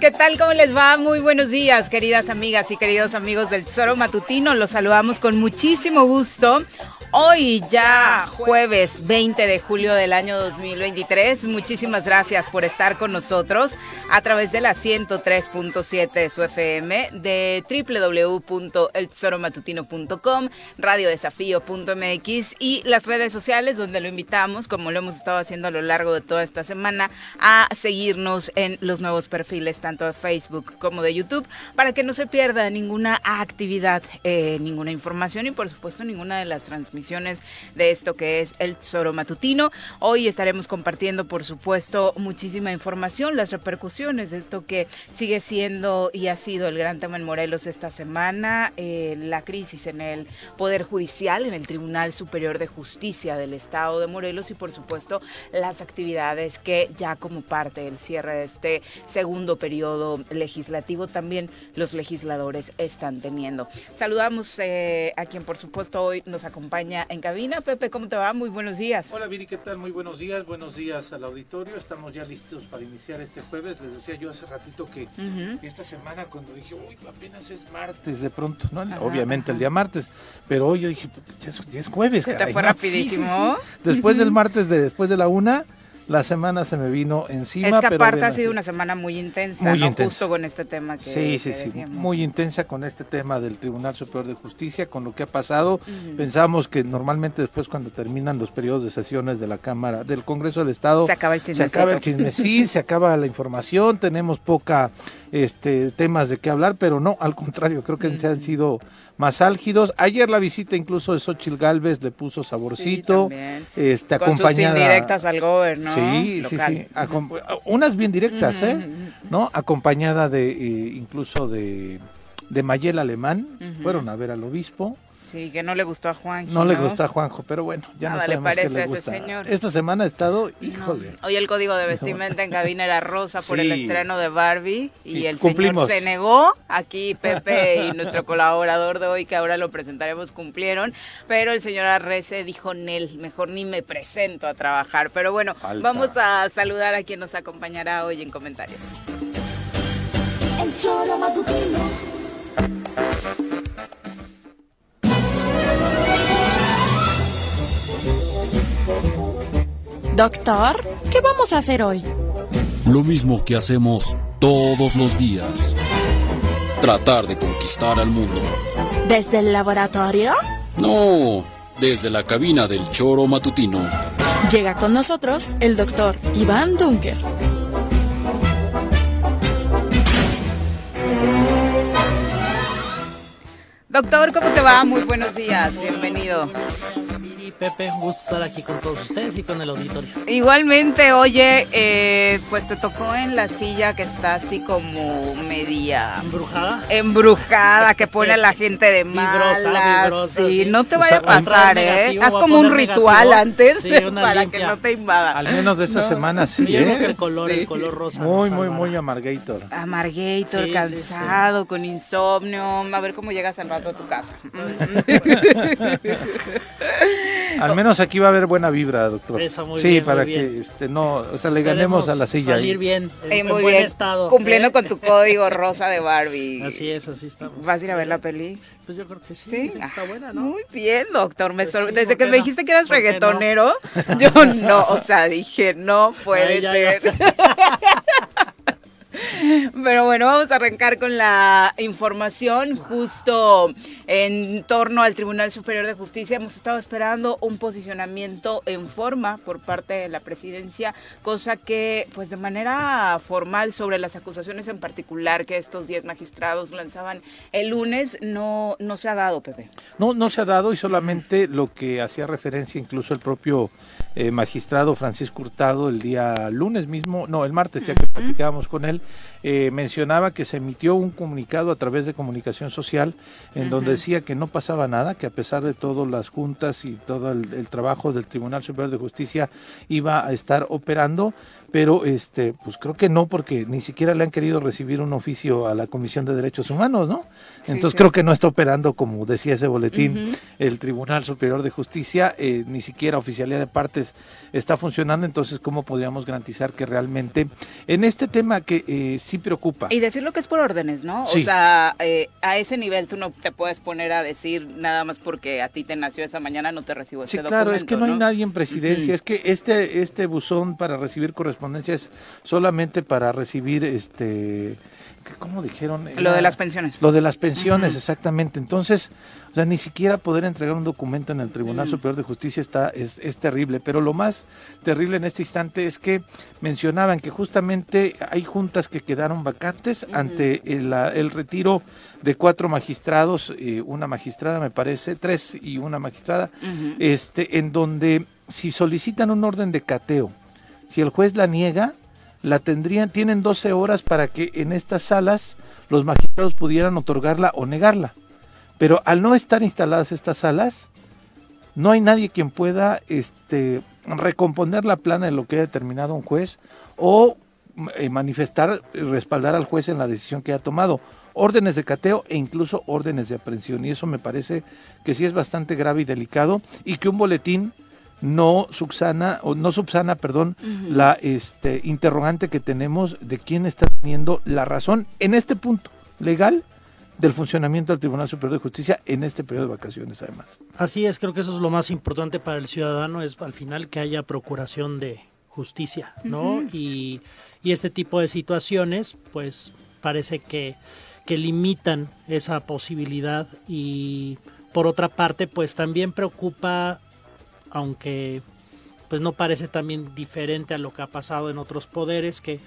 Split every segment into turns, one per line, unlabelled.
¿Qué tal? ¿Cómo les va? Muy buenos días, queridas amigas y queridos amigos del Tesoro Matutino. Los saludamos con muchísimo gusto. Hoy ya jueves 20 de julio del año 2023. Muchísimas gracias por estar con nosotros a través de la 103.7 de su FM, de www.eltesoromatutino.com, radiodesafío.mx y las redes sociales donde lo invitamos, como lo hemos estado haciendo a lo largo de toda esta semana, a seguirnos en los nuevos perfiles tanto de Facebook como de YouTube para que no se pierda ninguna actividad, eh, ninguna información y por supuesto ninguna de las transmisiones de esto que es el Tesoro Matutino. Hoy estaremos compartiendo, por supuesto, muchísima información, las repercusiones de esto que sigue siendo y ha sido el gran tema en Morelos esta semana, eh, la crisis en el Poder Judicial, en el Tribunal Superior de Justicia del Estado de Morelos y, por supuesto, las actividades que ya como parte del cierre de este segundo periodo legislativo también los legisladores están teniendo. Saludamos eh, a quien, por supuesto, hoy nos acompaña en cabina. Pepe, ¿cómo te va? Muy buenos días.
Hola Viri, ¿qué tal? Muy buenos días, buenos días al auditorio. Estamos ya listos para iniciar este jueves. Les decía yo hace ratito que esta semana cuando dije, uy, apenas es martes de pronto, ¿no? Obviamente el día martes, pero hoy yo dije, ya es, ya es jueves.
Se te
caray,
fue
¿no?
rapidísimo.
Sí, sí, sí. Después del martes, de después de la una, la semana se me vino encima.
Es que
pero
aparte ha sido una semana muy intensa,
Muy
¿no?
intensa.
Justo con este tema que,
Sí, sí,
que
sí,
decíamos.
muy intensa con este tema del Tribunal Superior de Justicia, con lo que ha pasado. Pensamos que normalmente después cuando terminan los periodos de sesiones de la Cámara, del Congreso del Estado,
Se acaba el
se acaba el chismecín, se acaba la información, tenemos poca este temas de qué hablar, pero no, al contrario, creo que se han sido más álgidos. Ayer la visita incluso de Xochil Gálvez le puso saborcito,
también.
este
Con sus
acompañada
indirectas al gobierno
Sí, sí,
local.
sí. Acom- unas bien directas, ¿eh? ¿No? Acompañada de eh, incluso de, de Mayel Alemán. Fueron a ver al obispo.
Sí, que no le gustó a Juan.
No le gustó a Juanjo, pero bueno, ya
Nada
no
le
sabemos qué
parece
le
a ese señor.
Esta semana ha estado,
No.
híjole.
Hoy el código de vestimenta en cabina era rosa por el estreno de Barbie y,
Y
el
cumplimos.
señor se negó. Aquí Pepe y nuestro colaborador de hoy, que ahora lo presentaremos, cumplieron. Pero el señor Arrece dijo, Nel, mejor ni me presento a trabajar. Pero bueno,
Falta.
vamos a saludar a quien nos acompañará hoy en comentarios.
El choro matutino.
Doctor, ¿qué vamos a hacer hoy?
Lo mismo que hacemos todos los días. Tratar de conquistar al mundo.
¿Desde el laboratorio?
No, desde la cabina del choro matutino.
Llega con nosotros el doctor Iván Dunker.
Doctor, ¿cómo te va? Muy buenos días, bienvenido.
Pepe, un gusto estar aquí con todos ustedes y con el auditorio.
Igualmente, oye, eh, pues te tocó en la silla que está así como media
¿Embrujada?
embrujada, que pone a la gente de malas.
Vibrosa, vibrosa,
sí,
sí.
no te
O
vaya a pasar, ¿eh?
negativo,
Haz como un ritual
negativo.
antes
Sí, una
para
limpia.
que no te invada.
Al menos de esta
No.
semana sí,
Yo creo que
¿eh?
el color,
Sí.
el color rosa.
Muy, muy, muy amargator.
Amargator,
Sí, sí,
cansado, con insomnio. A ver cómo llegas al rato a tu casa.
Al menos aquí va a haber buena vibra, doctor.
Eso, muy
sí,
bien,
para
muy
que
bien.
este no, o sea, le ganemos a la silla.
Salir
ahí.
bien, en, en
muy
buen
bien.
estado.
Cumpliendo
¿eh?
con tu código rosa de Barbie.
Así es, así estamos.
¿Vas a ir a ver la peli?
Pues yo creo que sí,
Sí.
dicen que está buena, ¿no?
Muy bien, doctor. Me
Pues
sor-
sí,
Desde
¿por
que me dijiste que eras reggaetonero, yo no, o sea, dije, no puede
Ay, ya, ya.
ser. Pero bueno, vamos a arrancar con la información justo en torno al Tribunal Superior de Justicia. Hemos estado esperando un posicionamiento en forma por parte de la presidencia, cosa que pues de manera formal sobre las acusaciones en particular que estos 10 magistrados lanzaban el lunes no, no se ha dado, Pepe.
No, no se ha dado y solamente lo que hacía referencia incluso el propio eh, magistrado Francisco Hurtado el día lunes mismo, no, el martes ya que platicábamos con él, eh, mencionaba que se emitió un comunicado a través de comunicación social en donde decía que no pasaba nada, que a pesar de todas las juntas y todo el, el trabajo del Tribunal Superior de Justicia iba a estar operando, pero este pues creo que no porque ni siquiera le han querido recibir un oficio a la Comisión de Derechos Humanos, ¿no?
Sí,
Entonces
sí.
creo que no está operando como decía ese boletín el Tribunal Superior de Justicia, eh, ni siquiera oficialidad de partes está funcionando, entonces cómo podríamos garantizar que realmente en este tema que eh, sí preocupa.
Y decirlo que es por órdenes, ¿no?
Sí.
O sea, eh, a ese nivel tú no te puedes poner a decir nada más porque a ti te nació esa mañana no te recibo
Sí,
este
claro, es que no,
documento,
hay nadie en presidencia, es que este este buzón para recibir correspondencia es solamente para recibir este ¿cómo dijeron?
Lo de las pensiones.
Lo de las pensiones, exactamente. Entonces, o sea, ni siquiera poder entregar un documento en el Tribunal
Mm.
Superior de Justicia está es, es terrible. Pero lo más terrible en este instante es que mencionaban que justamente hay juntas que quedaron vacantes ante el, la- el retiro de cuatro magistrados, eh, una magistrada me parece, tres y una magistrada, este, en donde si solicitan un orden de cateo, si el juez la niega, la tendrían, tienen 12 horas para que en estas salas los magistrados pudieran otorgarla o negarla. Pero al no estar instaladas estas salas, no hay nadie quien pueda este, recomponer la plana de lo que haya determinado un juez o eh, manifestar, y respaldar al juez en la decisión que ha tomado. Órdenes de cateo e incluso órdenes de aprehensión. Y eso me parece que sí es bastante grave y delicado y que un boletín no subsana o no subsana, perdón, la este interrogante que tenemos de quién está teniendo la razón en este punto legal del funcionamiento del Tribunal Superior de Justicia en este periodo de vacaciones además.
Así es, creo que eso es lo más importante para el ciudadano, es al final que haya procuración de justicia, ¿no? y, y este tipo de situaciones, pues parece que, que limitan esa posibilidad y por otra parte, pues también preocupa, aunque pues no parece también diferente a lo que ha pasado en otros poderes, que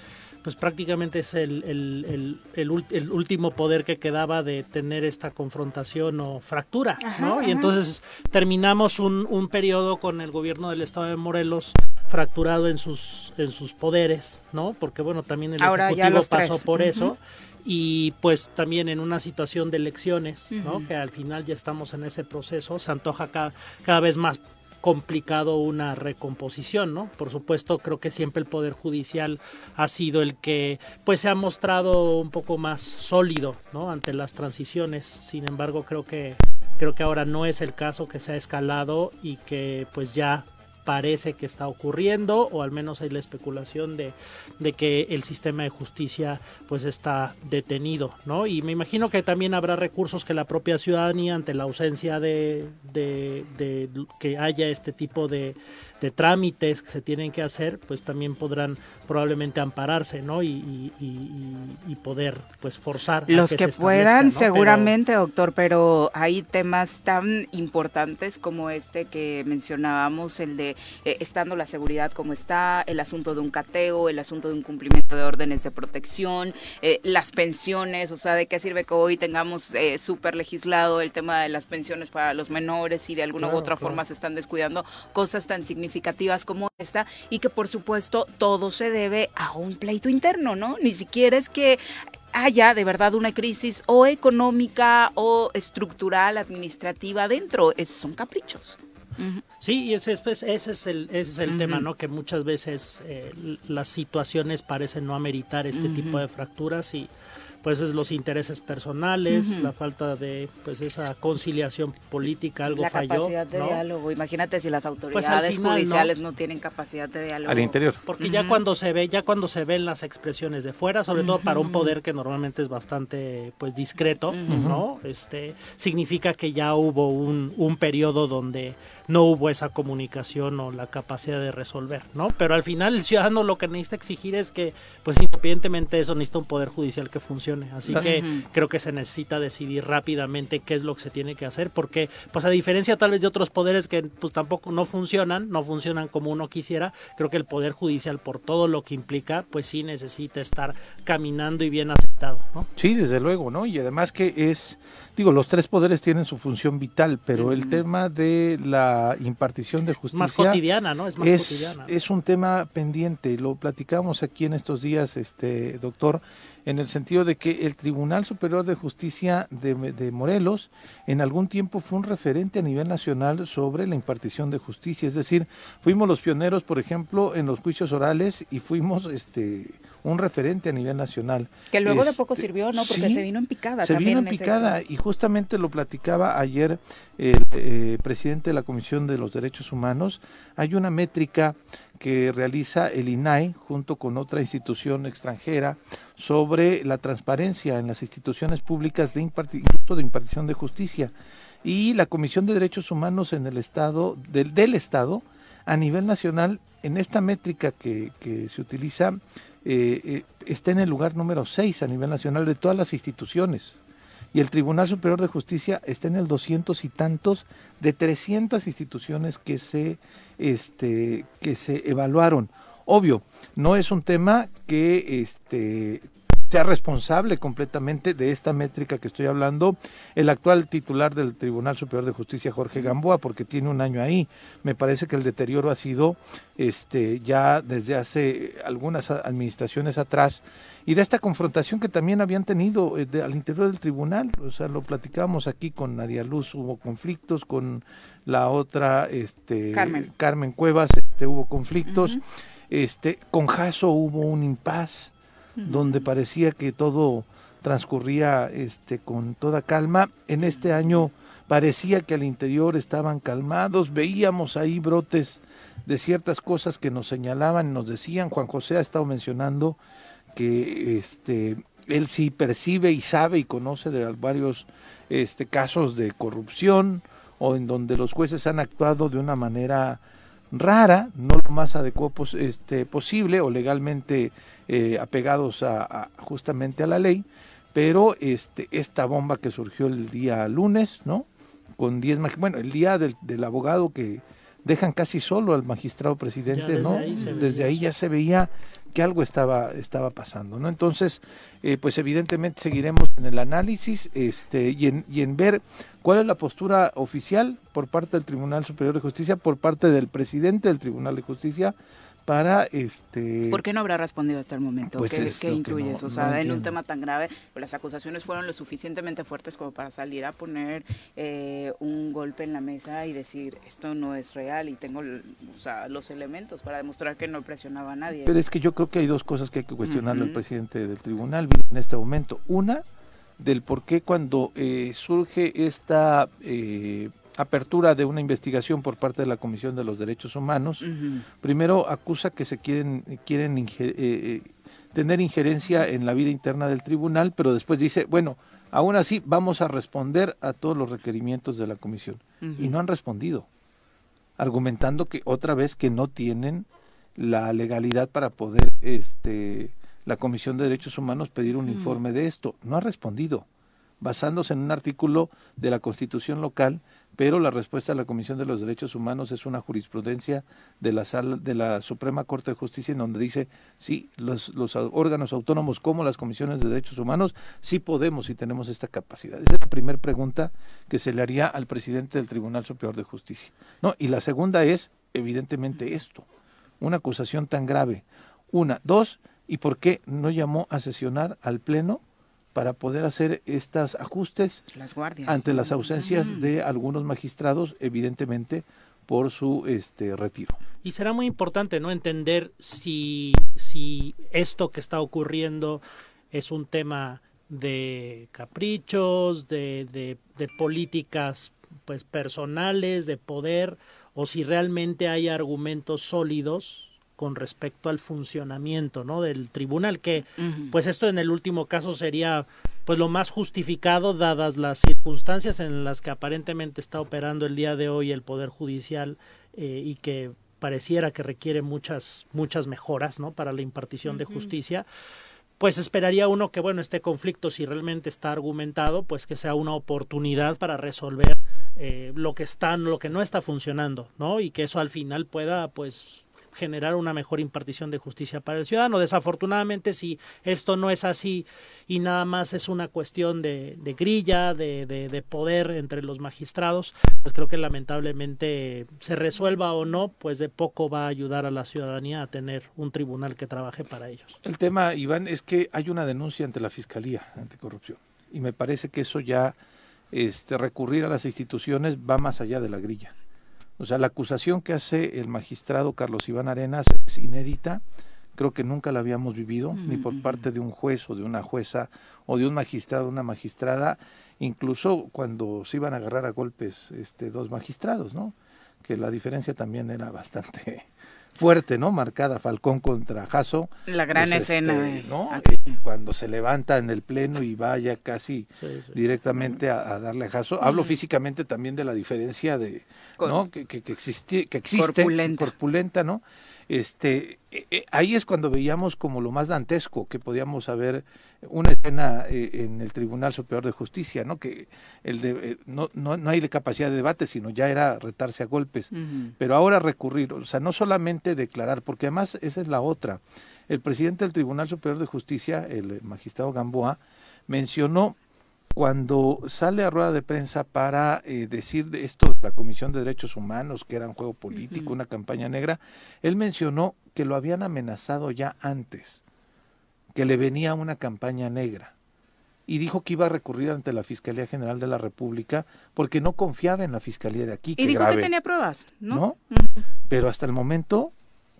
pues prácticamente es el, el- el- el último poder que quedaba de tener esta confrontación o fractura, ¿no? Y entonces terminamos un, un periodo con el gobierno del estado de Morelos fracturado en sus, en sus poderes, ¿no? Porque bueno, también el
Ahora
Ejecutivo
tres.
pasó por eso y pues también en una situación de elecciones, ¿no? Que al final ya estamos en ese proceso, se antoja cada, cada vez más complicado una recomposición, ¿no? Por supuesto, creo que siempre el poder judicial ha sido el que pues se ha mostrado un poco más sólido, ¿no? ante las transiciones. Sin embargo, creo que creo que ahora no es el caso que se ha escalado y que pues ya parece que está ocurriendo o al menos hay la especulación de, que el sistema de justicia pues está detenido, ¿no? Y me imagino que también habrá recursos que la propia ciudadanía ante la ausencia de- de que haya este tipo de, de trámites que se tienen que hacer, pues también podrán probablemente ampararse, ¿no? Y, y- y- y poder pues forzar a
Los
que
que,
se establezca,
puedan,
¿no? Pero-
seguramente, doctor, pero hay temas tan importantes como este que mencionábamos, el de eh, estando la seguridad como está, el asunto de un cateo, el asunto de un cumplimiento de órdenes de protección, eh, las pensiones, o sea, de qué sirve que hoy tengamos eh, súper legislado el tema de las pensiones para los menores y de alguna u otra
claro.
forma se están descuidando cosas tan significativas como esta y que por supuesto todo se debe a un pleito interno, ¿no? Ni siquiera es que haya de verdad una crisis o económica o estructural, administrativa dentro, es, son caprichos.
Sí, y ese, es- pues, ese es el, ese es el tema, ¿no? Que muchas veces eh, las situaciones parecen no ameritar este tipo de fracturas y pues es los intereses personales, la falta de pues esa conciliación política, algo
la
falló,
capacidad de
¿no?
diálogo. Imagínate si las
Pues,
autoridades judiciales ¿no? tienen capacidad de diálogo.
Al interior.
Porque ya cuando se ve, ya cuando se ven las expresiones de fuera, sobre todo para un poder que normalmente es bastante pues discreto. ¿no? Este significa que ya hubo un, un periodo donde no hubo esa comunicación o la capacidad de resolver, ¿no? Pero al final el ciudadano lo que necesita exigir es que, pues independientemente de eso, necesita un poder judicial que funcione. Así que creo que se necesita decidir rápidamente qué es lo que se tiene que hacer, porque, pues a diferencia tal vez de otros poderes que pues tampoco no funcionan, no funcionan como uno quisiera, creo que el poder judicial, por todo lo que implica, pues sí necesita estar caminando y bien aceptado, ¿no?
Sí, desde luego, ¿no? Y además que es, digo, los tres poderes tienen su función vital, pero el tema de la impartición de justicia
Más cotidiana, ¿no? Es más
es,
cotidiana.
es un tema pendiente, lo platicamos aquí en estos días, este doctor, en el sentido de que el Tribunal Superior de Justicia de, de Morelos en algún tiempo fue un referente a nivel nacional sobre la impartición de justicia, es decir, fuimos los pioneros, por ejemplo, en los juicios orales y fuimos este un referente a nivel nacional.
Que luego de poco
Este,
sirvió, ¿no? Porque
sí,
se vino en picada
se
también.
vino en
ese-
picada y justamente lo platicaba ayer el eh, presidente de la Comisión de los Derechos Humanos. Hay una métrica que realiza el INAI junto con otra institución extranjera sobre la transparencia en las instituciones públicas de, de impartición de justicia y la Comisión de Derechos Humanos en el estado del, estado a nivel nacional en esta métrica que, que se utiliza eh, eh, está en el lugar número 6 a nivel nacional de todas las instituciones. Y el Tribunal Superior de Justicia está en el 200 y tantos de 300 instituciones que se, este, que se evaluaron. Obvio, no es un tema que este, sea responsable completamente de esta métrica que estoy hablando. El actual titular del Tribunal Superior de Justicia, Jorge Gamboa, porque tiene un año ahí. Me parece que el deterioro ha sido este, ya desde hace algunas administraciones atrás y de esta confrontación que también habían tenido eh, de- al interior del tribunal, o sea, lo platicábamos aquí con Nadia Luz, hubo conflictos, con la otra, este,
Carmen.
Cuevas, este, hubo conflictos, este, con Jaso hubo un impas, donde parecía que todo transcurría este, con toda calma. En este año parecía que al interior estaban calmados, veíamos ahí brotes de ciertas cosas que nos señalaban, nos decían, Juan José ha estado mencionando que este él sí percibe y sabe y conoce de varios este casos de corrupción o en donde los jueces han actuado de una manera rara, no lo más adecuado este, posible o legalmente eh, apegados a, a- justamente a la ley, pero este esta bomba que surgió el día lunes, ¿no? Con 10 magi- bueno, el día del, del abogado que dejan casi solo al magistrado presidente,
desde
¿no?
ahí
desde ahí ya se veía que algo estaba estaba pasando, ¿no? Entonces, eh, pues evidentemente seguiremos en el análisis este y en, y en ver cuál es la postura oficial por parte del Tribunal Superior de Justicia, por parte del presidente del Tribunal de Justicia para este
¿Por qué no habrá respondido hasta el momento?
Pues
¿Qué, qué intuyes?
no-
o sea,
no
en un tema tan grave, pues las acusaciones fueron lo suficientemente fuertes como para salir a poner eh, un golpe en la mesa y decir esto no es real y tengo o sea, los elementos para demostrar que no presionaba a nadie.
Pero es que yo creo que hay dos cosas que hay que cuestionarle al presidente del tribunal en este momento. Una, del por qué cuando eh, surge esta eh, apertura de una investigación por parte de la Comisión de los Derechos Humanos, primero acusa que se quieren, quieren eh, eh, tener injerencia en la vida interna del tribunal, pero después dice, bueno, aún así vamos a responder a todos los requerimientos de la comisión. Y no han respondido, argumentando que otra vez que no tienen la legalidad para poder este la Comisión de Derechos Humanos pedir un informe de esto. No ha respondido, basándose en un artículo de la Constitución local pero la respuesta de la Comisión de los Derechos Humanos es una jurisprudencia de la sala, de la Suprema Corte de Justicia en donde dice sí los, los órganos autónomos como las comisiones de derechos humanos sí podemos y tenemos esta capacidad. Esa es la primera pregunta que se le haría al presidente del Tribunal Superior de Justicia. No, y la segunda es evidentemente esto, una acusación tan grave. Una, dos, ¿y por qué no llamó a sesionar al pleno para poder hacer estos ajustes
Las guardias.
ante las ausencias de algunos magistrados, evidentemente por su este retiro.
Y será muy importante no entender si, si esto que está ocurriendo es un tema de caprichos, de, de, de políticas pues personales, de poder, o si realmente hay argumentos sólidos con respecto al funcionamiento ¿no? del tribunal, que pues esto en el último caso sería pues lo más justificado dadas las circunstancias en las que aparentemente está operando el día de hoy el poder judicial eh, y que pareciera que requiere muchas muchas mejoras no para la impartición de justicia pues esperaría uno que bueno este conflicto si realmente está argumentado pues que sea una oportunidad para resolver eh, lo que está lo que no está funcionando no y que eso al final pueda pues generar una mejor impartición de justicia para el ciudadano. Desafortunadamente, si esto no es así y nada más es una cuestión de, de grilla, de, de, de poder entre los magistrados, pues creo que lamentablemente se resuelva o no, pues de poco va a ayudar a la ciudadanía a tener un tribunal que trabaje para ellos.
El tema, Iván, es que hay una denuncia ante la Fiscalía Anticorrupción y me parece que eso ya, este, recurrir a las instituciones va más allá de la grilla. O sea, la acusación que hace el magistrado Carlos Iván Arenas es inédita, creo que nunca la habíamos vivido, ni por parte de un juez o de una jueza o de un magistrado o una magistrada, incluso cuando se iban a agarrar a golpes este, dos magistrados, ¿no? Que la diferencia también era bastante fuerte, ¿no? Marcada Falcón contra Jasso.
La gran
Pues,
escena.
este,
aquí.
Eh, Cuando se levanta en el pleno y vaya casi
Sí, sí, sí.
directamente a, a darle a Jasso. Hablo
Mm.
físicamente también de la diferencia de, ¿no? Que, que, que, existi- que existe,
Corpulenta.
corpulenta, ¿no? Este, eh, eh, ahí es cuando veíamos como lo más dantesco que podíamos haber una escena eh, en el Tribunal Superior de Justicia, ¿no? Que el de, no, no, no hay capacidad de debate, sino ya era retarse a golpes. Pero ahora recurrir, o sea, no solamente declarar, porque además esa es la otra. El presidente del Tribunal Superior de Justicia, el magistrado Gamboa, mencionó cuando sale a rueda de prensa para eh, decir de esto de la Comisión de Derechos Humanos, que era un juego político, una campaña negra, él mencionó que lo habían amenazado ya antes, que le venía una campaña negra. Y dijo que iba a recurrir ante la Fiscalía General de la República porque no confiaba en la Fiscalía de aquí.
Y dijo
grave,
que tenía pruebas, ¿no?
pero hasta el momento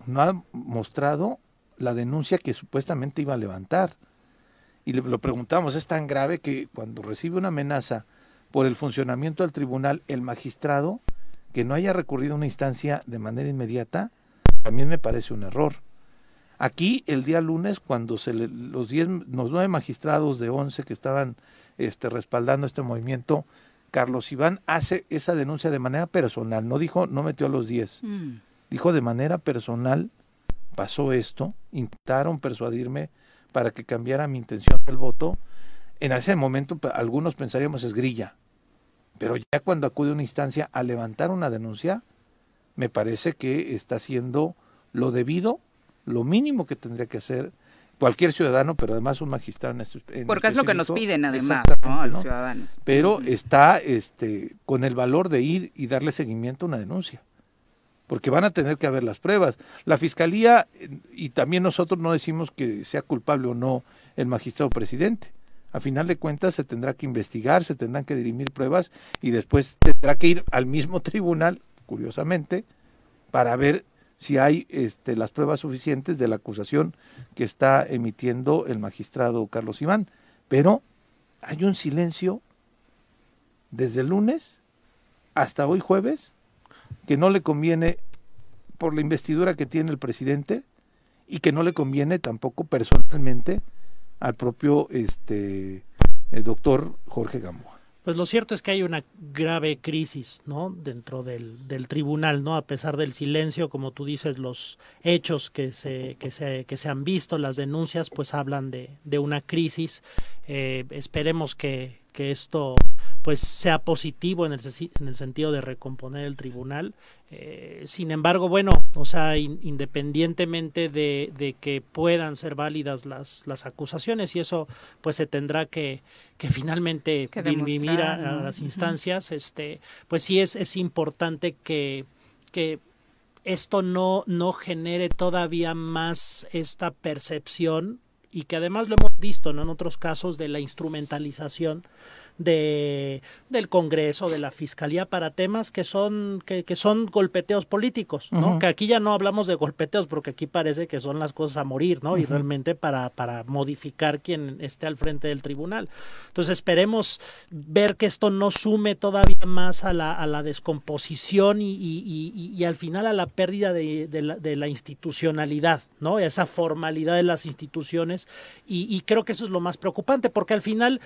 no ha mostrado la denuncia que supuestamente iba a levantar. Y le lo preguntamos, es tan grave que cuando recibe una amenaza por el funcionamiento del tribunal, el magistrado, que no haya recurrido a una instancia de manera inmediata, también me parece un error. Aquí, el día lunes, cuando se le- los, diez, los nueve magistrados de once que estaban este, respaldando este movimiento, Carlos Iván hace esa denuncia de manera personal, no dijo, no metió a los diez
Mm.
dijo de manera personal, pasó esto, intentaron persuadirme para que cambiara mi intención del voto. En ese momento pa- algunos pensaríamos es grilla, pero ya cuando acude a una instancia a levantar una denuncia, me parece que está haciendo lo debido, lo mínimo que tendría que hacer cualquier ciudadano, pero además un magistrado en, este- en
Porque es lo que nos piden además, ¿no? A los
¿no?
ciudadanos.
pero está este con el valor de ir y darle seguimiento a una denuncia porque van a tener que haber las pruebas. La fiscalía y también nosotros no decimos que sea culpable o no el magistrado presidente. A final de cuentas se tendrá que investigar se tendrán que dirimir pruebas y después tendrá que ir al mismo tribunal curiosamente para ver si hay este, las pruebas suficientes de la acusación que está emitiendo el magistrado Carlos Iván. Pero hay un silencio desde el lunes hasta hoy jueves que no le conviene por la investidura que tiene el presidente y que no le conviene tampoco personalmente al propio este el doctor Jorge Gamboa.
Pues lo cierto es que hay una grave crisis, ¿no? Dentro del, del tribunal, ¿no? A pesar del silencio, como tú dices, los hechos que se, que se, que se han visto, las denuncias, pues hablan de, de una crisis. Eh, esperemos que, que esto pues sea positivo en el, sesi- en el sentido de recomponer el tribunal. Eh, sin embargo, bueno, o sea, in- independientemente de, de que puedan ser válidas las, las acusaciones y eso pues se tendrá que, que finalmente
Que
dirimir a, las instancias, este, pues sí es, es importante que, que esto no, no genere todavía más esta percepción y que además lo hemos visto ¿no? en otros casos de la instrumentalización de del Congreso, de la Fiscalía para temas que son que, que son golpeteos políticos. Que aquí ya no hablamos de golpeteos porque aquí parece que son las cosas a morir, ¿no? Y realmente para para modificar quien esté al frente del tribunal. Entonces esperemos ver que esto no sume todavía más a la, a la descomposición y, y- y- y al final a la pérdida de, de la, de la institucionalidad, ¿no? Esa formalidad de las instituciones y, y creo que eso es lo más preocupante porque al final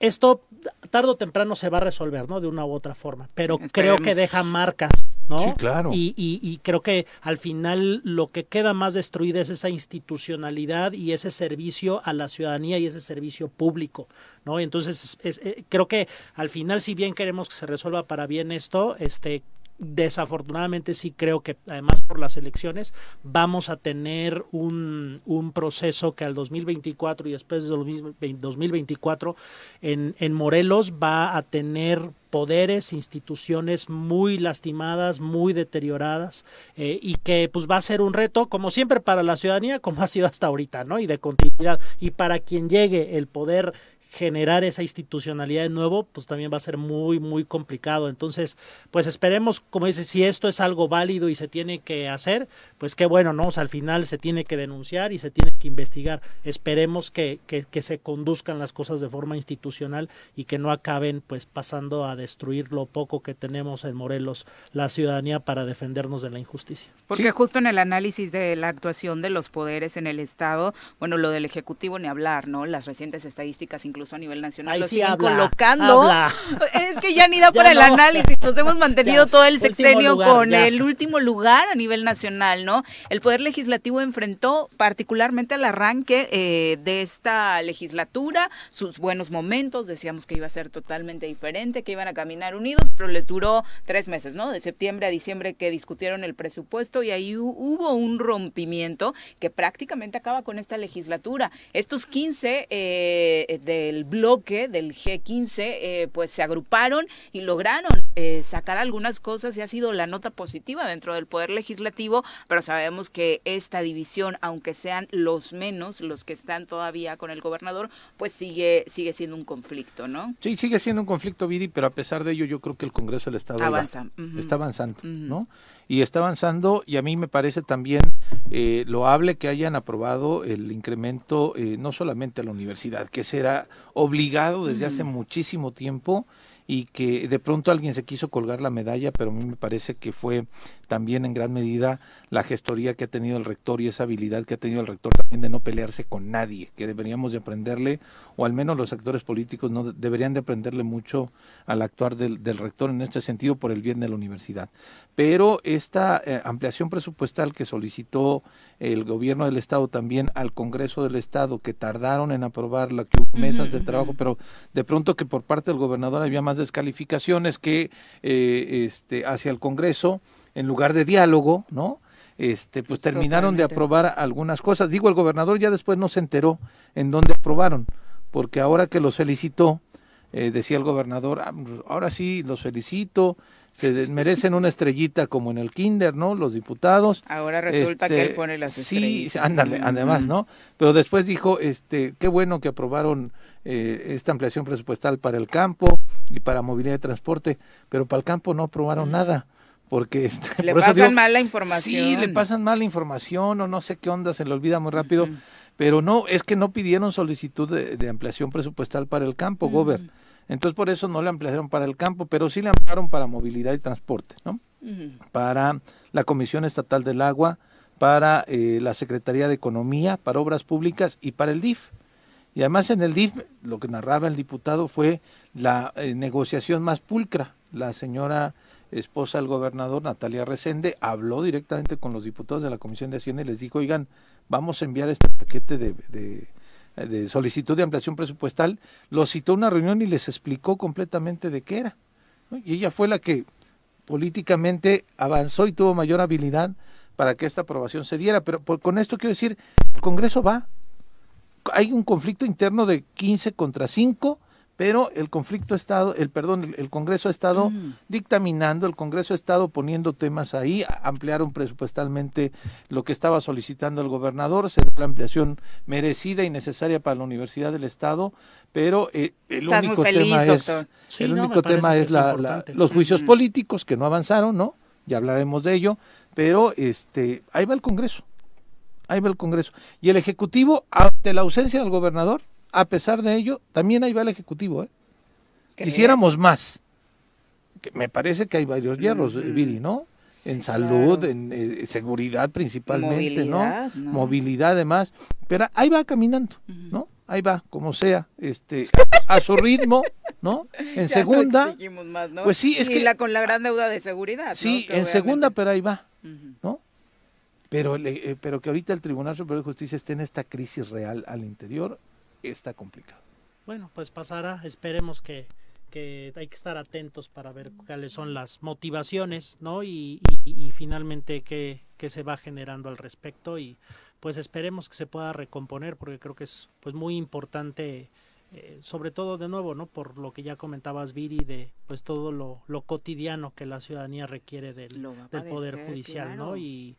esto tarde o temprano se va a resolver, ¿no? De una u otra forma, pero creo que deja marcas, ¿no?
Sí, claro.
Y, y- y creo que al final lo que queda más destruida es esa institucionalidad y ese servicio a la ciudadanía y ese servicio público, ¿no? Entonces, es- eh, creo que al final, si bien queremos que se resuelva para bien esto, este desafortunadamente sí creo que además por las elecciones vamos a tener un, un proceso que al 2024 y después del 2020 2024 en, en Morelos va a tener poderes, instituciones muy lastimadas, muy deterioradas eh, y que pues va a ser un reto como siempre para la ciudadanía como ha sido hasta ahorita, ¿no? Y de continuidad y para quien llegue el poder generar esa institucionalidad de nuevo, pues también va a ser muy, muy complicado. Entonces, pues esperemos, como dice, si esto es algo válido y se tiene que hacer, pues qué bueno, ¿no? O sea, al final se tiene que denunciar y se tiene que investigar. Esperemos que, que, que se conduzcan las cosas de forma institucional y que no acaben, pues, pasando a destruir lo poco que tenemos en Morelos, la ciudadanía, para defendernos de la injusticia.
Porque justo en el análisis de la actuación de los poderes en el Estado, bueno, lo del Ejecutivo ni hablar, ¿no? Las recientes estadísticas, incluso a nivel nacional,
Ahí
lo
sí
siguen
habla,
colocando.
habla.
Es que ya ni da
Ya
para el
no.
análisis, nos hemos mantenido
Ya,
todo el sexenio
lugar,
con
ya.
el último lugar a nivel nacional, ¿no? El Poder Legislativo enfrentó particularmente al arranque eh, de esta legislatura, sus buenos momentos, decíamos que iba a ser totalmente diferente, que iban a caminar unidos, pero les duró tres meses, ¿no? De septiembre a diciembre que discutieron el presupuesto y ahí hu- hubo un rompimiento que prácticamente acaba con esta legislatura. Estos 15 eh, del bloque del G15 eh, pues se agruparon y lograron sacar algunas cosas y ha sido la nota positiva dentro del Poder Legislativo, pero sabemos que esta división, aunque sean los menos, los que están todavía con el gobernador, pues sigue, sigue siendo un conflicto, ¿no?
Sí, sigue siendo un conflicto, Viri, pero a pesar de ello yo creo que el Congreso del Estado está avanzando. ¿no? Y está avanzando y a mí me parece también eh, loable que hayan aprobado el incremento eh, no solamente a la universidad, que será obligado desde hace muchísimo tiempo y que de pronto alguien se quiso colgar la medalla, pero a mí me parece que fue también en gran medida la gestoría que ha tenido el rector y esa habilidad que ha tenido el rector también de no pelearse con nadie, que deberíamos de aprenderle, o al menos los actores políticos no de- deberían de aprenderle mucho al actuar del, del rector en este sentido por el bien de la universidad. Pero esta eh, ampliación presupuestal que solicitó el gobierno del estado también al Congreso del estado, que tardaron en aprobarla, que hubo mesas de trabajo, pero de pronto que por parte del gobernador había más descalificaciones que eh, este hacia el Congreso en lugar de diálogo, ¿no? Este, pues terminaron de aprobar algunas cosas. Digo, el gobernador ya después no se enteró en dónde aprobaron, porque ahora que los felicitó, eh, decía el gobernador, "Ah, pues, ahora sí los felicito, se merecen una estrellita como en el kinder, ¿no? Los diputados.
Ahora resulta que él pone las
Sí,
estrellitas.
ándale, además, ¿no? Pero después dijo, este, qué bueno que aprobaron eh, esta ampliación presupuestal para el campo y para movilidad de transporte, pero para el campo no aprobaron nada. Porque este,
Le
por
pasan
digo,
mal la información.
Sí, le pasan mal la información o no sé qué onda, se le olvida muy rápido. Pero no, es que no pidieron solicitud de, de ampliación presupuestal para el campo, Gober. Entonces por eso no le ampliaron para el campo, pero sí le ampliaron para movilidad y transporte, ¿no? Para la Comisión Estatal del Agua, para eh, la Secretaría de Economía, para Obras Públicas y para el DIF. Y además en el DIF, lo que narraba el diputado fue la eh, negociación más pulcra. La señora esposa del gobernador, Natalia Resende, habló directamente con los diputados de la Comisión de Hacienda y les dijo, oigan, vamos a enviar este paquete de, de de solicitud de ampliación presupuestal, lo citó a una reunión y les explicó completamente de qué era. Y ella fue la que políticamente avanzó y tuvo mayor habilidad para que esta aprobación se diera. Pero por- con esto quiero decir, el Congreso va. Hay un conflicto interno de 15 contra 5, pero el conflicto ha estado, el perdón, el, Congreso ha estado dictaminando, el Congreso ha estado poniendo temas ahí, ampliaron presupuestalmente lo que estaba solicitando el gobernador, se da la ampliación merecida y necesaria para la Universidad del Estado, pero eh, el
Estás
único
feliz,
tema
doctor.
es
Sí,
el
no,
único tema es,
es
la- la-
importante.
los juicios políticos que no avanzaron, ¿no? Ya hablaremos de ello, pero este ahí va el Congreso. Ahí va el Congreso. Y el Ejecutivo, ante la ausencia del gobernador, a pesar de ello, también ahí va el Ejecutivo, ¿eh? Quisiéramos más. Que me parece que hay varios hierros, eh, Viri, ¿no? En salud,
claro.
en eh, seguridad principalmente,
Movilidad,
¿no?
¿no?
Movilidad además. Pero ahí va caminando, ¿no? Ahí va, como sea, este, a su ritmo, ¿no? En
Ya
segunda,
exigimos más, ¿no?
pues sí, es
Y
que-
la con la gran deuda de seguridad.
sí, en segunda, pero ahí va. ¿no? Pero, eh, pero que ahorita el Tribunal Superior de Justicia esté en esta crisis real al interior, está complicado.
Bueno, pues pasará, esperemos que, que hay que estar atentos para ver cuáles son las motivaciones, ¿no? Y, y- y finalmente qué, qué se va generando al respecto y pues esperemos que se pueda recomponer porque creo que es pues muy importante eh, sobre todo de nuevo, ¿no? Por lo que ya comentabas Viri de pues todo lo, lo cotidiano que la ciudadanía requiere del, del poder judicial,
claro.
¿no? Y,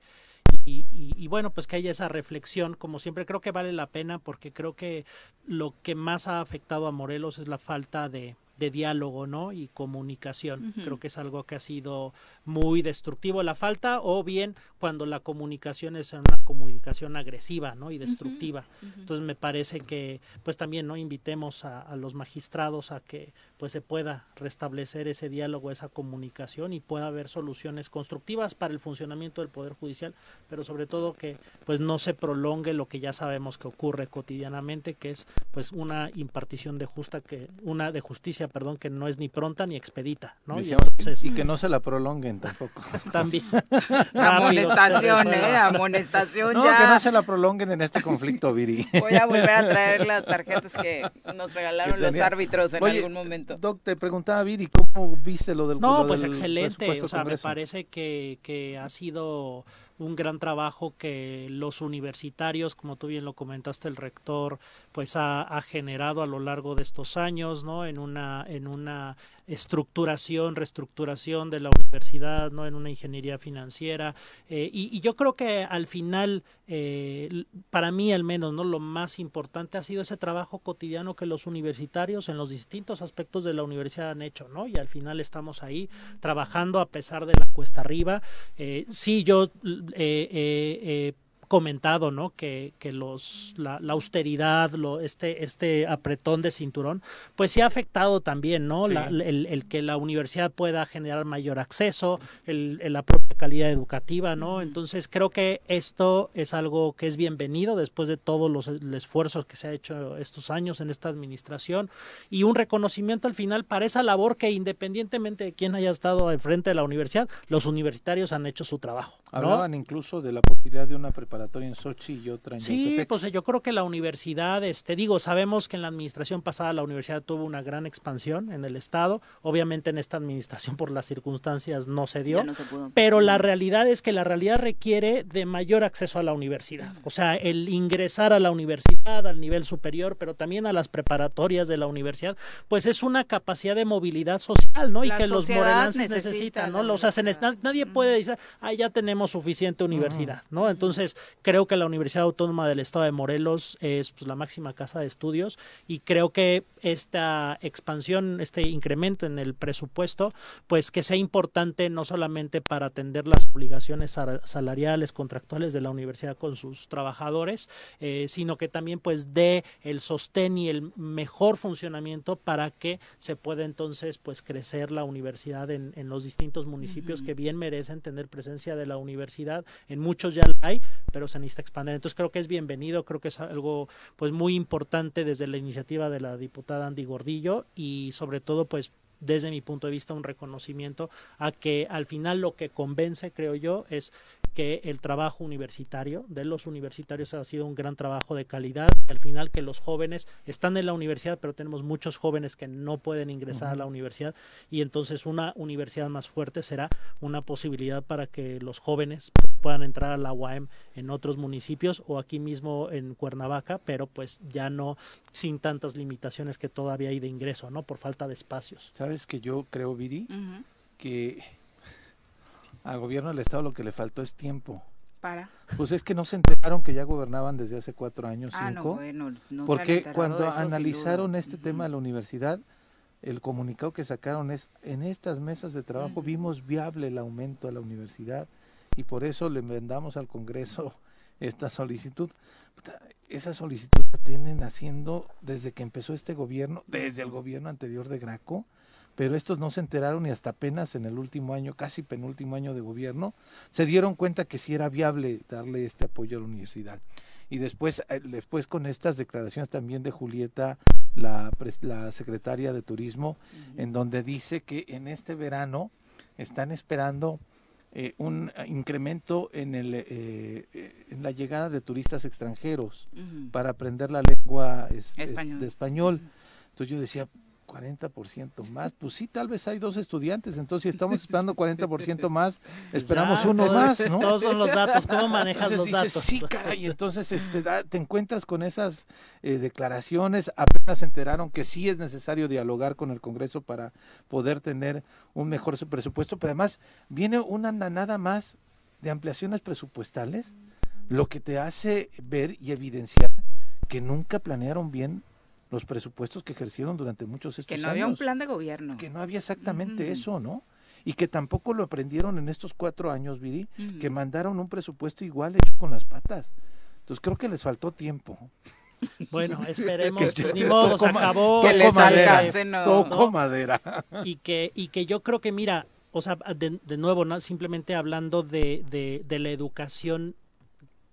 y, y- y bueno, pues que haya esa reflexión, como siempre creo que vale la pena porque creo que lo que más ha afectado a Morelos es la falta de, de diálogo, ¿no? Y comunicación. Creo que es algo que ha sido muy destructivo la falta o bien cuando la comunicación es una comunicación agresiva, ¿no? Y destructiva. Entonces me parece que pues también no invitemos a, a los magistrados a que pues se pueda restablecer ese diálogo, esa comunicación y pueda haber soluciones constructivas para el funcionamiento del poder judicial, pero sobre todo que pues no se prolongue lo que ya sabemos que ocurre cotidianamente, que es pues una impartición de justa que una de justicia, perdón, que no es ni pronta ni expedita, ¿no? Y
Decíamos,
entonces
y que no se la prolonguen tampoco.
también rápido
Amonestación, ¿eh? Amonestación
No,
ya.
que no se la prolonguen en este conflicto, Viri.
Voy a volver a traer las tarjetas que nos regalaron
Que
los árbitros en
Oye,
algún momento.
Doc, te preguntaba, Viri, ¿cómo viste lo del
No,
lo
pues
del
excelente. O sea, me parece que, que ha sido un gran trabajo que los universitarios, como tú bien lo comentaste, el rector, pues ha, ha generado a lo largo de estos años, ¿no? En una, en una estructuración, reestructuración de la universidad, ¿no? En una ingeniería financiera. eh, y, yo creo que al final, eh, para mí al menos, ¿no? Lo más importante ha sido ese trabajo cotidiano que los universitarios en los distintos aspectos de la universidad han hecho, ¿no? Y al final estamos ahí trabajando a pesar de la cuesta arriba. Eh, sí, yo eh, comentado, ¿no? Que, que los la, la austeridad, lo, este este apretón de cinturón, pues sí ha afectado también, ¿no?
Sí.
La- el, el que la universidad pueda generar mayor acceso, el, el la propia calidad educativa, ¿no? Entonces creo que esto es algo que es bienvenido después de todos los esfuerzos que se ha hecho estos años en esta administración y un reconocimiento al final para esa labor que independientemente de quién haya estado al frente de la universidad, los universitarios han hecho su trabajo. ¿no?
Hablaban incluso de la posibilidad de una preparatoria en Sochi y otra en
Sí,
Yautepec.
pues yo creo que la universidad, este, digo, sabemos que en la administración pasada la universidad tuvo una gran expansión en el estado, obviamente en esta administración por las circunstancias no se dio,
Ya no se pudo.
pero la realidad es que la realidad requiere de mayor acceso a la universidad, o sea, el ingresar a la universidad al nivel superior, pero también a las preparatorias de la universidad, pues es una capacidad de movilidad social, ¿no? Y
La
que los
necesita
necesitan, ¿no? O sea, se
universidad.
necesita- nadie puede decir, ah, ya tenemos suficiente universidad, ¿no? Entonces, creo que la Universidad Autónoma del Estado de Morelos es pues, la máxima casa de estudios y creo que esta expansión, este incremento en el presupuesto, pues que sea importante no solamente para atender las obligaciones sal- salariales, contractuales de la universidad con sus trabajadores, eh, sino que también pues dé el sostén y el mejor funcionamiento para que se pueda entonces pues crecer la universidad en, en los distintos municipios que bien merecen tener presencia de la universidad. En muchos ya la hay, pero se necesita. Entonces creo que es bienvenido, creo que es algo pues muy importante desde la iniciativa de la diputada Andy Gordillo y sobre todo pues desde mi punto de vista un reconocimiento a que al final lo que convence creo yo es que el trabajo universitario de los universitarios ha sido un gran trabajo de calidad. Al final que los jóvenes están en la universidad, pero tenemos muchos jóvenes que no pueden ingresar a la universidad y entonces una universidad más fuerte será una posibilidad para que los jóvenes puedan entrar a la UAM en otros municipios o aquí mismo en Cuernavaca, pero pues ya no sin tantas limitaciones que todavía hay de ingreso, ¿no? Por falta de espacios.
¿Sabes que yo creo, Viri, que al gobierno del Estado lo que le faltó es tiempo?
Para.
Pues es que no se enteraron que ya gobernaban desde hace cuatro años,
Ah, no,
cinco.
bueno, no
porque cuando
eso,
analizaron este tema de la universidad, el comunicado que sacaron es, en estas mesas de trabajo vimos viable el aumento a la universidad y por eso le mandamos al Congreso esta solicitud. Esa solicitud la tienen haciendo desde que empezó este gobierno, desde el gobierno anterior de Graco, pero estos no se enteraron y hasta apenas en el último año, casi penúltimo año de gobierno, se dieron cuenta que sí era viable darle este apoyo a la universidad. Y después, eh, después con estas declaraciones también de Julieta, la, secretaria de Turismo, en donde dice que en este verano están esperando eh, un eh, incremento en, el, eh, eh, en la llegada de turistas extranjeros para aprender la lengua es- es-
Español.
de español. Entonces yo decía, 40% más, pues sí, tal vez hay dos estudiantes, entonces si estamos esperando 40% más, esperamos
Ya,
uno
todos-
más, ¿no?
Todos son los datos, ¿cómo manejas
Entonces
los
dices,
datos?
sí, caray, entonces este, da- te encuentras con esas eh, declaraciones, apenas se enteraron que sí es necesario dialogar con el Congreso para poder tener un mejor su- presupuesto, pero además viene una andanada más de ampliaciones presupuestales, lo que te hace ver y evidenciar que nunca planearon bien los presupuestos que ejercieron durante muchos estos
Que
años
no había un plan de gobierno.
que no había exactamente eso, ¿no? Y que tampoco lo aprendieron en estos cuatro años, Viri, que mandaron un presupuesto igual hecho con las patas. Entonces creo que les faltó tiempo.
Bueno, esperemos,
Que-
pues,
que-
ni modo, se acabó.
Que les alcance, no.
No.
madera.
y que y que yo creo que mira o sea de, de nuevo ¿no? simplemente hablando de, de, de la educación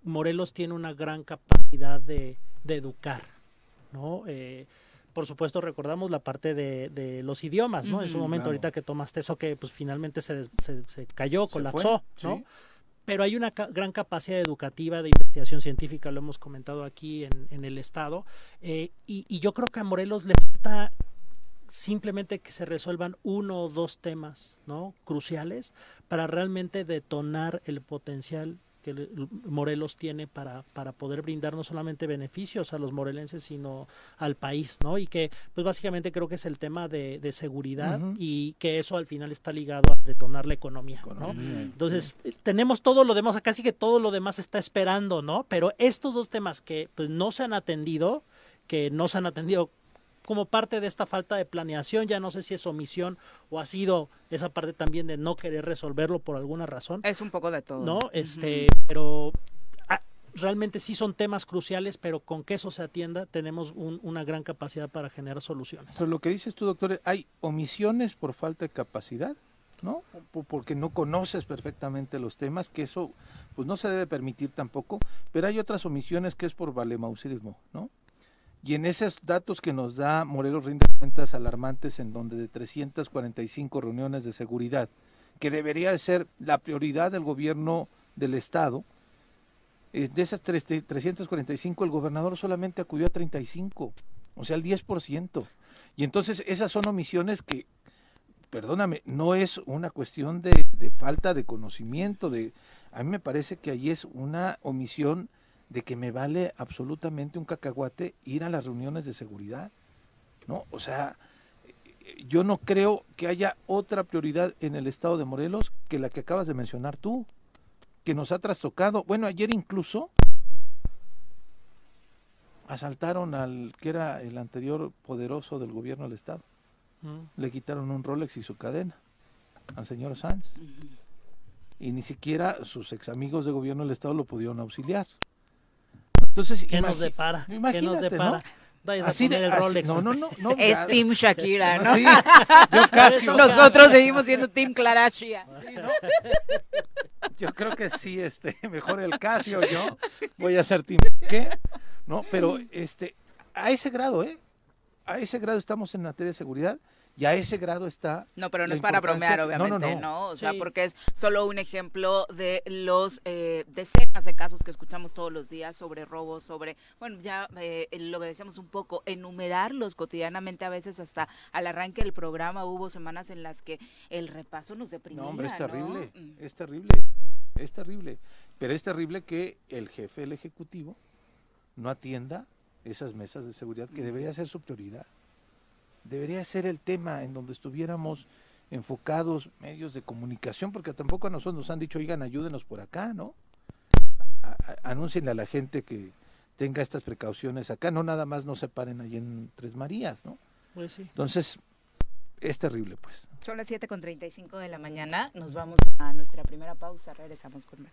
Morelos tiene una gran capacidad de, de educar no Eh, por supuesto recordamos la parte de, de los idiomas no en su momento
Claro.
ahorita que tomaste eso que pues finalmente se, des- se, se cayó colapsó no
sí.
pero hay una ca- gran capacidad educativa de investigación científica, lo hemos comentado aquí en, en el Estado, eh, y, y yo creo que a Morelos le falta simplemente que se resuelvan uno o dos temas ¿no? cruciales para realmente detonar el potencial que Morelos tiene para, para poder brindar no solamente beneficios a los morelenses, sino al país, ¿no? Y que, pues básicamente creo que es el tema de, de seguridad y que eso al final está ligado a detonar la economía, ¿no? Entonces, eh, tenemos todo lo demás, casi que todo lo demás está esperando, ¿no? Pero estos dos temas que pues no se han atendido, que no se han atendido como parte de esta falta de planeación, ya no sé si es omisión o ha sido esa parte también de no querer resolverlo por alguna razón,
Es un poco de todo.
¿no? Este, pero ah, realmente sí son temas cruciales, pero con que eso se atienda tenemos un- una gran capacidad para generar soluciones.
Pero lo que dices tú, doctor, hay omisiones por falta de capacidad, ¿no? Po- Porque no conoces perfectamente los temas, que eso pues no se debe permitir tampoco, pero hay otras omisiones que es por valemausirismo, ¿no? Y en esos datos que nos da Morelos rinde cuentas alarmantes en donde de 345 reuniones de seguridad, que debería de ser la prioridad del gobierno del Estado, eh, de esas tres- 345 el gobernador solamente acudió a 35, o sea, el 10%. Y entonces esas son omisiones que, perdóname, no es una cuestión de, de falta de conocimiento, de a mí me parece que ahí es una omisión de que me vale absolutamente un cacahuate ir a las reuniones de seguridad. ¿No? O sea, yo no creo que haya otra prioridad en el estado de Morelos que la que acabas de mencionar tú, que nos ha trastocado. Bueno, ayer incluso asaltaron al que era el anterior poderoso del gobierno del estado.
Mm.
Le quitaron un Rolex y su cadena al señor Sanz. Y ni siquiera sus ex amigos de gobierno del estado lo pudieron auxiliar. Entonces,
¿Qué nos depara? ¿Qué nos depara?
¿no?
Vayas a
Así de-
el
así-
Rolex.
no, no, no, no,
Es
ya-
Team Shakira, ¿no?
Sí, yo casi,
Nosotros seguimos siendo Team Kardashian.
yo creo que sí, este, mejor el Casio, yo voy a ser team, ¿qué? No, pero este, a ese grado, ¿eh? A ese grado estamos en materia de seguridad Y a ese grado está.
No, pero no es para bromear,
que- no, no,
obviamente,
no.
no, O sea,
Sí.
porque es solo un ejemplo de los eh, decenas de casos que escuchamos todos los días sobre robos, sobre, bueno, ya eh, lo que decíamos un poco, enumerarlos cotidianamente, a veces hasta al arranque del programa hubo semanas en las que el repaso nos deprimía.
No, hombre, es terrible,
Mm.
es terrible, es terrible. Pero es terrible que el jefe del Ejecutivo no atienda esas mesas de seguridad que debería ser su prioridad. Debería ser el tema en donde estuviéramos enfocados medios de comunicación, porque tampoco a nosotros nos han dicho, oigan, ayúdenos por acá, ¿no? A- a- Anúncienle a la gente que tenga estas precauciones acá, no nada más no se paren ahí en Tres Marías, ¿no?
Pues sí.
Entonces, es terrible, pues.
Son las 7 con 35 de la mañana, nos vamos a nuestra primera pausa, regresamos con más.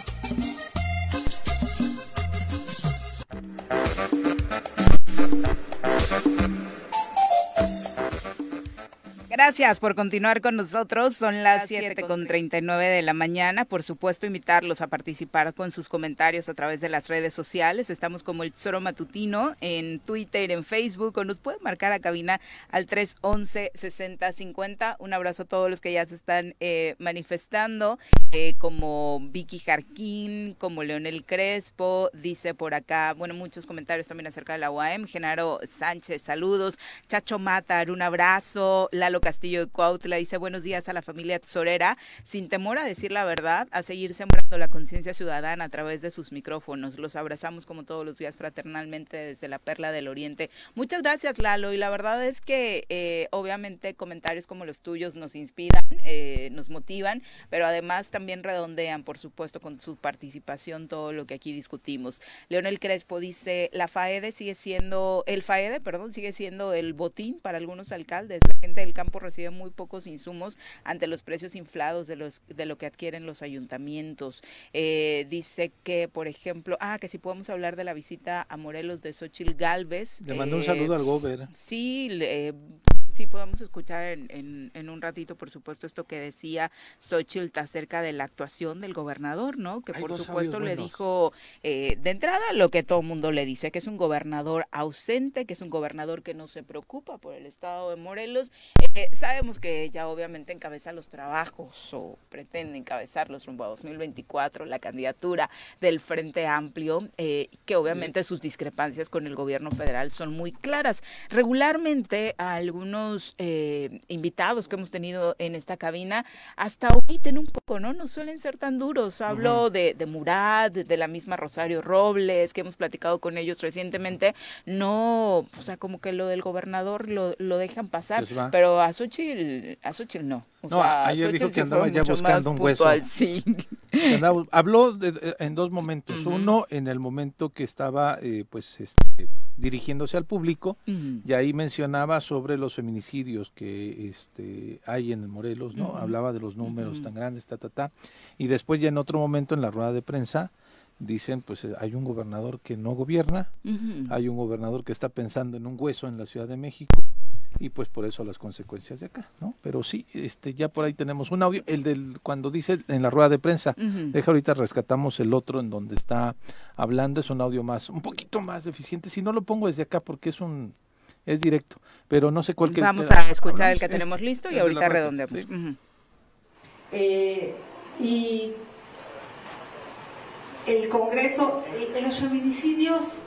Gracias por continuar con nosotros. Son las 7 con 39 de la mañana. Por supuesto, invitarlos a participar con sus comentarios a través de las redes sociales. Estamos como el Tesoro Matutino en Twitter, en Facebook, o nos pueden marcar a cabina al 311-6050. Un abrazo a todos los que ya se están eh, manifestando, eh, como Vicky Jarquín, como Leonel Crespo, dice por acá, bueno, muchos comentarios también acerca de la UAM. Genaro Sánchez, saludos. Chacho Matar, un abrazo. Lalo Castillo de Cuautla dice buenos días a la familia tesorera, sin temor a decir la verdad, a seguir sembrando la conciencia ciudadana a través de sus micrófonos. Los abrazamos como todos los días fraternalmente desde la Perla del Oriente. Muchas gracias Lalo y la verdad es que eh, obviamente comentarios como los tuyos nos inspiran, eh, nos motivan, pero además también redondean, por supuesto, con su participación todo lo que aquí discutimos. Leonel Crespo dice, la FAEDE sigue siendo, el FAEDE, perdón, sigue siendo el botín para algunos alcaldes. La gente del campo recibe muy pocos insumos ante los precios inflados de, los, de lo que adquieren los ayuntamientos. Eh, dice que, por ejemplo, ah, que si podemos hablar de la visita a Morelos de Xochil Galvez.
Le mandó un
eh,
saludo al Gober.
Sí, le- sí podemos escuchar en, en- en un ratito, por supuesto, esto que decía Xochitl acerca de la actuación del gobernador, ¿no? Que
Hay
por supuesto le
buenos.
dijo eh, de entrada lo que todo el mundo le dice, que es un gobernador ausente, que es un gobernador que no se preocupa por el estado de Morelos. Eh, sabemos que ella obviamente encabeza los trabajos o pretende encabezarlos rumbo a 2024, la candidatura del Frente Amplio, eh, que obviamente sus discrepancias con el gobierno federal son muy claras. Regularmente a algunos eh, invitados que hemos tenido en esta cabina hasta omiten un poco, ¿no? No suelen ser tan duros. Hablo de, de Murat, de, la misma Rosario Robles, que hemos platicado con ellos recientemente. No, o sea, como que lo del gobernador lo, lo dejan pasar, pero a Xochitl, a Xochitl no. O
No,
sea,
ayer dijo que andaba ya buscando un hueso.
puntual, sí.
Andaba- habló de- de- en dos momentos. Uno, en el momento que estaba eh, pues este, dirigiéndose al público, y ahí mencionaba sobre los feminicidios que este, hay en Morelos, ¿no? Hablaba de los números tan grandes, ta, ta, ta. Y después ya en otro momento en la rueda de prensa dicen, pues eh, hay un gobernador que no gobierna, hay un gobernador que está pensando en un hueso en la Ciudad de México y pues por eso las consecuencias de acá, ¿no? Pero sí, este ya por ahí tenemos un audio, el del cuando dice en la rueda de prensa, deja ahorita rescatamos el otro en donde está hablando, es un audio más, un poquito más deficiente, si no lo pongo desde acá porque es un es directo, pero no sé cuál que
Vamos a escuchar el que
este,
tenemos listo y ahorita redondeamos.
sí.
Eh, y el Congreso, el- los feminicidios,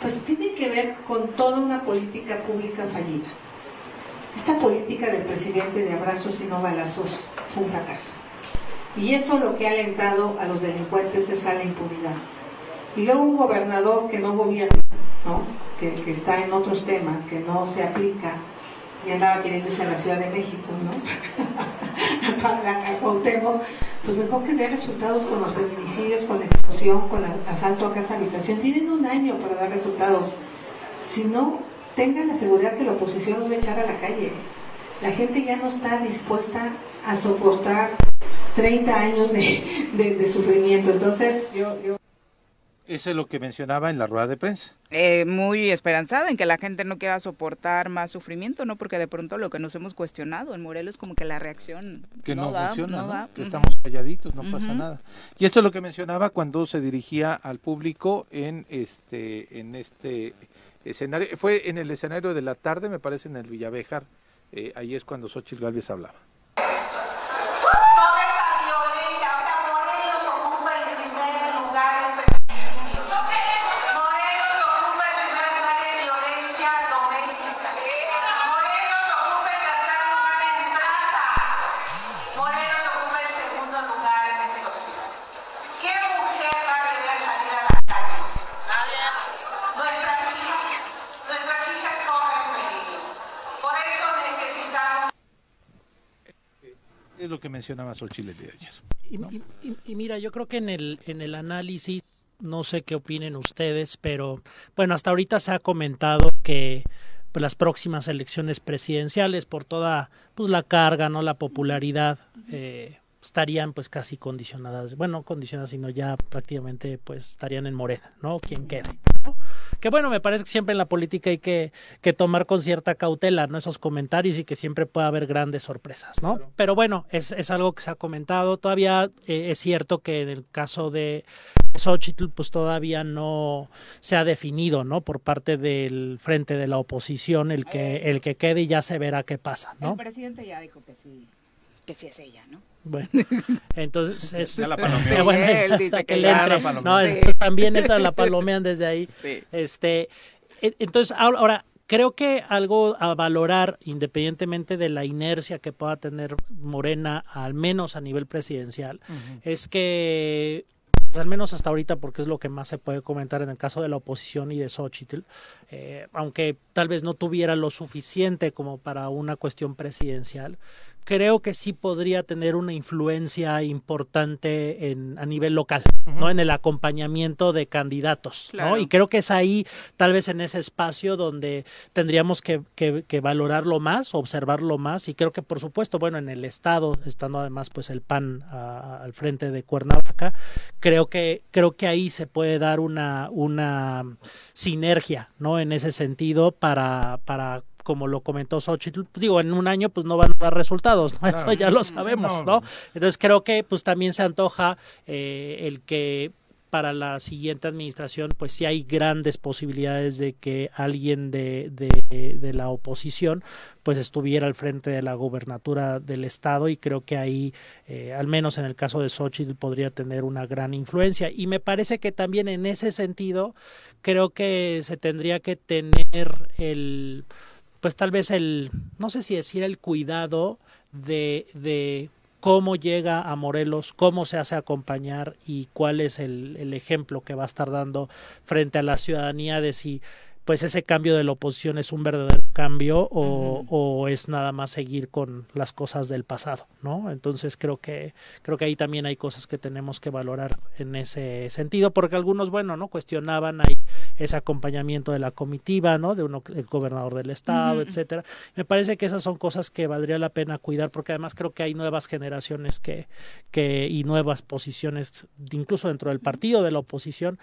pues tienen que ver con toda una política pública fallida. Esta política del presidente de abrazos y no balazos fue un fracaso. Y eso lo que ha alentado a los delincuentes es a la impunidad. Y luego un gobernador que no gobierna, ¿no? Que, está en otros temas, que no se aplica, y andaba queriendo irse a la Ciudad de México, ¿no? Para la pues mejor que dé resultados con los feminicidios, con la explosión, con el asalto a casa habitación. Tienen un año para dar resultados. Si no, tengan la seguridad que la oposición los va a echar a la calle. La gente ya no está dispuesta a soportar 30 años de, de- de sufrimiento. Entonces, yo, yo
Eso es lo que mencionaba en la rueda de prensa.
Eh, muy esperanzada en que la gente no quiera soportar más sufrimiento, ¿no? Porque de pronto lo que nos hemos cuestionado en Morelos como que la reacción
que no,
da,
funciona,
no
¿no?
da.
que estamos calladitos, no pasa nada. Y esto es lo que mencionaba cuando se dirigía al público en este en este escenario. Fue en el escenario de la tarde, me parece, en el Villavejar. Eh, ahí es cuando Xochitl Gálvez hablaba. Es lo que mencionaba Xochitl el día de ayer.
Y, y- y- y mira, yo creo que en el, en el análisis, no sé qué opinen ustedes, pero bueno, hasta ahorita se ha comentado que pues, las próximas elecciones presidenciales, por toda pues, la carga, no la popularidad, eh, estarían pues casi condicionadas, bueno, no condicionadas, sino ya prácticamente pues estarían en Morena, ¿no? Quien quede. ¿no? Que bueno, me parece que siempre en la política hay que, que tomar con cierta cautela, ¿no? Esos comentarios y que siempre puede haber grandes sorpresas, ¿no? Pero bueno, es, es algo que se ha comentado. Todavía eh, es cierto que en el caso de Xochitl, pues todavía no se ha definido, ¿no? Por parte del frente de la oposición, el que, el que quede y ya se verá qué pasa, ¿no?
El presidente ya dijo que sí, que sí es ella, ¿no?
Bueno, entonces es,
la
bueno,
Sí,
hasta que,
que
le entre.
la.
No,
Sí.
es- también esa la palomean desde ahí.
Sí.
Este, e- entonces ahora, ahora, creo que algo a valorar, independientemente de la inercia que pueda tener Morena, al menos a nivel presidencial, es que pues, al menos hasta ahorita, porque es lo que más se puede comentar en el caso de la oposición y de Xochitl, eh, aunque tal vez no tuviera lo suficiente como para una cuestión presidencial, creo que sí podría tener una influencia importante en, a nivel local, ¿no? En el acompañamiento de candidatos, ¿no? Y creo que es ahí, tal vez en ese espacio donde tendríamos que, que- que valorarlo más, observarlo más, y creo que por supuesto, bueno, en el Estado, estando además pues el PAN a- al frente de Cuernavaca, creo que, creo que ahí se puede dar una, una sinergia, ¿no? En ese sentido, para, para como lo comentó Xochitl, digo, en un año pues no van a dar resultados, ¿no?
Claro.
Eso ya lo sabemos.
¿no?
Entonces creo que pues también se antoja eh, el que para la siguiente administración pues sí hay grandes posibilidades de que alguien de, de, de la oposición pues estuviera al frente de la gobernatura del estado y creo que ahí eh, al menos en el caso de Xochitl podría tener una gran influencia. Y me parece que también en ese sentido creo que se tendría que tener el pues tal vez el, no sé si decir el cuidado de, de cómo llega a Morelos, cómo se hace acompañar y cuál es el, el ejemplo que va a estar dando frente a la ciudadanía de si pues ese cambio de la oposición es un verdadero cambio o, o es nada más seguir con las cosas del pasado, ¿no? Entonces creo que creo que ahí también hay cosas que tenemos que valorar en ese sentido, porque algunos, bueno, ¿no? cuestionaban ahí ese acompañamiento de la comitiva, ¿no? De uno, el gobernador del estado,
Ujú.
etcétera. Me parece que esas son cosas que valdría la pena cuidar, porque además creo que hay nuevas generaciones que, que y nuevas posiciones, incluso dentro del partido de la oposición,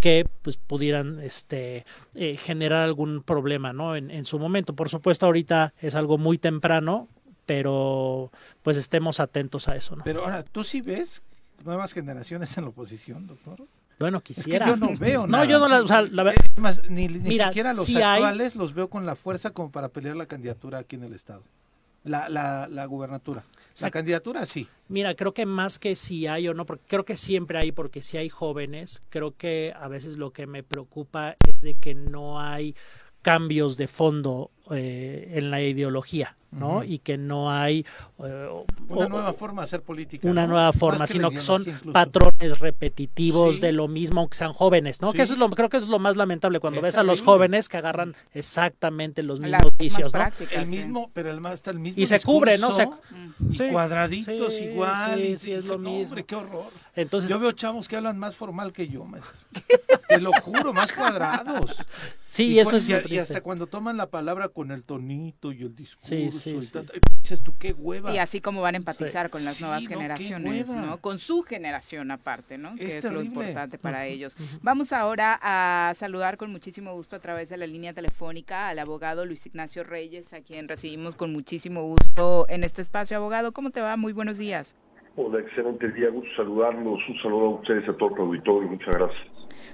que pues pudieran este eh, generar algún problema no en, en su momento por supuesto ahorita es algo muy temprano pero pues estemos atentos a eso no
Pero ahora, ¿tú sí ves nuevas generaciones en la oposición, doctor?
Bueno
Es que
quisiera
yo no veo
no
nada.
yo no la, o sea, la
Es más, ni, ni
Mira,
siquiera los
hay-
actuales los veo con la fuerza como para pelear la candidatura aquí en el estado. La, la, la gubernatura. La
sea,
candidatura sí.
Mira, creo que más que si hay o no, porque creo que siempre hay, porque si hay jóvenes, creo que a veces lo que me preocupa es de que no hay cambios de fondo eh, en la ideología, ¿no? Y que no hay eh,
Una
o-
nueva forma de hacer política.
una
¿no?
nueva forma,
que
sino que son
incluso.
patrones repetitivos
Sí.
de lo mismo, aunque sean jóvenes, ¿no?
Sí.
Que eso es lo, creo que eso es lo más lamentable cuando
Es
ves a los jóvenes que agarran exactamente los mismos vicios, ¿no?
El mismo, pero el más está el mismo
Y se cubre, ¿no? Se-
y
Sí.
cuadraditos
Sí,
igual.
sí,
y-
sí, es lo
no,
mismo.
Hombre, qué horror.
Entonces,
Yo veo chavos que hablan más formal que yo, maestro. Te lo juro, más cuadrados.
Sí,
Y
eso es
y,
lo
y hasta cuando toman la palabra con el tonito y el discurso
Sí, sí,
y
sí,
tal,
sí.
dices tú qué hueva.
Y así como van a empatizar con las
Sí,
nuevas
no,
generaciones. ¿no? Con su generación aparte, ¿no? Que
Es
es, lo importante para ellos. Vamos ahora a saludar con muchísimo gusto a través de la línea telefónica al abogado Luis Ignacio Reyes, a quien recibimos con muchísimo gusto en este espacio. Abogado, ¿cómo te va? Muy buenos días.
Hola, excelente día, gusto saludarlos, un saludo a ustedes, a todo el auditorio, muchas gracias.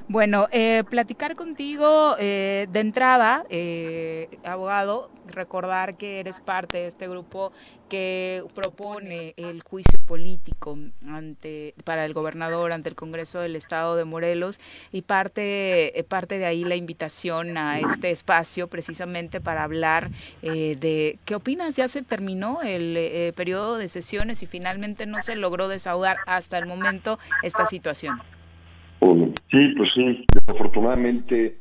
Bueno, eh, platicar contigo eh, de entrada, eh, abogado, recordar que eres parte de este grupo que propone el juicio político ante para el gobernador ante el Congreso del Estado de Morelos y parte eh, parte de ahí la invitación a este espacio precisamente para hablar eh, de qué opinas ya se terminó el eh, periodo de sesiones y finalmente no se logró desahogar hasta el momento esta situación.
Sí, pues sí, desafortunadamente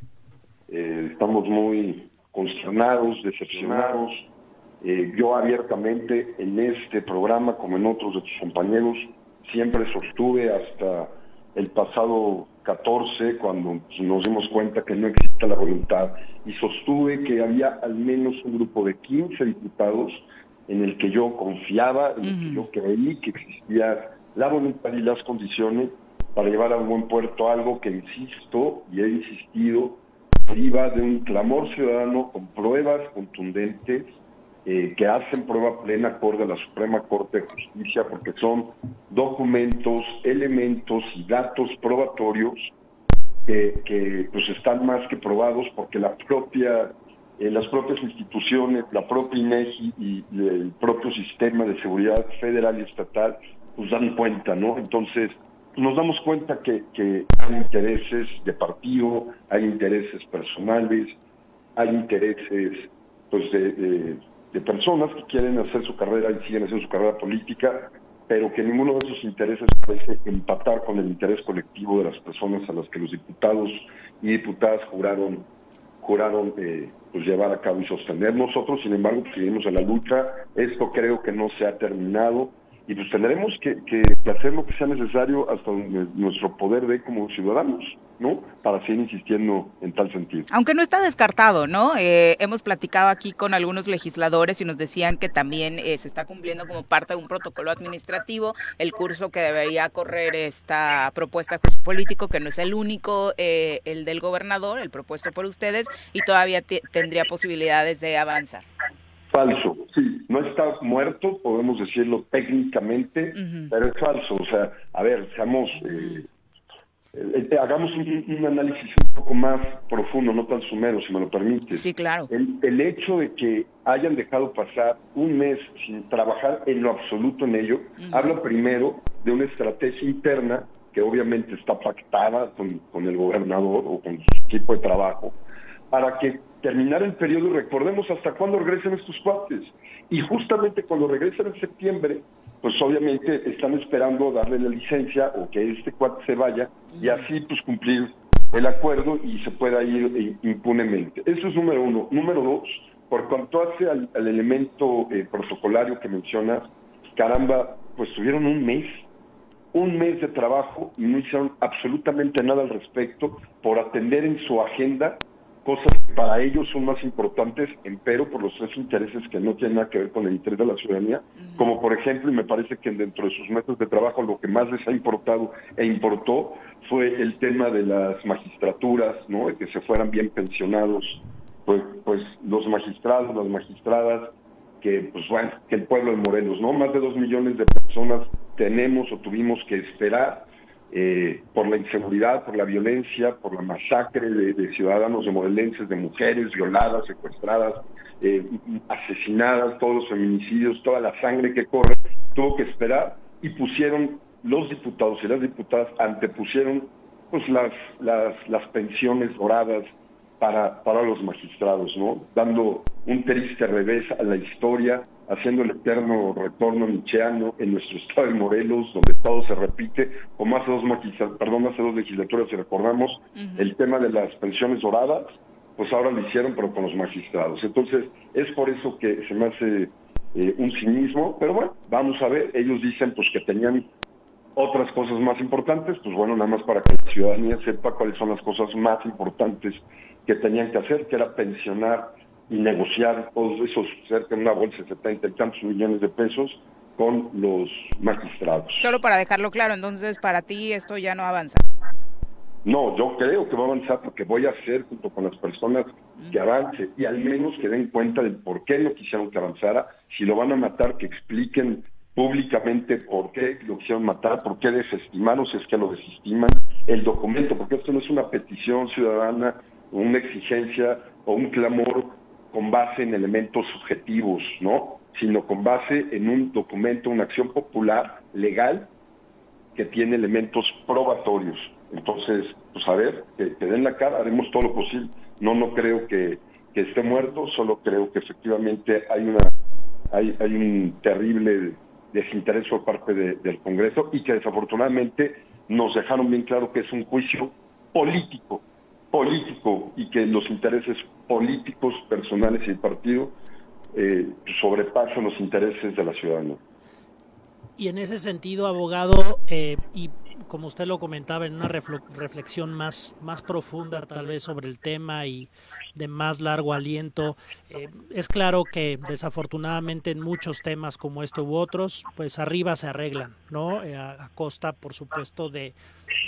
eh, estamos muy consternados, decepcionados. Eh, yo abiertamente en este programa, como en otros de tus compañeros, siempre sostuve hasta el pasado 14, cuando nos dimos cuenta que no existe la voluntad, y sostuve que había al menos un grupo de 15 diputados en el que yo confiaba, en el que yo creí que existía la voluntad y las condiciones para llevar a buen puerto algo que, insisto, y he insistido, deriva de un clamor ciudadano con pruebas contundentes eh, que hacen prueba plena acorde a la Suprema Corte de Justicia, porque son documentos, elementos y datos probatorios que, pues están más que probados porque la propia eh, las propias instituciones, la propia INEGI y, y el propio sistema de seguridad federal y estatal, pues dan cuenta, ¿no? Entonces, nos damos cuenta que, hay intereses de partido, hay intereses personales, hay intereses pues de personas que quieren hacer su carrera y siguen haciendo su carrera política, pero que ninguno de esos intereses parece empatar con el interés colectivo de las personas a las que los diputados y diputadas juraron juraron eh, pues llevar a cabo y sostener. Nosotros, sin embargo, pues, seguimos en la lucha. Esto creo que no se ha terminado y pues tendremos que, que- que hacer lo que sea necesario hasta donde nuestro poder dé como ciudadanos, ¿no? Para seguir insistiendo en tal sentido.
Aunque no está descartado, ¿no? Eh, hemos platicado aquí con algunos legisladores y nos decían que también eh, se está cumpliendo como parte de un protocolo administrativo el curso que debería correr esta propuesta de juicio político, que no es el único, eh, el del gobernador, el propuesto por ustedes, y todavía te- tendría posibilidades de avanzar.
Falso, sí, no está muerto, podemos decirlo técnicamente, pero es falso. O sea, a ver, seamos, eh, eh, eh, hagamos un, un análisis un poco más profundo, no tan sumero, si me lo permites.
Sí, claro.
El, el hecho de que hayan dejado pasar un mes sin trabajar en lo absoluto en ello, habla primero de una estrategia interna que obviamente está pactada con, con el gobernador o con su equipo de trabajo, para que terminar el periodo recordemos hasta cuándo regresen estos cuates. Y justamente cuando regresen en septiembre, pues obviamente están esperando darle la licencia o que este cuate se vaya y así pues cumplir el acuerdo y se pueda ir eh, impunemente. Eso es número uno. Número dos, por cuanto hace al, al elemento eh, protocolario que mencionas, caramba, pues tuvieron un mes un mes de trabajo y no hicieron absolutamente nada al respecto por atender en su agenda cosas que para ellos son más importantes, empero por los tres intereses que no tienen nada que ver con el interés de la ciudadanía, como por ejemplo, y me parece que dentro de sus metas de trabajo lo que más les ha importado e importó fue el tema de las magistraturas, ¿no? De que se fueran bien pensionados, pues, pues los magistrados, las magistradas, que pues bueno, que el pueblo de Morelos, ¿no? Más de dos millones de personas tenemos o tuvimos que esperar eh, por la inseguridad, por la violencia, por la masacre de, de ciudadanos de morelenses, de mujeres violadas, secuestradas, eh, asesinadas, todos los feminicidios, toda la sangre que corre, tuvo que esperar y pusieron los diputados y las diputadas antepusieron pues las, las, las pensiones doradas para, para los magistrados, ¿no? Dando un triste revés a la historia, haciendo el eterno retorno nicheano en nuestro estado de Morelos, donde todo se repite, como hace dos, perdón, hace dos legislaturas, si recordamos, el tema de las pensiones doradas, pues ahora lo hicieron, pero con los magistrados. Entonces, es por eso que se me hace eh, un cinismo, pero bueno, vamos a ver, ellos dicen pues que tenían Otras cosas más importantes, pues bueno, nada más para que la ciudadanía sepa cuáles son las cosas más importantes que tenían que hacer, que era pensionar y negociar todos esos cerca de una bolsa de 70 y tantos millones de pesos con los magistrados.
Solo para dejarlo claro, entonces para ti esto ya no avanza.
No, yo creo que va a avanzar porque voy a hacer junto con las personas que avance y al menos que den cuenta del por qué no quisieron que avanzara. Si lo van a matar, que expliquen públicamente por qué lo quisieron matar, por qué desestimaron, si es que lo desestiman, el documento, porque esto no es una petición ciudadana, una exigencia o un clamor con base en elementos subjetivos, ¿no? Sino con base en un documento, una acción popular, legal, que tiene elementos probatorios. Entonces, pues a ver, que, den la cara, haremos todo lo posible. No, no creo que, que esté muerto, solo creo que efectivamente hay una hay, hay un terrible desinterés por parte de- del Congreso y que desafortunadamente nos dejaron bien claro que es un juicio político, político y que los intereses políticos, personales y el partido eh, sobrepasan los intereses de la ciudadanía.
Y en ese sentido, abogado, eh, y como usted lo comentaba, en una reflexión más, más profunda tal vez sobre el tema y de más largo aliento, eh, es claro que desafortunadamente en muchos temas como este u otros, pues arriba se arreglan, ¿no? Eh, a, a costa, por supuesto, de,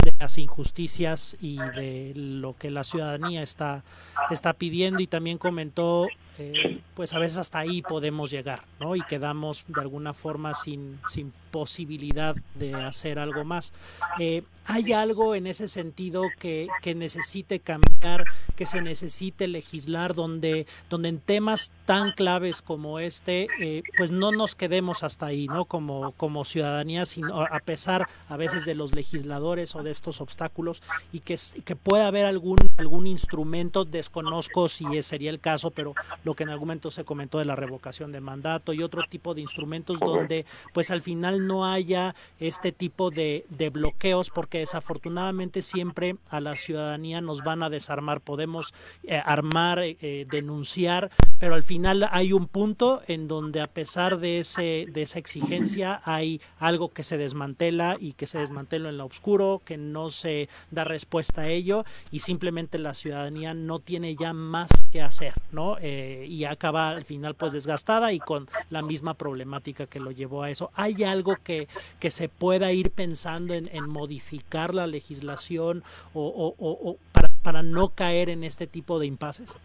de las injusticias y de lo que la ciudadanía está, está pidiendo y también comentó eh, pues a veces hasta ahí podemos llegar, ¿no? Y quedamos de alguna forma sin, sin posibilidad de hacer algo más. Eh, ¿Hay algo en ese sentido que, que necesite cambiar, que se necesite legislar, donde, donde en temas tan claves como este, eh, pues no nos quedemos hasta ahí, ¿no? Como, como ciudadanía, sino a pesar a veces de los legisladores o de estos obstáculos, y que, que pueda haber algún, algún instrumento, desconozco si sería el caso, pero lo que en algún momento se comentó de la revocación de mandato y otro tipo de instrumentos donde pues al final no haya este tipo de, de bloqueos porque desafortunadamente siempre a la ciudadanía nos van a desarmar, podemos eh, armar, eh, eh, denunciar, pero al final hay un punto en donde a pesar de, ese, de esa exigencia hay algo que se desmantela y que se desmantela en lo oscuro, que no se da respuesta a ello y simplemente la ciudadanía no tiene ya más que hacer, ¿no? Eh, y acaba al final pues desgastada y con la misma problemática que lo llevó a eso. ¿Hay algo que, que se pueda ir pensando en, modificar la legislación o para, para no caer en este tipo de impases?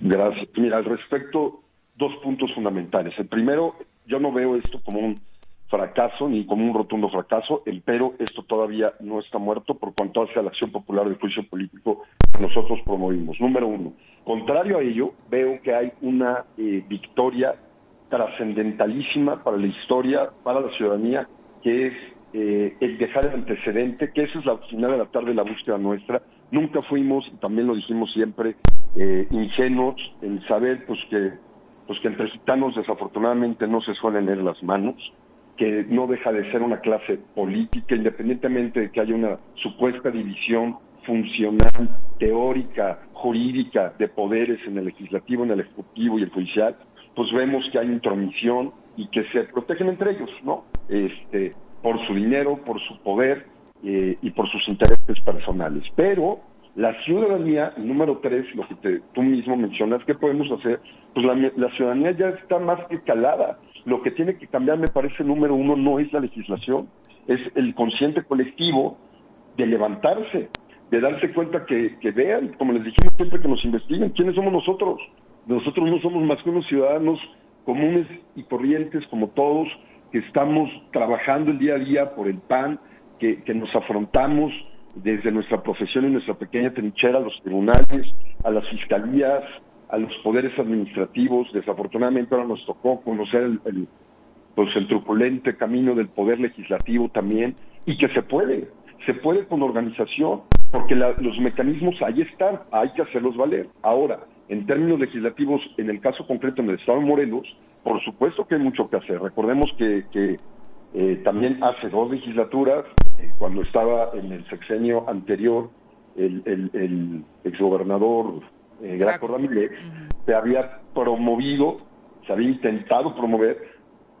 Gracias. Mira, al respecto, dos puntos fundamentales. El primero, yo no veo esto como un fracaso ni como un rotundo fracaso, el pero esto todavía no está muerto por cuanto hace a la acción popular del juicio político que nosotros promovimos. Número uno. Contrario a ello, veo que hay una eh, victoria trascendentalísima para la historia, para la ciudadanía, que es eh, el dejar el antecedente, que esa es la final de la tarde la búsqueda nuestra. Nunca fuimos, y también lo dijimos siempre, eh, ingenuos en saber pues que, pues que entre gitanos desafortunadamente no se suelen leer las manos, que no deja de ser una clase política, independientemente de que haya una supuesta división funcional, teórica, jurídica de poderes en el legislativo, en el ejecutivo y el judicial, pues vemos que hay intromisión y que se protegen entre ellos, ¿no? Este, por su dinero, por su poder eh, y por sus intereses personales. Pero la ciudadanía, número tres, lo que te- tú mismo mencionas, ¿qué podemos hacer? Pues la, la ciudadanía ya está más que calada. Lo que tiene que cambiar, me parece, número uno, no es la legislación, es el consciente colectivo de levantarse, de darse cuenta que, que vean, como les dijimos siempre, que nos investiguen, quiénes somos nosotros. Nosotros no somos más que unos ciudadanos comunes y corrientes como todos, que estamos trabajando el día a día por el PAN, que, que nos afrontamos desde nuestra profesión y nuestra pequeña trinchera a los tribunales, a las fiscalías, a los poderes administrativos. Desafortunadamente ahora nos tocó conocer el, el, pues, el truculente camino del poder legislativo también, y que se puede, se puede con organización, porque la- los mecanismos ahí están, hay que hacerlos valer. Ahora, en términos legislativos, en el caso concreto en el Estado de Morelos, por supuesto que hay mucho que hacer. Recordemos que, que, eh, también hace dos legislaturas, eh, cuando estaba en el sexenio anterior, el, el, el exgobernador eh, Graco Ramírez se había promovido, se había intentado promover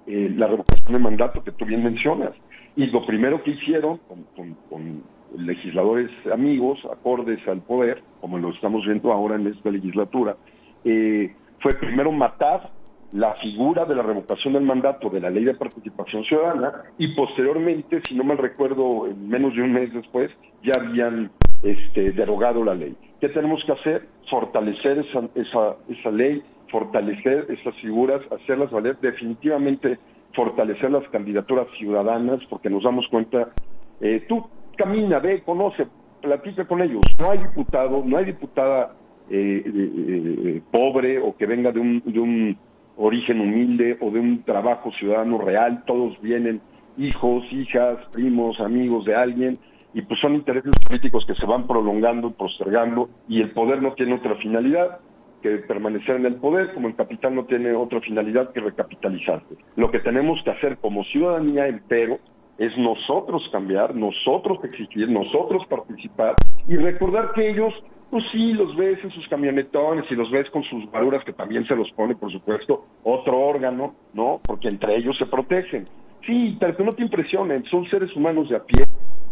eh, la revocación de mandato que tú bien mencionas. Y lo primero que hicieron con, con- con legisladores amigos, acordes al poder, como lo estamos viendo ahora en esta legislatura, eh, fue primero matar la figura de la revocación del mandato de la ley de participación ciudadana y posteriormente, si no mal recuerdo, en menos de un mes después, ya habían este, derogado la ley. ¿Qué tenemos que hacer? Fortalecer esa, esa, esa ley, fortalecer esas figuras, hacerlas valer, definitivamente fortalecer las candidaturas ciudadanas, porque nos damos cuenta, eh, tú camina, ve, conoce, platica con ellos. No hay diputado, no hay diputada eh, eh, eh, pobre o que venga de un, de un origen humilde o de un trabajo ciudadano real, todos vienen hijos, hijas, primos, amigos de alguien, y pues son intereses políticos que se van prolongando, postergando, y el poder no tiene otra finalidad que permanecer en el poder, como el capital no tiene otra finalidad que recapitalizarse. Lo que tenemos que hacer como ciudadanía, empero, es nosotros cambiar, nosotros exigir, nosotros participar y recordar que ellos, pues sí, los ves en sus camionetones y los ves con sus varuras, que también se los pone, por supuesto, otro órgano, ¿no? Porque entre ellos se protegen. Sí, pero que no te impresionen, son seres humanos de a pie,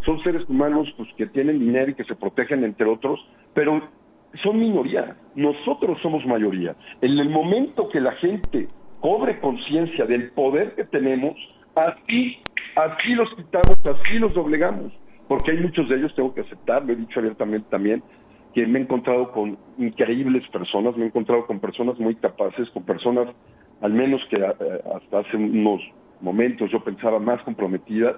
son seres humanos pues, que tienen dinero y que se protegen entre otros, pero son minoría, nosotros somos mayoría. En el momento que la gente cobre conciencia del poder que tenemos, así, así los quitamos, así los doblegamos. Porque hay muchos de ellos, tengo que aceptar, lo he dicho abiertamente también, que me he encontrado con increíbles personas, me he encontrado con personas muy capaces, con personas, al menos que eh, hasta hace unos momentos yo pensaba más comprometidas,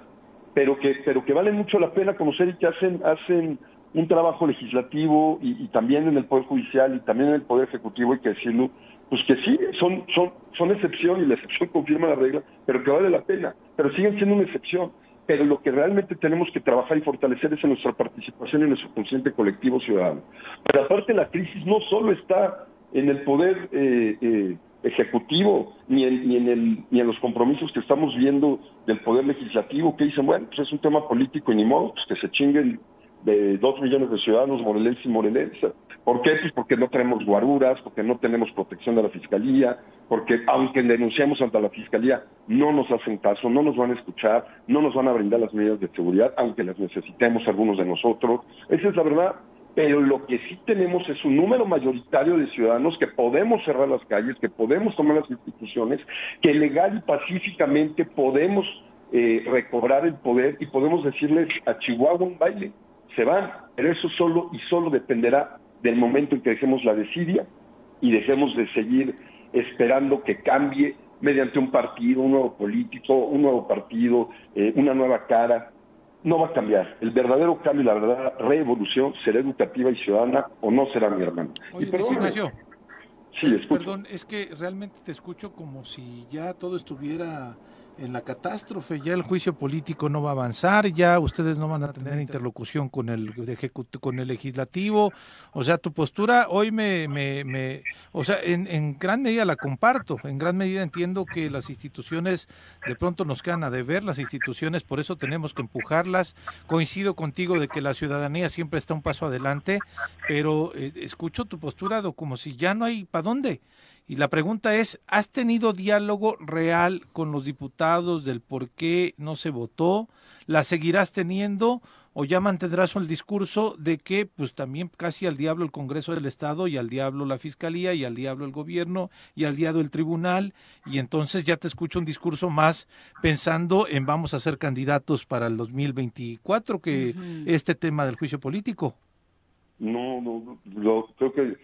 pero que, pero que vale mucho la pena conocer y que hacen, hacen un trabajo legislativo y, también en el Poder Judicial y también en el Poder Ejecutivo, hay que decirlo, pues que sí, son, son, son excepción y la excepción confirma la regla, pero que vale la pena, pero siguen siendo una excepción. Pero lo que realmente tenemos que trabajar y fortalecer es en nuestra participación en nuestro consciente colectivo ciudadano. Pero aparte la crisis no solo está en el poder eh, eh, ejecutivo ni en, ni, en el, ni en los compromisos que estamos viendo del poder legislativo que dicen, bueno, pues es un tema político y ni modo, pues que se chinguen de dos millones de ciudadanos morelenses y morelenses. ¿Por qué? Pues porque no tenemos guaruras, porque no tenemos protección de la fiscalía, porque aunque denunciamos ante la fiscalía, no nos hacen caso, no nos van a escuchar, no nos van a brindar las medidas de seguridad, aunque las necesitemos algunos de nosotros. Esa es la verdad. Pero lo que sí tenemos es un número mayoritario de ciudadanos que podemos cerrar las calles, que podemos tomar las instituciones, que legal y pacíficamente podemos eh, recobrar el poder y podemos decirles a Chihuahua un baile se van, pero eso solo y solo dependerá del momento en que dejemos la desidia y dejemos de seguir esperando que cambie mediante un partido, un nuevo político, un nuevo partido, eh, una nueva cara. No va a cambiar. El verdadero cambio y la verdadera revolución será educativa y ciudadana o no será mi hermano.
Oye,
y perdóname.
Ignacio.
Sí, escucho.
Perdón, es que realmente te escucho como si ya todo estuviera en la catástrofe, ya el juicio político no va a avanzar, ya ustedes no van a tener interlocución con el con el legislativo, o sea, tu postura hoy me, me, me o sea, en, en gran medida la comparto, en gran medida entiendo que las instituciones de pronto nos quedan a deber, las instituciones, por eso tenemos que empujarlas, coincido contigo de que la ciudadanía siempre está un paso adelante, pero eh, escucho tu postura como si ya no hay para dónde. Y la pregunta es, ¿has tenido diálogo real con los diputados del por qué no se votó? ¿La seguirás teniendo o ya mantendrás el discurso de que pues también casi al diablo el Congreso del Estado y al diablo la Fiscalía y al diablo el gobierno y al diablo el tribunal y entonces ya te escucho un discurso más pensando en vamos a ser candidatos para el 2024 que
Ujú.
este tema del juicio político?
No, no, lo- creo que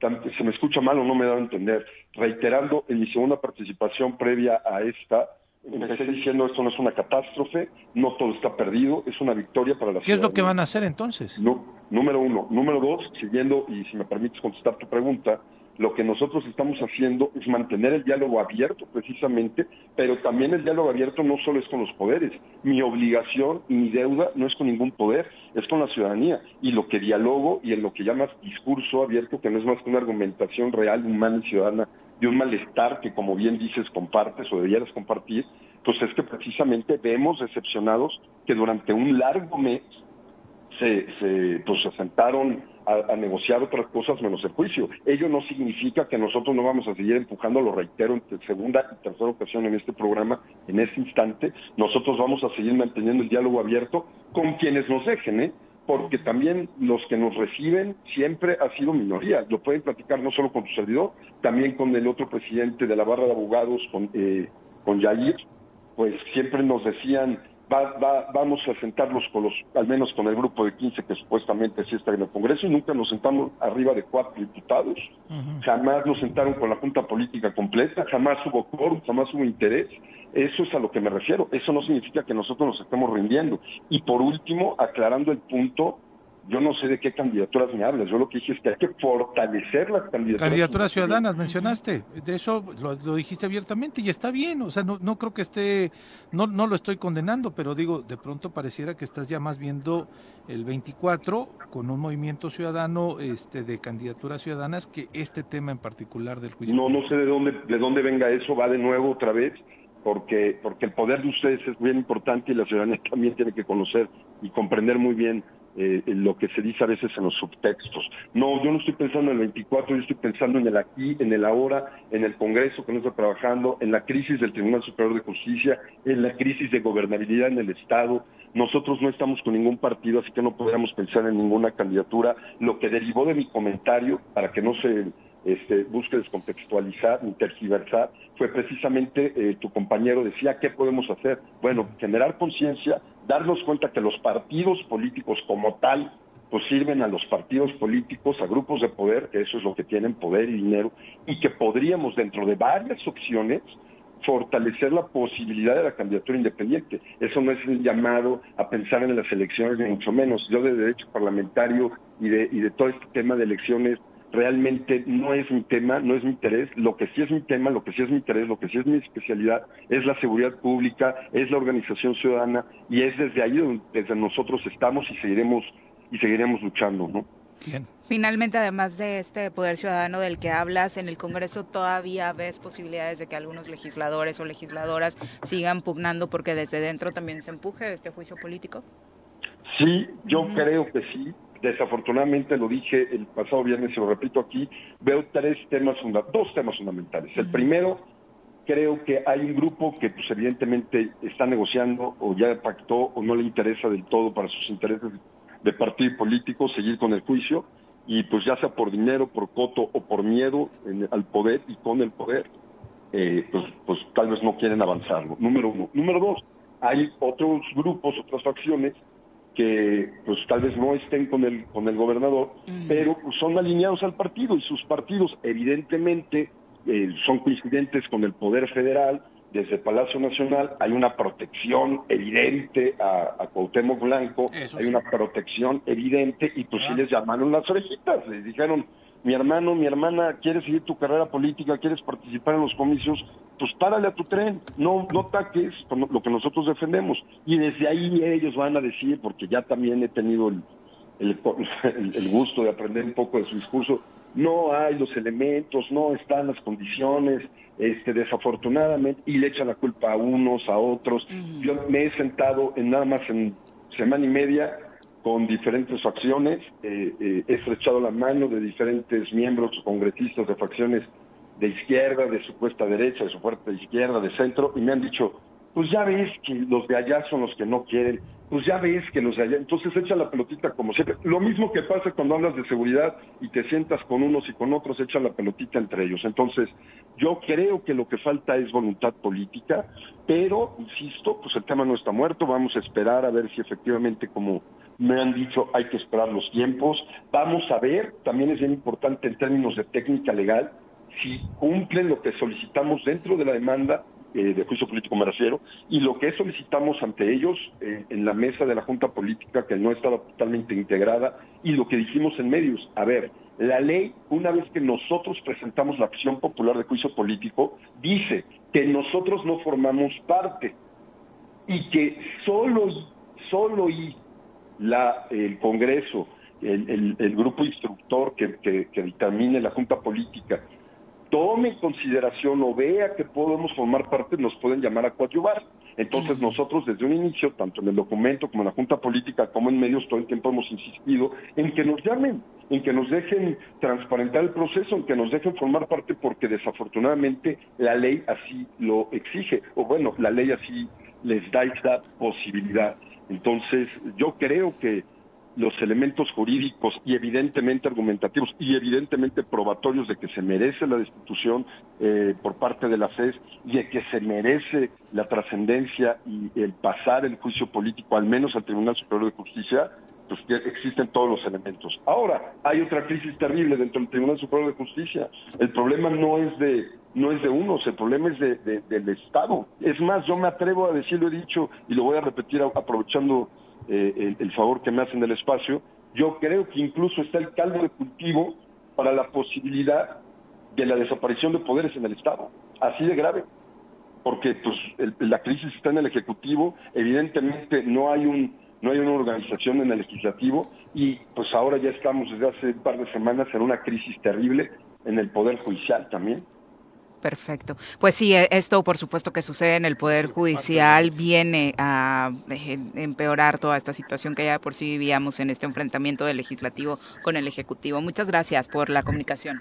se me escucha mal o no me dado a entender. Reiterando, en mi segunda participación previa a esta, empecé diciendo esto no es una catástrofe, no todo está perdido, es una victoria para la
¿Qué es lo que van a hacer entonces?
No, número uno. Número dos, siguiendo, y si me permites contestar tu pregunta, lo que nosotros estamos haciendo es mantener el diálogo abierto precisamente, pero también el diálogo abierto no solo es con los poderes. Mi obligación y mi deuda no es con ningún poder, es con la ciudadanía. Y lo que dialogo y en lo que llamas discurso abierto, que no es más que una argumentación real, humana y ciudadana de un malestar que, como bien dices, compartes o debieras compartir, pues es que precisamente vemos decepcionados que durante un largo mes se, se, pues, se sentaron a, negociar otras cosas menos el juicio. Ello no significa que nosotros no vamos a seguir empujando, lo reitero en segunda y tercera ocasión en este programa, en este instante, nosotros vamos a seguir manteniendo el diálogo abierto con quienes nos dejen, ¿eh? porque también los que nos reciben siempre ha sido minoría. Lo pueden platicar no solo con tu servidor, también con el otro presidente de la barra de abogados, con, eh, con Yair, pues siempre nos decían, va, va- vamos a sentarlos con los, al menos con el grupo de 15 que supuestamente sí está en el Congreso, y nunca nos sentamos arriba de cuatro diputados, jamás nos sentaron con la Junta Política completa, jamás hubo quórum, jamás hubo interés. Eso es a lo que me refiero. Eso no significa que nosotros nos estemos rindiendo. Y por último, aclarando el punto, yo no sé de qué candidaturas me hablas. Yo lo que dije es que hay que fortalecer las candidaturas.
Candidaturas ciudadanas mencionaste, de eso lo, lo dijiste abiertamente y está bien, o sea, no, no creo que esté, no, no lo estoy condenando, pero digo, de pronto pareciera que estás ya más viendo el 24 con un movimiento ciudadano este, de candidaturas ciudadanas que este tema en particular del juicio.
No, no sé de dónde, de dónde venga eso, va de nuevo otra vez, porque, porque el poder de ustedes es bien importante y la ciudadanía también tiene que conocer y comprender muy bien eh, lo que se dice a veces en los subtextos. No, yo no estoy pensando en el 24, yo estoy pensando en el aquí, en el ahora, en el Congreso que no está trabajando, en la crisis del Tribunal Superior de Justicia, en la crisis de gobernabilidad en el Estado. Nosotros no estamos con ningún partido, así que no podríamos pensar en ninguna candidatura. Lo que derivó de mi comentario, para que no se este, busque descontextualizar ni tergiversar, fue precisamente eh, tu compañero decía, ¿qué podemos hacer? Bueno, generar conciencia, darnos cuenta que los partidos políticos como tal, pues sirven a los partidos políticos, a grupos de poder, que eso es lo que tienen poder y dinero, y que podríamos dentro de varias opciones fortalecer la posibilidad de la candidatura independiente. Eso no es un llamado a pensar en las elecciones, ni mucho menos. Yo de derecho parlamentario y de, y de todo este tema de elecciones realmente no es mi tema, no es mi interés. Lo que sí es mi tema, lo que sí es mi interés, lo que sí es mi especialidad es la seguridad pública, es la organización ciudadana y es desde ahí donde desde nosotros estamos y seguiremos y seguiremos luchando, ¿no?
Finalmente, además de este poder ciudadano del que hablas, en el Congreso todavía ves posibilidades de que algunos legisladores o legisladoras sigan pugnando porque desde dentro también se empuje este juicio político.
Sí, yo creo que sí. Desafortunadamente lo dije el pasado viernes y lo repito aquí, veo tres temas, dos temas fundamentales. El primero, creo que hay un grupo que pues evidentemente está negociando o ya pactó o no le interesa del todo para sus intereses de partido político seguir con el juicio y pues ya sea por dinero, por coto o por miedo en- al poder y con el poder, eh, pues, pues tal vez no quieren avanzarlo. Número uno. Número dos, hay otros grupos, otras facciones que pues tal vez no estén con el con el gobernador, pero pues, son alineados al partido y sus partidos evidentemente eh, son coincidentes con el poder federal. Desde Palacio Nacional hay una protección evidente a, a Cuauhtémoc Blanco, hay una protección evidente y pues sí les llamaron las orejitas, les dijeron mi hermano, mi hermana, quieres seguir tu carrera política, quieres participar en los comicios, pues párale a tu tren, no, no taques con lo que nosotros defendemos. Y desde ahí ellos van a decir, porque ya también he tenido el, el, el- el gusto de aprender un poco de su discurso, no hay los elementos, no están las condiciones, este, desafortunadamente, y le echan la culpa a unos, a otros. Yo me he sentado en nada más en semana y media con diferentes facciones, eh, eh, he estrechado la mano de diferentes miembros o congresistas de facciones de izquierda, de supuesta derecha, de supuesta izquierda, de centro, y me han dicho, pues ya ves que los de allá son los que no quieren, pues ya ves que los de allá, entonces echa la pelotita como siempre. Lo mismo que pasa cuando hablas de seguridad y te sientas con unos y con otros, echan la pelotita entre ellos. Entonces, yo creo que lo que falta es voluntad política, pero, insisto, pues el tema no está muerto, vamos a esperar a ver si efectivamente, como me han dicho, hay que esperar los tiempos. Vamos a ver, también es bien importante en términos de técnica legal, si cumplen lo que solicitamos dentro de la demanda eh, de juicio político me refiero, y lo que solicitamos ante ellos eh, en la mesa de la Junta Política que no estaba totalmente integrada, y lo que dijimos en medios. A ver, la ley, una vez que nosotros presentamos la acción popular de juicio político, dice que nosotros no formamos parte y que solo, solo y la, el Congreso, el, el- el grupo instructor que, que, que dictamine la Junta Política, tome en consideración o vea que podemos formar parte, nos pueden llamar a coadyuvar. Entonces nosotros desde un inicio, tanto en el documento como en la Junta Política, como en medios, todo el tiempo hemos insistido en que nos llamen, en que nos dejen transparentar el proceso, en que nos dejen formar parte, porque desafortunadamente la ley así lo exige, o bueno, la ley así les da esa posibilidad. Entonces yo creo que los elementos jurídicos y evidentemente argumentativos y evidentemente probatorios de que se merece la destitución eh, por parte de la FES y de que se merece la trascendencia y el pasar el juicio político al menos al Tribunal Superior de Justicia, pues existen todos los elementos. Ahora, hay otra crisis terrible dentro del Tribunal Superior de Justicia. El problema no es de no es de unos, el problema es de, de- del Estado. Es más, yo me atrevo a decir, lo he dicho y lo voy a repetir aprovechando eh, el, favor que me hacen del espacio, yo creo que incluso está el caldo de cultivo para la posibilidad de la desaparición de poderes en el Estado, así de grave, porque pues el- la crisis está en el Ejecutivo, evidentemente no hay un no hay una organización en el legislativo y pues ahora ya estamos desde hace un par de semanas en una crisis terrible en el Poder Judicial también.
Perfecto. Pues sí, eh, esto por supuesto que sucede en el Poder Judicial viene a eh, empeorar toda esta situación que ya de por sí vivíamos en este enfrentamiento del legislativo con el ejecutivo. Muchas gracias por la comunicación.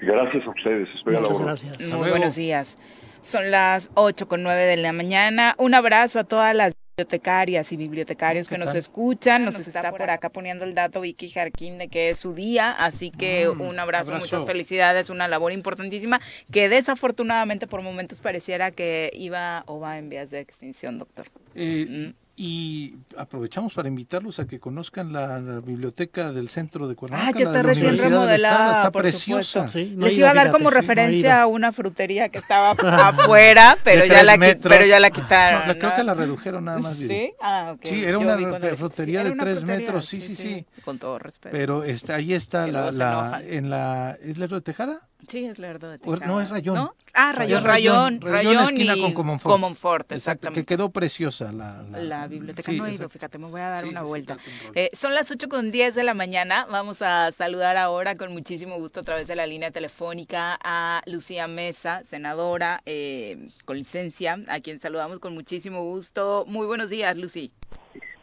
Gracias a ustedes, estoy a la orden.
Muy buenos días. Son las 8 con 9 de la mañana. Un abrazo a todas las bibliotecarias y bibliotecarios que nos
tal?
escuchan. Nos está por acá poniendo el dato Vicky Jarquín de que es su día, así que
Mm,
un abrazo,
abrazo.
muchas felicidades, una labor importantísima que desafortunadamente por momentos pareciera que iba o va en vías de extinción, doctor.
Eh, Y aprovechamos para invitarlos a que conozcan la, la biblioteca del centro de Cuernavaca.
Ah, que
la
está
la
recién remodelada,
Está
por
preciosa.
Les iba a dar como referencia a una frutería que estaba afuera, pero ya la pero ya la quitaron.
No, la- creo que la redujeron nada más.
¿Sí? Ah, ok.
Sí, era
Yo
una frutería
era
de
una
tres
frutería,
metros, sí, sí, sí.
Con todo respeto.
Pero está, ahí está
Que
la, la en la ¿es Lerdo de Tejada?
Sí, es Lerdo de
O-
Tejada.
no es Rayón.
¿No? Ah, Rayón, Rayón, Rayón,
esquina
y
con Comonfort.
Comonfort,
Exacto,
exactamente.
que quedó preciosa la, la,
La biblioteca
sí,
no he ido,
exacto.
fíjate, me voy a dar
Sí,
una
sí,
vuelta. Eh, son las 8 con 10 de la mañana. Vamos a saludar ahora con muchísimo gusto a través de la línea telefónica a Lucía Mesa, senadora eh, con licencia, a quien saludamos con muchísimo gusto. Muy buenos días, Lucy.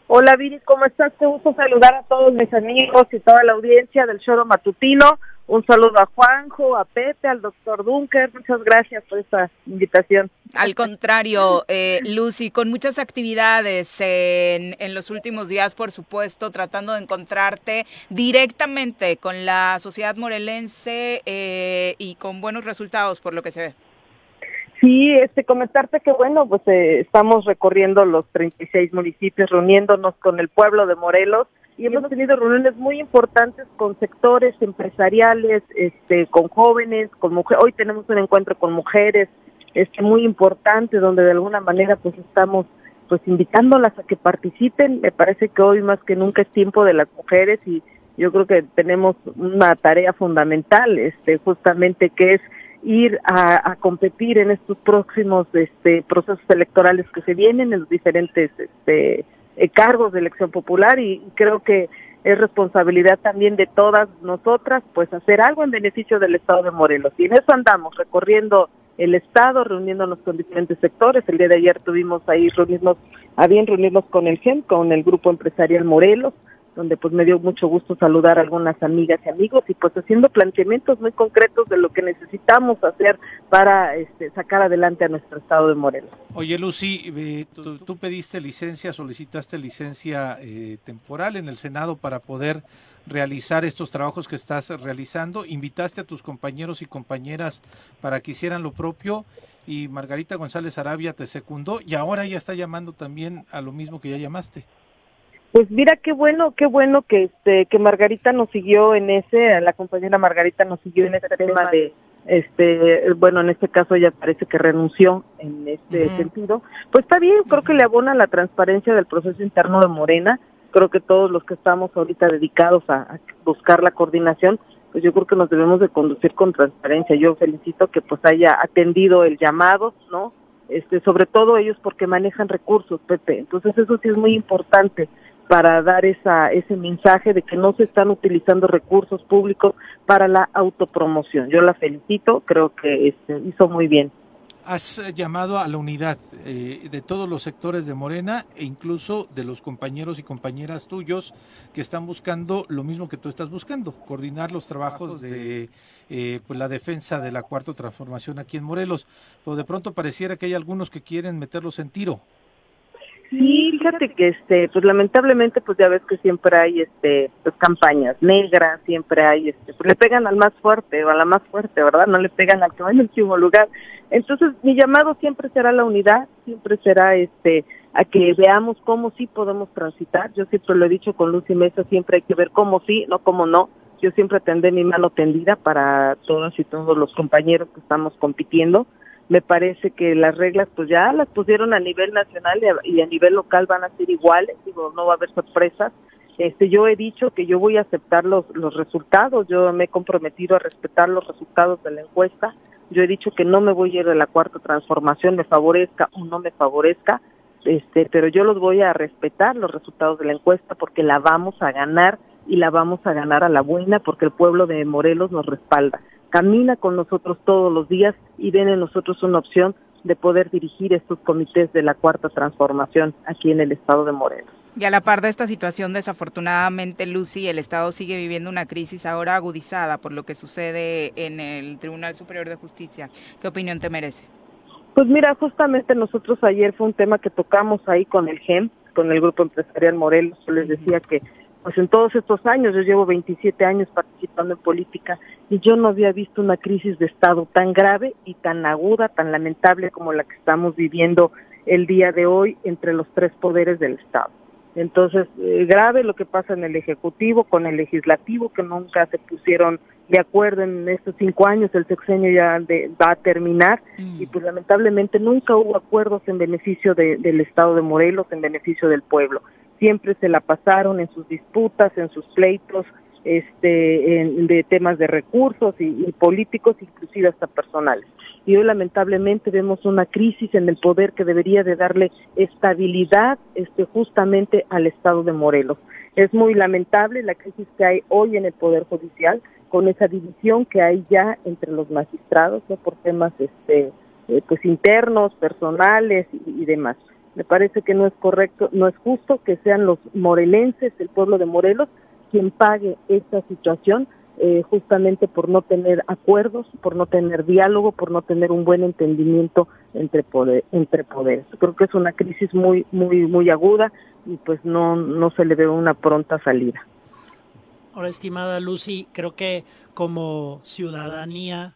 Hola Viri, ¿cómo estás? Te gusto saludar a todos mis amigos y toda la audiencia del Choro Matutino. Un saludo a Juanjo, a Pepe, al doctor Dunker. Muchas gracias por esta invitación.
Al contrario, eh, Lucy, con muchas actividades en, en los últimos días, por supuesto, tratando de encontrarte directamente con la sociedad morelense eh, y con buenos resultados, por lo que se ve.
Sí, este, comentarte que bueno, pues eh, estamos recorriendo los 36 municipios, reuniéndonos con el pueblo de Morelos y hemos tenido reuniones muy importantes con sectores empresariales, este, con jóvenes, con mujeres. Hoy tenemos un encuentro con mujeres, este, muy importante, donde de alguna manera pues estamos pues invitándolas a que participen. Me parece que hoy más que nunca es tiempo de las mujeres y yo creo que tenemos una tarea fundamental, este, justamente que es ir a, competir en estos próximos este, procesos electorales que se vienen en los diferentes este, eh, cargos de elección popular y creo que es responsabilidad también de todas nosotras pues hacer algo en beneficio del Estado de Morelos. Y en eso andamos, recorriendo el Estado, reuniéndonos con diferentes sectores. El día de ayer tuvimos ahí reunirnos, a bien reunirnos con el GEM, con el Grupo Empresarial Morelos, donde pues me dio mucho gusto saludar a algunas amigas y amigos y pues haciendo planteamientos muy concretos de lo que necesitamos hacer para este, sacar adelante a nuestro estado de Morelos.
Oye, Lucy, eh, tú, pediste licencia, solicitaste licencia eh, temporal en el Senado para poder realizar estos trabajos que estás realizando. Invitaste a tus compañeros y compañeras para que hicieran lo propio y Margarita González Arabia te secundó y ahora ya está llamando también a lo mismo que ya llamaste.
Pues mira qué bueno, qué bueno que este que Margarita nos siguió en ese, la compañera Margarita nos siguió en ese tema de este bueno, en este caso ella parece que renunció en este sentido. Pues está bien, creo que le abona la transparencia del proceso interno de Morena. Creo que todos los que estamos ahorita dedicados a, a buscar la coordinación, pues yo creo que nos debemos de conducir con transparencia. Yo felicito que pues haya atendido el llamado, ¿no? Este, sobre todo ellos porque manejan recursos, Pepe. Entonces eso sí es muy importante para dar esa, ese mensaje de que no se están utilizando recursos públicos para la autopromoción. Yo la felicito, creo que este, hizo muy bien.
Has llamado a la unidad eh, de todos los sectores de Morena e incluso de los compañeros y compañeras tuyos que están buscando lo mismo que tú estás buscando, coordinar los trabajos de eh, pues la defensa de la cuarta transformación aquí en Morelos. Pero de pronto pareciera que hay algunos que quieren meterlos en tiro.
Sí, fíjate que este, pues lamentablemente pues ya ves que siempre hay este pues campañas negras, siempre hay este, pues le pegan al más fuerte o a la más fuerte, ¿verdad? No le pegan al que va en último lugar. Entonces, mi llamado siempre será la unidad, siempre será este a que veamos cómo sí podemos transitar. Yo siempre lo he dicho con Lucy Mesa, siempre hay que ver cómo sí, no cómo no. Yo siempre tendré mi mano tendida para todos y todos los compañeros que estamos compitiendo me parece que las reglas pues ya las pusieron a nivel nacional y a, nivel local van a ser iguales, digo, no va a haber sorpresas. Este, yo he dicho que yo voy a aceptar los, los resultados, yo me he comprometido a respetar los resultados de la encuesta, yo he dicho que no me voy a ir de la cuarta transformación, me favorezca o no me favorezca, este, pero yo los voy a respetar los resultados de la encuesta porque la vamos a ganar y la vamos a ganar a la buena porque el pueblo de Morelos nos respalda camina con nosotros todos los días y ven en nosotros una opción de poder dirigir estos comités de la cuarta transformación aquí en el estado de Morelos.
Y a la par de esta situación, desafortunadamente, Lucy, el Estado sigue viviendo una crisis ahora agudizada por lo que sucede en el Tribunal Superior de Justicia. ¿Qué opinión te merece?
Pues mira, justamente nosotros ayer fue un tema que tocamos ahí con el GEM, con el Grupo Empresarial Morelos. Yo les decía que pues en todos estos años, yo llevo 27 años participando en política y yo no había visto una crisis de Estado tan grave y tan aguda, tan lamentable como la que estamos viviendo el día de hoy entre los tres poderes del Estado. Entonces, eh, grave lo que pasa en el Ejecutivo con el Legislativo, que nunca se pusieron de acuerdo en estos cinco años, el sexenio ya de, va a terminar y pues lamentablemente nunca hubo acuerdos en beneficio de, del Estado de Morelos, en beneficio del pueblo siempre se la pasaron en sus disputas, en sus pleitos, este, en, de temas de recursos y, políticos, inclusive hasta personales. Y hoy lamentablemente vemos una crisis en el poder que debería de darle estabilidad este, justamente al Estado de Morelos. Es muy lamentable la crisis que hay hoy en el Poder Judicial, con esa división que hay ya entre los magistrados, ¿no? por temas este, eh, pues internos, personales y demás. Me parece que no es correcto, no es justo que sean los morelenses, el pueblo de Morelos, quien pague esta situación eh, justamente por no tener acuerdos, por no tener diálogo, por no tener un buen entendimiento entre poder, entre poderes. Creo que es una crisis muy muy muy aguda y pues no no se le ve una pronta salida.
Ahora, estimada Lucy, creo que como ciudadanía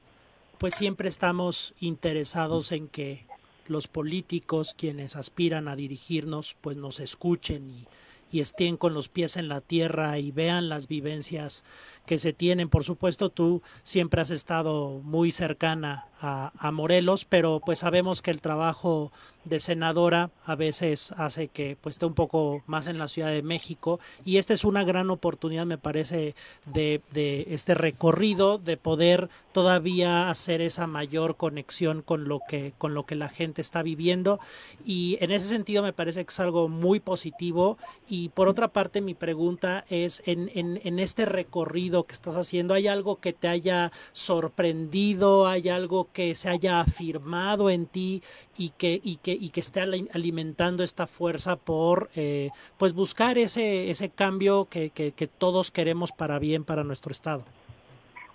pues siempre estamos interesados en que los políticos, quienes aspiran a dirigirnos, pues nos escuchen y, y estén con los pies en la tierra y vean las vivencias que se tienen. Por supuesto, tú siempre has estado muy cercana a, a, Morelos, pero pues sabemos que el trabajo de senadora a veces hace que pues esté un poco más en la Ciudad de México. Y esta es una gran oportunidad me parece de, de este recorrido de poder todavía hacer esa mayor conexión con lo que con lo que la gente está viviendo. Y en ese sentido me parece que es algo muy positivo. Y por otra parte mi pregunta es en, en, en este recorrido que estás haciendo hay algo que te haya sorprendido hay algo que se haya afirmado en ti y que, y que, y que esté alimentando esta fuerza por eh, pues buscar ese, ese cambio que, que, que todos queremos para bien para nuestro estado.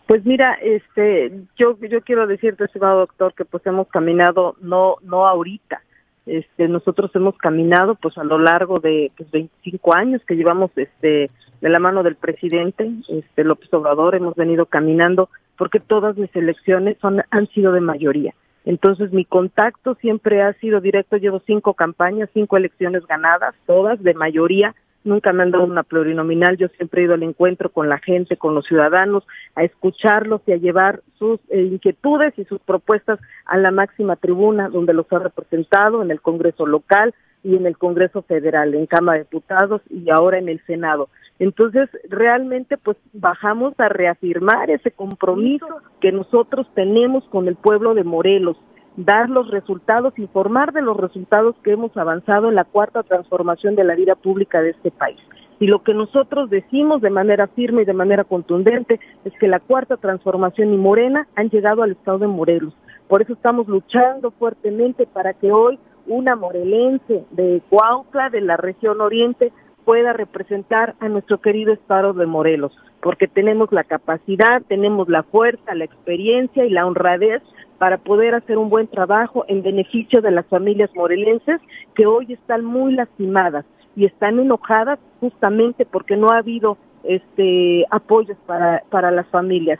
Pues mira, este, yo, yo quiero decirte, estimado doctor, que pues hemos caminado no, no ahorita, este, nosotros hemos caminado pues a lo largo de pues, 25 años que llevamos este de la mano del presidente este López Obrador hemos venido caminando porque todas mis elecciones son han sido de mayoría. Entonces mi contacto siempre ha sido directo llevo cinco campañas cinco elecciones ganadas todas de mayoría nunca me han dado una plurinominal, yo siempre he ido al encuentro con la gente, con los ciudadanos, a escucharlos y a llevar sus eh, inquietudes y sus propuestas a la máxima tribuna donde los ha representado en el Congreso local y en el Congreso federal, en Cámara de Diputados y ahora en el Senado. Entonces, realmente, pues bajamos a reafirmar ese compromiso que nosotros tenemos con el pueblo de Morelos, dar los resultados, informar de los resultados que hemos avanzado en la cuarta transformación de la vida pública de este país. Y lo que nosotros decimos de manera firme y de manera contundente es que la cuarta transformación y Morena han llegado al estado de Morelos. Por eso estamos luchando fuertemente para que hoy una morelense de Cuautla, de la región oriente, pueda representar a nuestro querido estado de Morelos, porque tenemos la capacidad, tenemos la fuerza, la experiencia y la honradez para poder hacer un buen trabajo en beneficio de las familias morelenses que hoy están muy lastimadas y están enojadas justamente porque no ha habido este apoyos para, para las familias.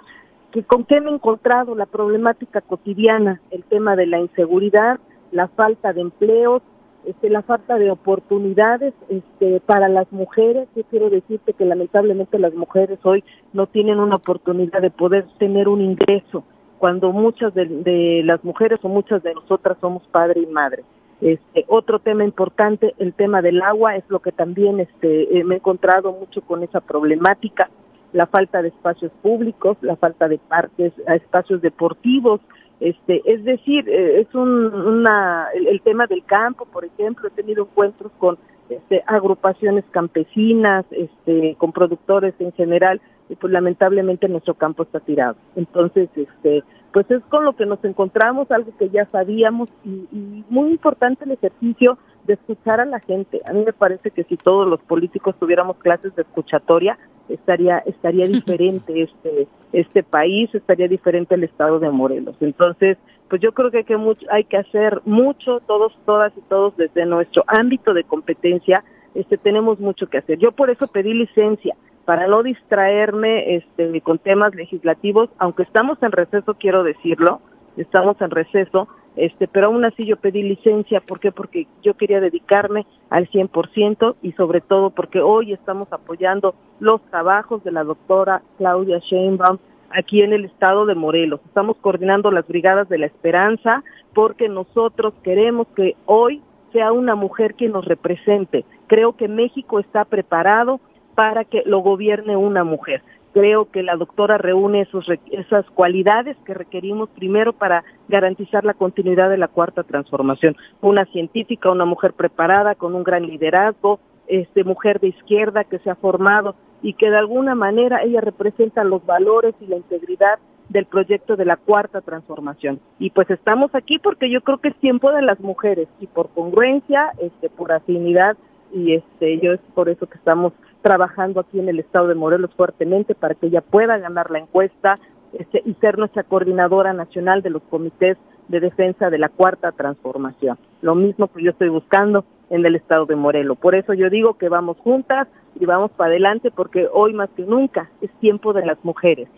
¿Que ¿Con qué me he encontrado? La problemática cotidiana, el tema de la inseguridad, la falta de empleos, este, la falta de oportunidades este, para las mujeres. Yo quiero decirte que lamentablemente las mujeres hoy no tienen una oportunidad de poder tener un ingreso cuando muchas de, las mujeres o muchas de nosotras somos padre y madre. Este, otro tema importante, el tema del agua, es lo que también este, eh, me he encontrado mucho con esa problemática, la falta de espacios públicos, la falta de parques, espacios deportivos, este, es decir, eh, es un, una, el, el tema del campo, por ejemplo, he tenido encuentros con este, agrupaciones campesinas, este, con productores en general, y pues lamentablemente nuestro campo está tirado. Entonces, este, pues es con lo que nos encontramos, algo que ya sabíamos y, y muy importante el ejercicio de escuchar a la gente. A mí me parece que si todos los políticos tuviéramos clases de escuchatoria, estaría estaría diferente este este país, estaría diferente el estado de Morelos. Entonces, pues yo creo que hay que, mucho, hay que hacer mucho, todos, todas y todos desde nuestro ámbito de competencia, este tenemos mucho que hacer. Yo por eso pedí licencia para no distraerme este con temas legislativos, aunque estamos en receso, quiero decirlo, estamos en receso, este, pero aún así yo pedí licencia, ¿por qué? Porque yo quería dedicarme al 100% y sobre todo porque hoy estamos apoyando los trabajos de la doctora Claudia Sheinbaum aquí en el estado de Morelos. Estamos coordinando las brigadas de la esperanza porque nosotros queremos que hoy sea una mujer quien nos represente. Creo que México está preparado para que lo gobierne una mujer creo que la doctora reúne esos, esas cualidades que requerimos primero para garantizar la continuidad de la cuarta transformación. Una científica, una mujer preparada, con un gran liderazgo, este, mujer de izquierda que se ha formado y que de alguna manera ella representa los valores y la integridad del proyecto de la cuarta transformación. Y pues estamos aquí porque yo creo que es tiempo de las mujeres y por congruencia, este, por afinidad y este, yo es por eso que estamos trabajando aquí en el estado de Morelos fuertemente para que ella pueda ganar la encuesta este, y ser nuestra coordinadora nacional de los comités de defensa de la cuarta transformación. Lo mismo que yo estoy buscando en el estado de Morelos. Por eso yo digo que vamos juntas y vamos para adelante porque hoy más que nunca es tiempo de las mujeres.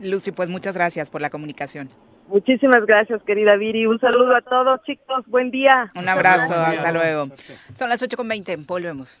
Lucy, pues muchas gracias por la comunicación.
Muchísimas gracias, querida Viri. Un saludo a todos, chicos. Buen día.
Un abrazo, hasta luego. Son las 8.20, volvemos.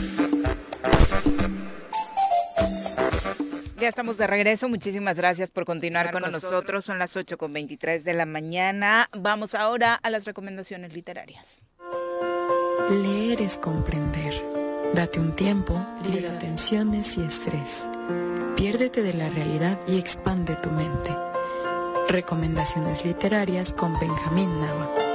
Ya estamos de regreso. Muchísimas gracias por continuar con nosotros. Son las 8 con 23 de la mañana. Vamos ahora a las recomendaciones literarias.
Leer es comprender. Date un tiempo, libera tensiones y estrés. Piérdete de la realidad y expande tu mente. Recomendaciones literarias con Benjamín Nava.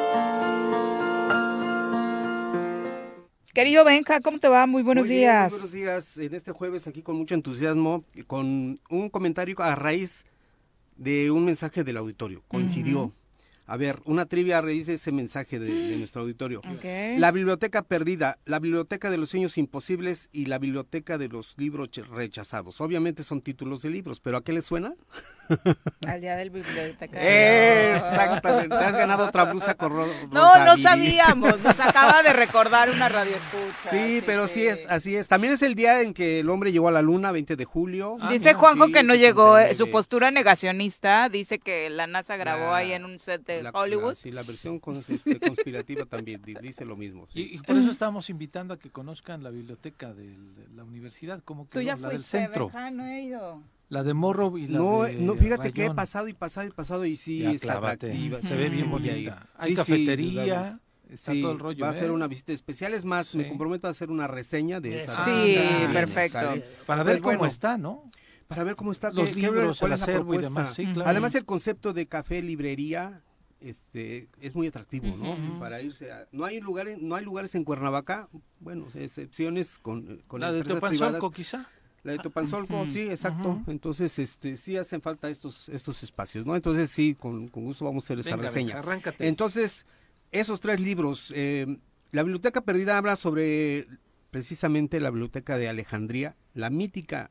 Querido Benja, ¿cómo te va? Muy buenos
Muy bien,
días.
muy buenos días. En este jueves aquí con mucho entusiasmo, y con un comentario a raíz de un mensaje del auditorio. Coincidió. A ver, una trivia a raíz de ese mensaje de, de nuestro auditorio. La biblioteca perdida, la biblioteca de los sueños imposibles y la biblioteca de los libros rechazados. Obviamente son títulos de libros, pero ¿a qué les suena?
Al día del bibliotecario.
Exactamente. Te has ganado otra blusa con ro-
No, no sabíamos. Nos acaba de recordar una radio escucha.
Sí, pero sí es, así es. También es el día en que el hombre llegó a la luna, 20 de julio.
Dice Juanjo
Sí,
que no llegó, eh,
69.
su postura negacionista, dice que la NASA grabó
Ah.
ahí en un set de
la-
Hollywood.
la- sí, la versión este, conspirativa también di- dice lo mismo. sí.
Y, y por eso estamos invitando a que conozcan la biblioteca de la universidad, como que la del centro.
Benja, no he ido.
La de Morro y la
No,
de
no, fíjate que he
Rayón.
pasado y pasado y pasado y sí
Ya,
es
clávate.
atractiva.
Se ve bien bonita. Hay
Sí,
cafetería, está
Sí,
todo el rollo,
Va a ser
¿eh?
una visita especial, es más, me comprometo a hacer una reseña de esa.
Sí, perfecto.
¿Sale?
Para ver
Pues
cómo está, ¿no?
Para ver cómo está,
Los
qué-
libros,
cuál
el
es la
acervo y
propuesta.
demás, sí, claro.
Además, el concepto de café librería este es muy atractivo, ¿no? Para irse a, no hay lugares no hay lugares en Cuernavaca, bueno, excepciones con con
La de
privadas.
quizá.
La de Topanzolco, sí, exacto. Entonces, este, sí hacen falta estos, estos espacios, ¿no? Entonces, sí, con, con gusto vamos a hacer esa
Venga,
reseña.
venga, arráncate.
Entonces, esos tres libros, eh, la Biblioteca Perdida habla sobre precisamente la Biblioteca de Alejandría, la mítica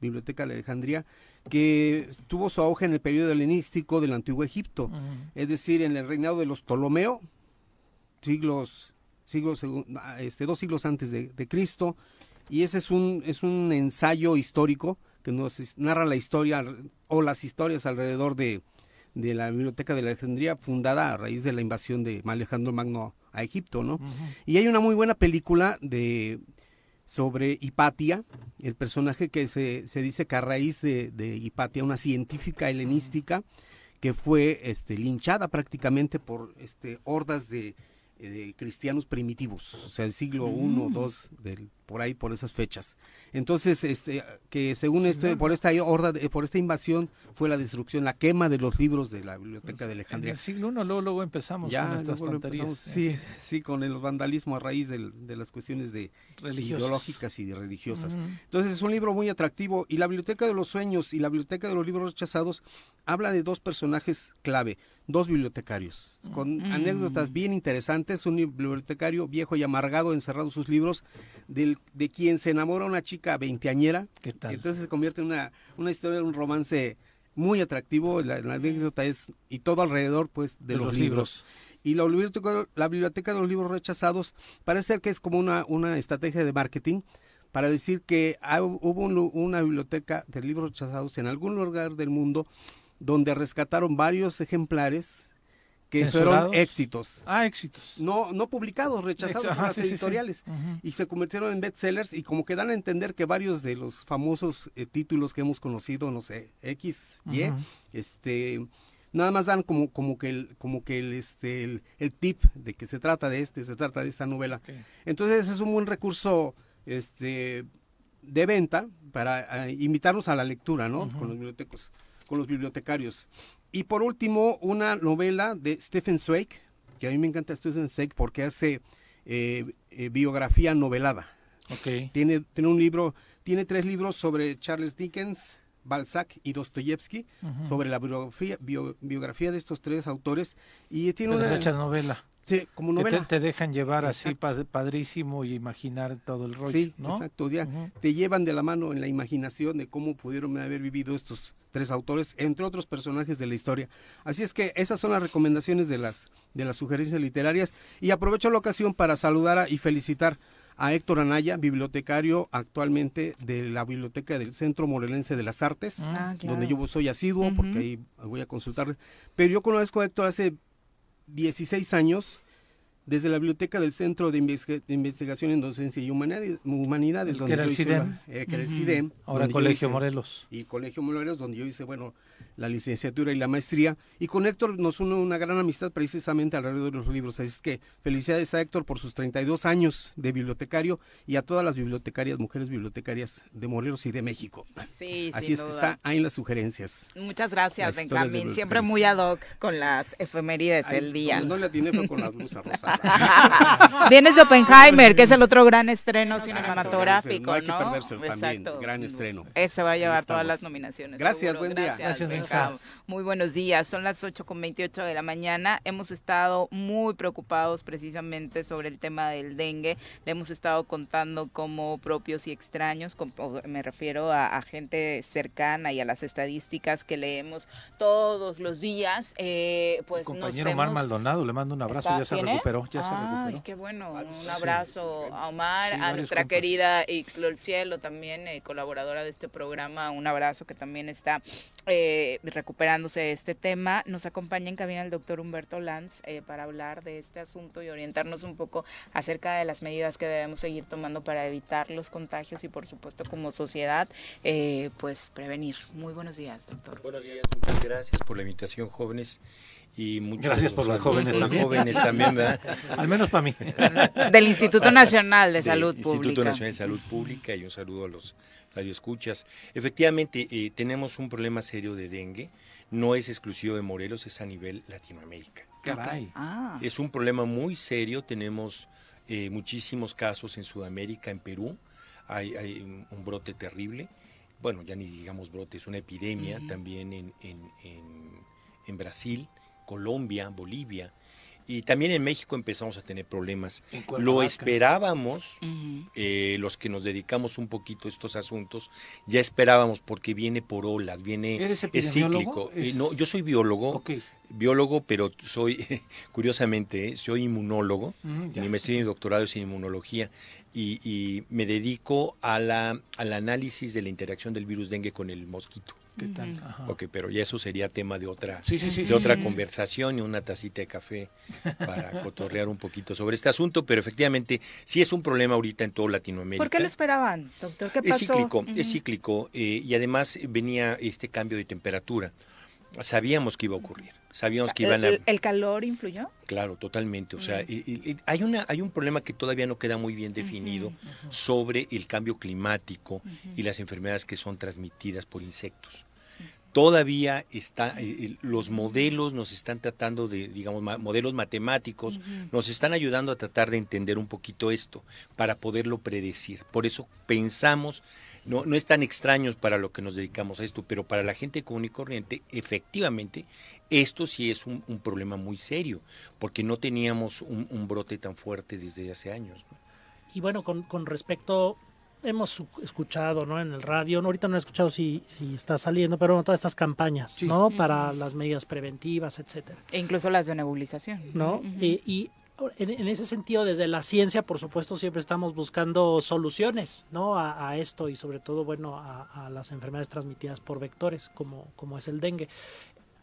Biblioteca de Alejandría, que tuvo su auge en el periodo helenístico del Antiguo Egipto, es decir, en el reinado de los Ptolomeo, siglos, siglos, ah, este, dos siglos antes de, de Cristo, y ese es un, es un ensayo histórico que nos narra la historia o las historias alrededor de, de la Biblioteca de Alejandría, fundada a raíz de la invasión de Alejandro Magno a Egipto, ¿no? Y hay una muy buena película de sobre Hipatia, el personaje que se, se dice que a raíz de, de Hipatia, una científica helenística, que fue este, linchada prácticamente por este, hordas de, de cristianos primitivos, o sea, el siglo I,
Mm.
II, del, por ahí, por esas fechas. Entonces, este, que según
Sí,
este,
claro.
por esta horda, por esta invasión, fue la destrucción, la quema de los libros de la Biblioteca de
En
Alejandría.
el siglo I, luego, luego empezamos
Ya,
con estas tonterías.
empezamos, sí, sí, con el vandalismo a raíz del- de las cuestiones de
Religiosas.
ideológicas y de religiosas. Entonces es un libro muy atractivo y la Biblioteca de los Sueños y la Biblioteca de los Libros Rechazados habla de dos personajes clave, dos bibliotecarios, con
Mm.
anécdotas bien interesantes, un bibliotecario viejo y amargado encerrado en sus libros, del, de quien se enamora una chica veinteañera,
¿Qué tal?
entonces se convierte en una, una historia, un romance muy atractivo, la, la anécdota es, y todo alrededor pues de,
De
los,
los
libros. Y la biblioteca, la biblioteca de los libros rechazados parece ser que es como una, una estrategia de marketing para decir que hubo un una biblioteca de libros rechazados en algún lugar del mundo donde rescataron varios ejemplares que fueron éxitos.
Ah, éxitos.
No, no publicados, rechazados
Ex-
por las
sí, sí, sí.
editoriales. Y se convirtieron en bestsellers y como que dan a entender que varios de los famosos eh, títulos que hemos conocido, no sé, X, Y, este nada más dan como como que el como que el este el, el tip de que se trata de este se trata de esta novela entonces es un buen recurso este de venta para eh, invitarnos a la lectura no con los bibliotecos con los bibliotecarios y por último una novela de Stephen Zweig que a mí me encanta Stephen Zweig porque hace eh, eh, biografía novelada tiene, tiene un libro, tiene tres libros sobre Charles Dickens, Balzac y Dostoyevsky, sobre la biografía, bio- biografía de estos tres autores. Y tiene
Pero
una...
hecha novela.
Sí, como
Que
novela.
te, te dejan llevar así pad- padrísimo y imaginar todo el rollo,
Sí,
¿no?
exacto. ya Te llevan de la mano en la imaginación de cómo pudieron haber vivido estos tres autores, entre otros personajes de la historia. Así es que esas son las recomendaciones de las, de las sugerencias literarias. Y aprovecho la ocasión para saludar a- y felicitar a Héctor Anaya, bibliotecario actualmente de la Biblioteca del Centro Morelense de las Artes,
Ah, claro.
donde yo soy asiduo, porque ahí voy a consultar. Pero yo conozco a Héctor hace 16 años desde la biblioteca del Centro de, de Investigación en Docencia y Humanidades, Humanidades
El que
donde
era
yo
el
hice
CIDEM.
la- eh, que era el
Ujú.
CIDEM,
Ahora
donde
Colegio
hice-
Morelos.
Y Colegio Morelos, donde yo hice, bueno, la licenciatura y la maestría. Y con Héctor nos une una gran amistad precisamente alrededor de los libros. Así es que felicidades a Héctor por sus 32 años de bibliotecario y a todas las bibliotecarias, mujeres bibliotecarias de Morelos y de México.
Sí,
Así
sin
es que está ahí en las sugerencias.
Muchas gracias, Benjamín. Siempre muy ad hoc con las efemérides
Ay,
del día.
no le atiné fue con las blusas rosas.
Vienes de Oppenheimer, que es el otro gran estreno cinematográfico,
No hay que
¿no?
perdérselo también,
Exacto.
gran estreno.
Ese va a llevar todas las nominaciones.
Gracias,
seguro.
buen día.
Gracias,
Gracias,
Muy buenos días. Son las 8 con 28 de la mañana. Hemos estado muy preocupados precisamente sobre el tema del dengue. Le hemos estado contando como propios y extraños, me refiero a, a gente cercana y a las estadísticas que leemos todos los días. Eh, pues nos
Compañero Omar
hemos-
Maldonado, le mando un abrazo,
¿Está-
ya se
tiene?
recuperó. ya se
Ay,
recuperó.
qué bueno. Un abrazo a Omar,
Sí,
a nuestra
compas.
querida Ixlol Cielo, también eh, colaboradora de este programa. Un abrazo que también está eh, recuperándose de este tema. Nos acompaña en cabina el doctor Humberto Lanz eh, para hablar de este asunto y orientarnos un poco acerca de las medidas que debemos seguir tomando para evitar los contagios y, por supuesto, como sociedad, eh, pues prevenir. Muy buenos días, doctor.
Buenos días, muchas gracias por la invitación, jóvenes. Y muchos
Gracias por los jóvenes también.
jóvenes también, ¿verdad?
Al menos para mí.
Del Instituto Nacional de Salud
Instituto
Pública.
Nacional de Salud Pública y un saludo a los radioescuchas. Efectivamente, eh, tenemos un problema serio de dengue. No es exclusivo de Morelos, es a nivel Latinoamérica.
Caray.
Ah.
Es un problema muy serio. Tenemos eh, muchísimos casos en Sudamérica, en Perú. Hay, hay un, un brote terrible. Bueno, ya ni digamos brote, es una epidemia también en, en- en- en Brasil, Colombia, Bolivia. Y también en México empezamos a tener problemas. Lo esperábamos, eh, los que nos dedicamos un poquito a estos asuntos, ya esperábamos porque viene por olas, viene
¿Eres
es cíclico. Eh, no, yo soy biólogo, biólogo, pero soy, curiosamente, eh, soy inmunólogo.
Ya.
Mi maestría y doctorado es en inmunología y, y me dedico a la, al análisis de la interacción del virus dengue con el mosquito.
¿Qué tal? Ajá.
Ok, pero ya eso sería tema de otra,
Sí, sí, sí,
de
sí,
otra
sí, sí.
conversación y una tacita de café para cotorrear un poquito sobre este asunto, pero efectivamente sí es un problema ahorita en toda Latinoamérica.
¿Por qué lo esperaban, doctor? ¿Qué
Es
pasó?
cíclico,
Ujú.
es cíclico eh, y además venía este cambio de temperatura. Sabíamos que iba a ocurrir, sabíamos que iban a...
¿El, el calor influyó?
Claro, totalmente. O sea, y- y hay una hay un problema que todavía no queda muy bien definido sobre el cambio climático y las enfermedades que son transmitidas por insectos. Todavía está eh, eh, los modelos nos están tratando de digamos ma- modelos matemáticos nos están ayudando a tratar de entender un poquito esto para poderlo predecir. Por eso pensamos no, no es tan extraño para lo que nos dedicamos a esto, pero para la gente común y corriente, efectivamente, esto sí es un, un problema muy serio, porque no teníamos un, un brote tan fuerte desde hace años. ¿no?
Y bueno, con, con respecto, hemos escuchado ¿no? en el radio, no, ahorita no he escuchado si, si está saliendo, pero bueno, todas estas campañas, ¿no? Para las medidas preventivas, etcétera.
E incluso las de nebulización.
¿no? Y, y en, en ese sentido, desde la ciencia, por supuesto, siempre estamos buscando soluciones, ¿no? A, a esto y sobre todo, bueno, a, a las enfermedades transmitidas por vectores, como, como es el dengue.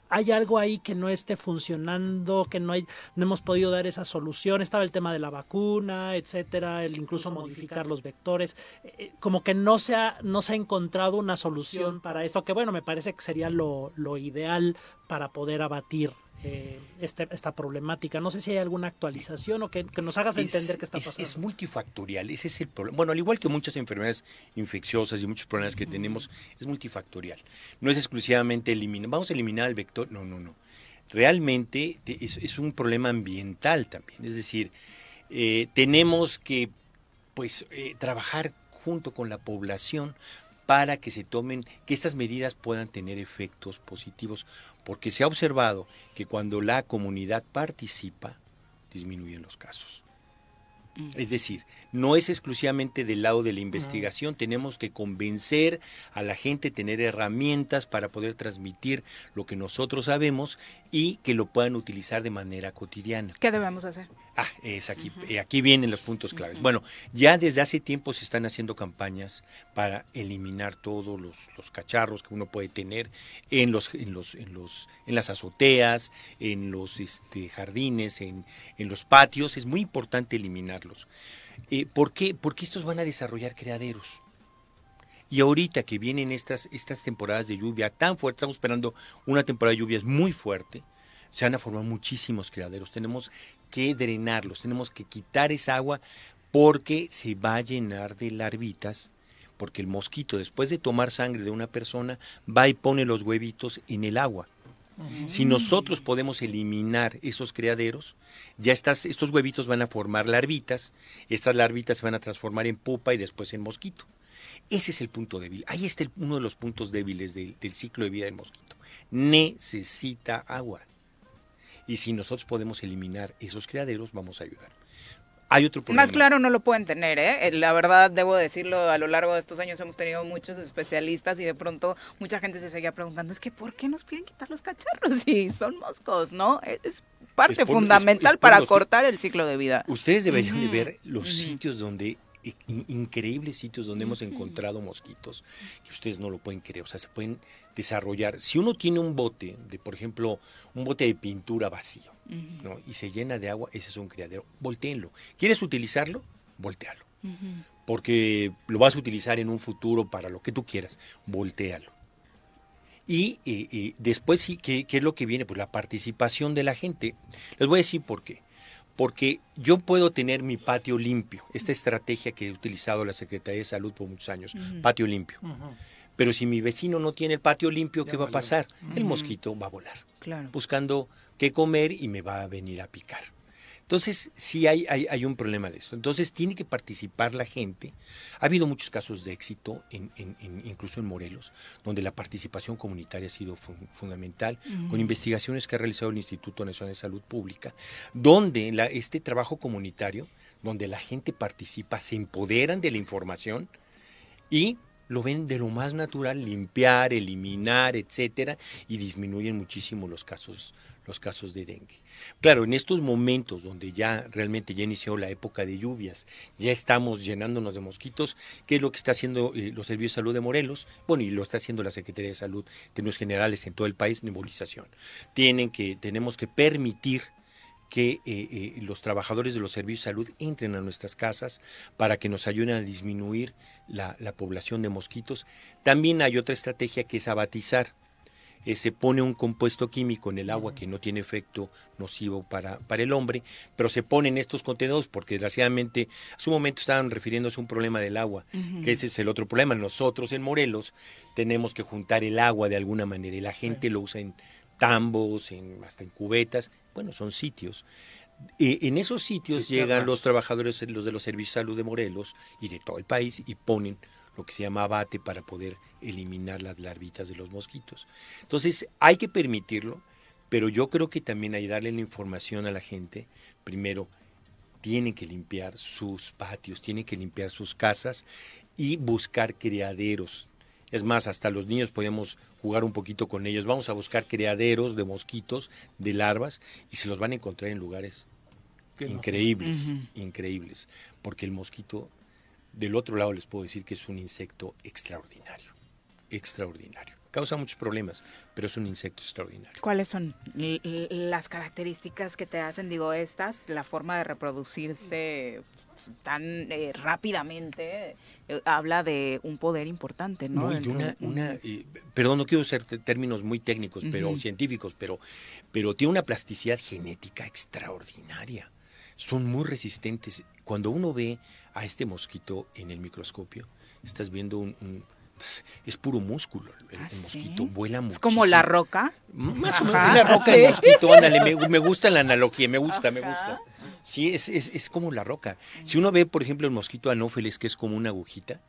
Hay algo ahí que no esté funcionando, que no hay, no hemos podido dar esa solución. Estaba el tema de la vacuna, etcétera, el incluso modificar los vectores. Eh, como que no se ha, no se ha encontrado una solución para esto, que bueno, me parece que sería lo, lo ideal para poder abatir eh, este- esta problemática. No sé si hay alguna actualización o que, que nos hagas entender qué está
es-
pasando.
Es multifactorial, ese es el problema. Bueno, al igual que muchas enfermedades infecciosas y muchos problemas que tenemos, es multifactorial. No es exclusivamente eliminar, vamos a eliminar el vector, no, no, no. Realmente te- es, es un problema ambiental también, es decir, eh, tenemos que pues eh, trabajar junto con la población para que se tomen, que estas medidas puedan tener efectos positivos, porque se ha observado que cuando la comunidad participa, disminuyen los casos. Es decir, no es exclusivamente del lado de la investigación, tenemos que convencer a la gente, tener herramientas para poder transmitir lo que nosotros sabemos y que lo puedan utilizar de manera cotidiana.
¿Qué debemos hacer?
Ah, es aquí, eh, aquí vienen los puntos claves. Bueno, ya desde hace tiempo se están haciendo campañas para eliminar todos los, los cacharros que uno puede tener en los, en los, en los, en las azoteas, en los este, jardines, en, en los patios. Es muy importante eliminarlos. Eh, ¿Por qué? Porque estos van a desarrollar criaderos. Y ahorita que vienen estas, estas temporadas de lluvia tan fuertes, estamos esperando una temporada de lluvias muy fuerte, se van a formar muchísimos criaderos. Tenemos que drenarlos, tenemos que quitar esa agua porque se va a llenar de larvitas, porque el mosquito después de tomar sangre de una persona va y pone los huevitos en el agua. Si nosotros podemos eliminar esos criaderos, ya estas, estos huevitos van a formar larvitas, estas larvitas se van a transformar en pupa y después en mosquito. Ese es el punto débil. Ahí está el- uno de los puntos débiles del, del ciclo de vida del mosquito. Necesita agua. Y si nosotros podemos eliminar esos criaderos, vamos a ayudar. Hay otro problema.
Más claro no lo pueden tener, ¿eh? Eh, La verdad, debo decirlo, a lo largo de estos años hemos tenido muchos especialistas y de pronto mucha gente se seguía preguntando, es que ¿por qué nos piden quitar los cacharros si son moscos, no? Es parte
Es por- es-
fundamental
es
para
los-
cortar el ciclo de vida.
Ustedes deberían de ver los sitios donde in- increíbles sitios donde hemos encontrado mosquitos que ustedes no lo pueden creer, o sea, se pueden desarrollar. Si uno tiene un bote de, por ejemplo, un bote de pintura vacío, ¿no? y se llena de agua, ese es un criadero. Voltéenlo. ¿Quieres utilizarlo? Voltealo. Porque lo vas a utilizar en un futuro para lo que tú quieras. Voltéalo. Y, eh, eh, después sí, ¿qué, qué es lo que viene? Pues la participación de la gente. Les voy a decir por qué. Porque yo puedo tener mi patio limpio, esta estrategia que he utilizado la Secretaría de Salud por muchos años, patio limpio. Pero si mi vecino no tiene el patio limpio, ¿qué va a pasar? El mosquito va a volar,
Claro.
buscando qué comer y me va a venir a picar. Entonces, sí hay, hay, hay un problema de esto. Entonces, tiene que participar la gente. Ha habido muchos casos de éxito, en, en- en- incluso en Morelos, donde la participación comunitaria ha sido fun- fundamental, con investigaciones que ha realizado el Instituto Nacional de Salud Pública, donde la- este trabajo comunitario, donde la gente participa, se empoderan de la información y lo ven de lo más natural, limpiar, eliminar, etcétera, y disminuyen muchísimo los casos, los casos de dengue. Claro, en estos momentos donde ya realmente ya inició la época de lluvias, ya estamos llenándonos de mosquitos, ¿qué es lo que está haciendo eh, los servicios de salud de Morelos? Bueno, y lo está haciendo la Secretaría de Salud, términos generales en todo el país, nebulización. Tienen que, tenemos que permitir que eh, eh, los trabajadores de los servicios de salud entren a nuestras casas para que nos ayuden a disminuir la, la población de mosquitos. También hay otra estrategia que es abatizar. Eh, se pone un compuesto químico en el agua que no tiene efecto nocivo para, para el hombre, pero se pone en estos contenedores porque desgraciadamente hace un momento estaban refiriéndose a un problema del agua, que ese es el otro problema. Nosotros en Morelos tenemos que juntar el agua de alguna manera y la gente lo usa en tambos, en, hasta en cubetas, bueno, son sitios. Eh, en esos sitios
Sí,
llegan los trabajadores, los de los servicios de salud de Morelos y de todo el país y ponen lo que se llama abate para poder eliminar las larvitas de los mosquitos. Entonces, hay que permitirlo, pero yo creo que también hay que darle la información a la gente. Primero, tienen que limpiar sus patios, tienen que limpiar sus casas y buscar criaderos. Es más, hasta los niños podemos jugar un poquito con ellos. Vamos a buscar criaderos de mosquitos, de larvas, y se los van a encontrar en lugares
no.
increíbles, increíbles. Porque el mosquito, del otro lado les puedo decir que es un insecto extraordinario, extraordinario. Causa muchos problemas, pero es un insecto extraordinario.
¿Cuáles son l- l- las características que te hacen, digo, estas, la forma de reproducirse tan eh, rápidamente, eh, habla de un poder importante, ¿no?
No, una,
de-
una, eh, perdón, no quiero usar términos muy técnicos, pero científicos, pero, pero tiene una plasticidad genética extraordinaria. Son muy resistentes. Cuando uno ve a este mosquito en el microscopio, estás viendo un, un- es puro músculo. El, el mosquito vuela mucho.
¿Es como la roca?
Más o menos, una roca
Sí.
mosquito, ándale, me, me gusta la analogía, me gusta, me gusta. Sí, es, es, es como la roca. Si uno ve, por ejemplo, el mosquito anófeles, que es como una agujita,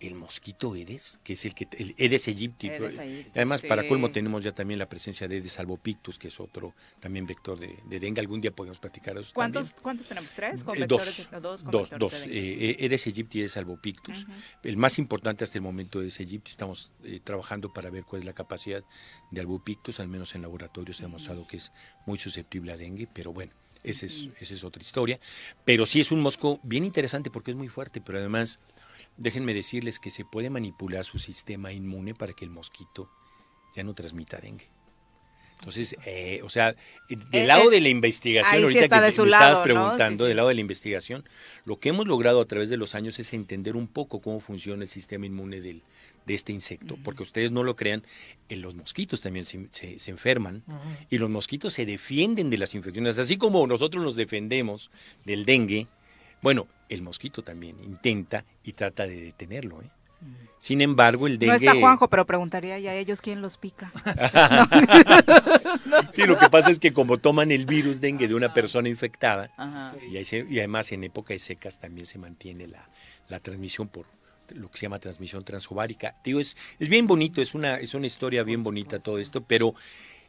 el mosquito Edes, que es el que el Edes aegypti.
Aegypti,
Además, para colmo tenemos ya también la presencia de Edes albopictus, que es otro también vector de, de dengue. Algún día podemos platicar de eso
¿Cuántos,
también.
¿Cuántos tenemos? ¿Tres? ¿Con
Eh,
vectores
dos,
dos, con
dos, dos. Eh, Edes aegypti y Edes albopictus. El más importante hasta el momento es aegypti. Estamos eh, trabajando para ver cuál es la capacidad de albopictus. Al menos en laboratorio se ha demostrado que es muy susceptible a dengue, pero bueno. Esa es, esa es otra historia. Pero sí es un mosco bien interesante porque es muy fuerte, pero además, déjenme decirles que se puede manipular su sistema inmune para que el mosquito ya no transmita dengue. Entonces, eh, o sea, del
Eh,
lado de la investigación,
sí
ahorita
está
que
de
me
lado,
estabas preguntando,
sí.
del lado de la investigación, lo que hemos logrado a través de los años es entender un poco cómo funciona el sistema inmune del, de este insecto, porque ustedes no lo crean, eh, los mosquitos también se, se- se enferman y los mosquitos se defienden de las infecciones, así como nosotros nos defendemos del dengue, bueno, el mosquito también intenta y trata de detenerlo. ¿eh? Sin embargo, el
No
dengue...
está Juanjo, pero preguntaría ya a ellos quién los pica.
sí, lo que pasa es que como toman el virus dengue de una persona infectada,
Ajá.
y, se- y además en épocas secas también se mantiene la, la transmisión por lo que se llama transmisión transovárica. Digo, es, es bien bonito, es una, es una historia bien bonita todo esto, pero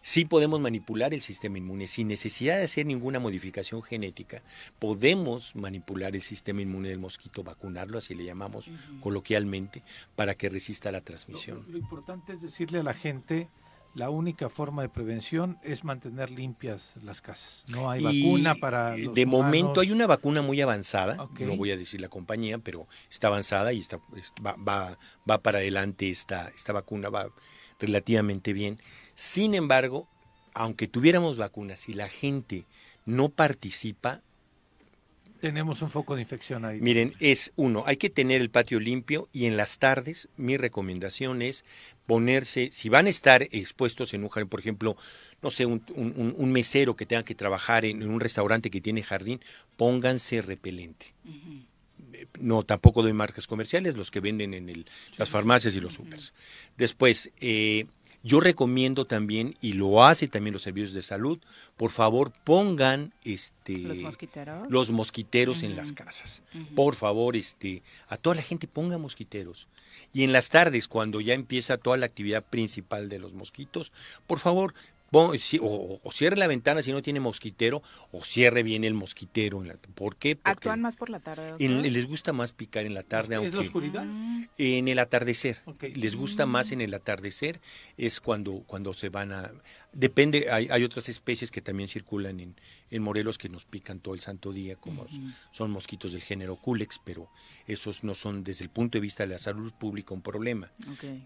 sí podemos manipular el sistema inmune sin necesidad de hacer ninguna modificación genética. Podemos manipular el sistema inmune del mosquito, vacunarlo, así le llamamos coloquialmente, para que resista la transmisión.
Lo importante es decirle a la gente la única forma de prevención es mantener limpias las casas. No hay
Y,
vacuna para
eh,
los
De momento hay una vacuna muy avanzada, no voy a decir la compañía, pero está avanzada y está, es- va, va, va para adelante esta, esta vacuna, va relativamente bien. Sin embargo, aunque tuviéramos vacunas y la gente no participa,
Tenemos un foco de infección ahí.
Miren, es uno, hay que tener el patio limpio y en las tardes mi recomendación es ponerse, si van a estar expuestos en un jardín, por ejemplo, no sé, un, un- un- un mesero que tenga que trabajar en, en un restaurante que tiene jardín, pónganse repelente. No, tampoco doy marcas comerciales, los que venden en el- las farmacias y los supers. Después, eh, yo recomiendo también, y lo hace también los servicios de salud, por favor pongan este
Los mosquiteros.
los mosquiteros en las casas. Por favor, este, a toda la gente ponga mosquiteros. Y en las tardes, cuando ya empieza toda la actividad principal de los mosquitos, por favor, o, o cierre la ventana si no tiene mosquitero, o cierre bien el mosquitero. en la- ¿Por qué? Porque
Actúan más por la tarde.
en- les gusta más picar en la tarde.
¿Es
aunque,
la oscuridad?
en el atardecer. Les gusta más en el atardecer, es cuando, cuando se van a... Depende, hay, hay otras especies que también circulan en, en Morelos que nos pican todo el santo día, como son mosquitos del género Culex, pero esos no son desde el punto de vista de la salud pública un problema.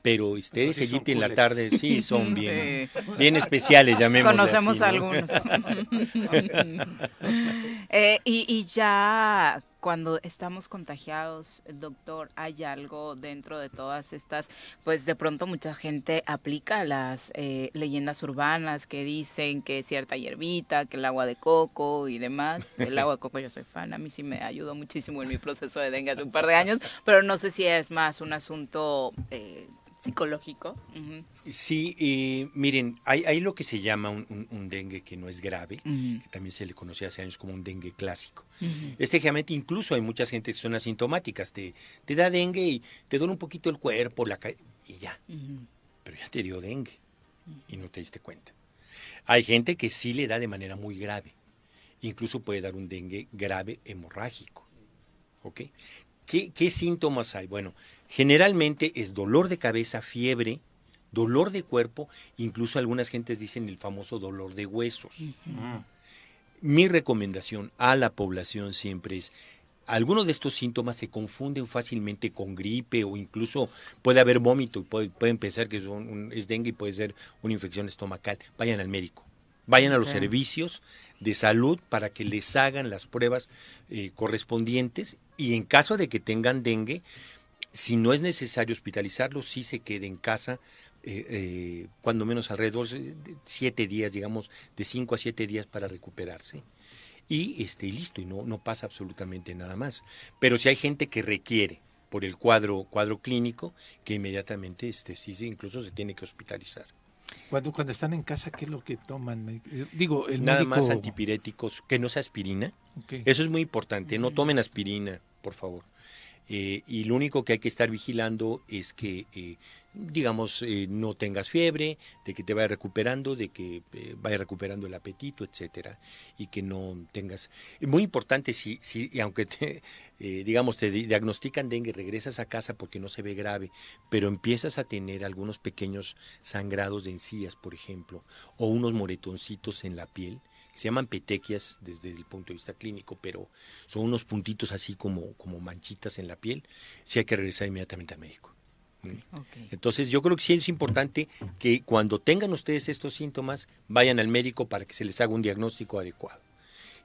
Pero ustedes
sí
limpien en la tarde, sí, son bien,
Sí.
bien especiales, llamémoslo
Conocemos
así, ¿no?
algunos. Eh, y, y ya cuando estamos contagiados, doctor, hay algo dentro de todas estas, pues de pronto mucha gente aplica las eh, leyendas urbanas que dicen que cierta hierbita, que el agua de coco y demás. El agua de coco yo soy fan, a mí sí me ayudó muchísimo en mi proceso de dengue hace un par de años, pero no sé si es más un asunto eh, psicológico.
Sí, eh, miren, hay, hay lo que se llama un, un- un dengue que no es grave, que también se le conocía hace años como un dengue clásico. Este generalmente incluso hay mucha gente que son asintomáticas, te, te da dengue y te duele un poquito el cuerpo, la y ya, pero ya te dio dengue y no te diste cuenta. Hay gente que sí le da de manera muy grave, incluso puede dar un dengue grave hemorrágico. ¿Ok? ¿Qué, qué síntomas hay? Bueno, generalmente es dolor de cabeza, fiebre, dolor de cuerpo, incluso algunas gentes dicen el famoso dolor de huesos. Mi recomendación a la población siempre es, algunos de estos síntomas se confunden fácilmente con gripe o incluso puede haber vómito y puede- pueden pensar que es, un- un- es dengue y puede ser una infección estomacal. Vayan al médico. Vayan a los servicios de salud para que les hagan las pruebas eh, correspondientes y en caso de que tengan dengue, si no es necesario hospitalizarlo, sí se quede en casa, eh, eh, cuando menos alrededor de siete días, digamos, de cinco a siete días para recuperarse. Y este, y listo, y no, no pasa absolutamente nada más. Pero si hay gente que requiere por el cuadro, cuadro clínico, que inmediatamente este, sí, sí, incluso se tiene que hospitalizar.
Cuando, cuando están en casa, ¿qué es lo que toman? Eh, Digo, el
Nada
médico...
más antipiréticos, que no sea aspirina. Eso es muy importante, no tomen aspirina, por favor. Eh, y lo único que hay que estar vigilando es que, eh, digamos, eh, no tengas fiebre, de que te vaya recuperando, de que eh, vaya recuperando el apetito, etcétera, y que no tengas. Muy importante si, si aunque te, digamos, te di- diagnostican dengue, regresas a casa porque no se ve grave, pero empiezas a tener algunos pequeños sangrados de encías, por ejemplo, o unos moretoncitos en la piel se llaman petequias desde el punto de vista clínico, pero son unos puntitos así como, como manchitas en la piel, sí hay que regresar inmediatamente al médico. Entonces yo creo que sí es importante que cuando tengan ustedes estos síntomas, vayan al médico para que se les haga un diagnóstico adecuado.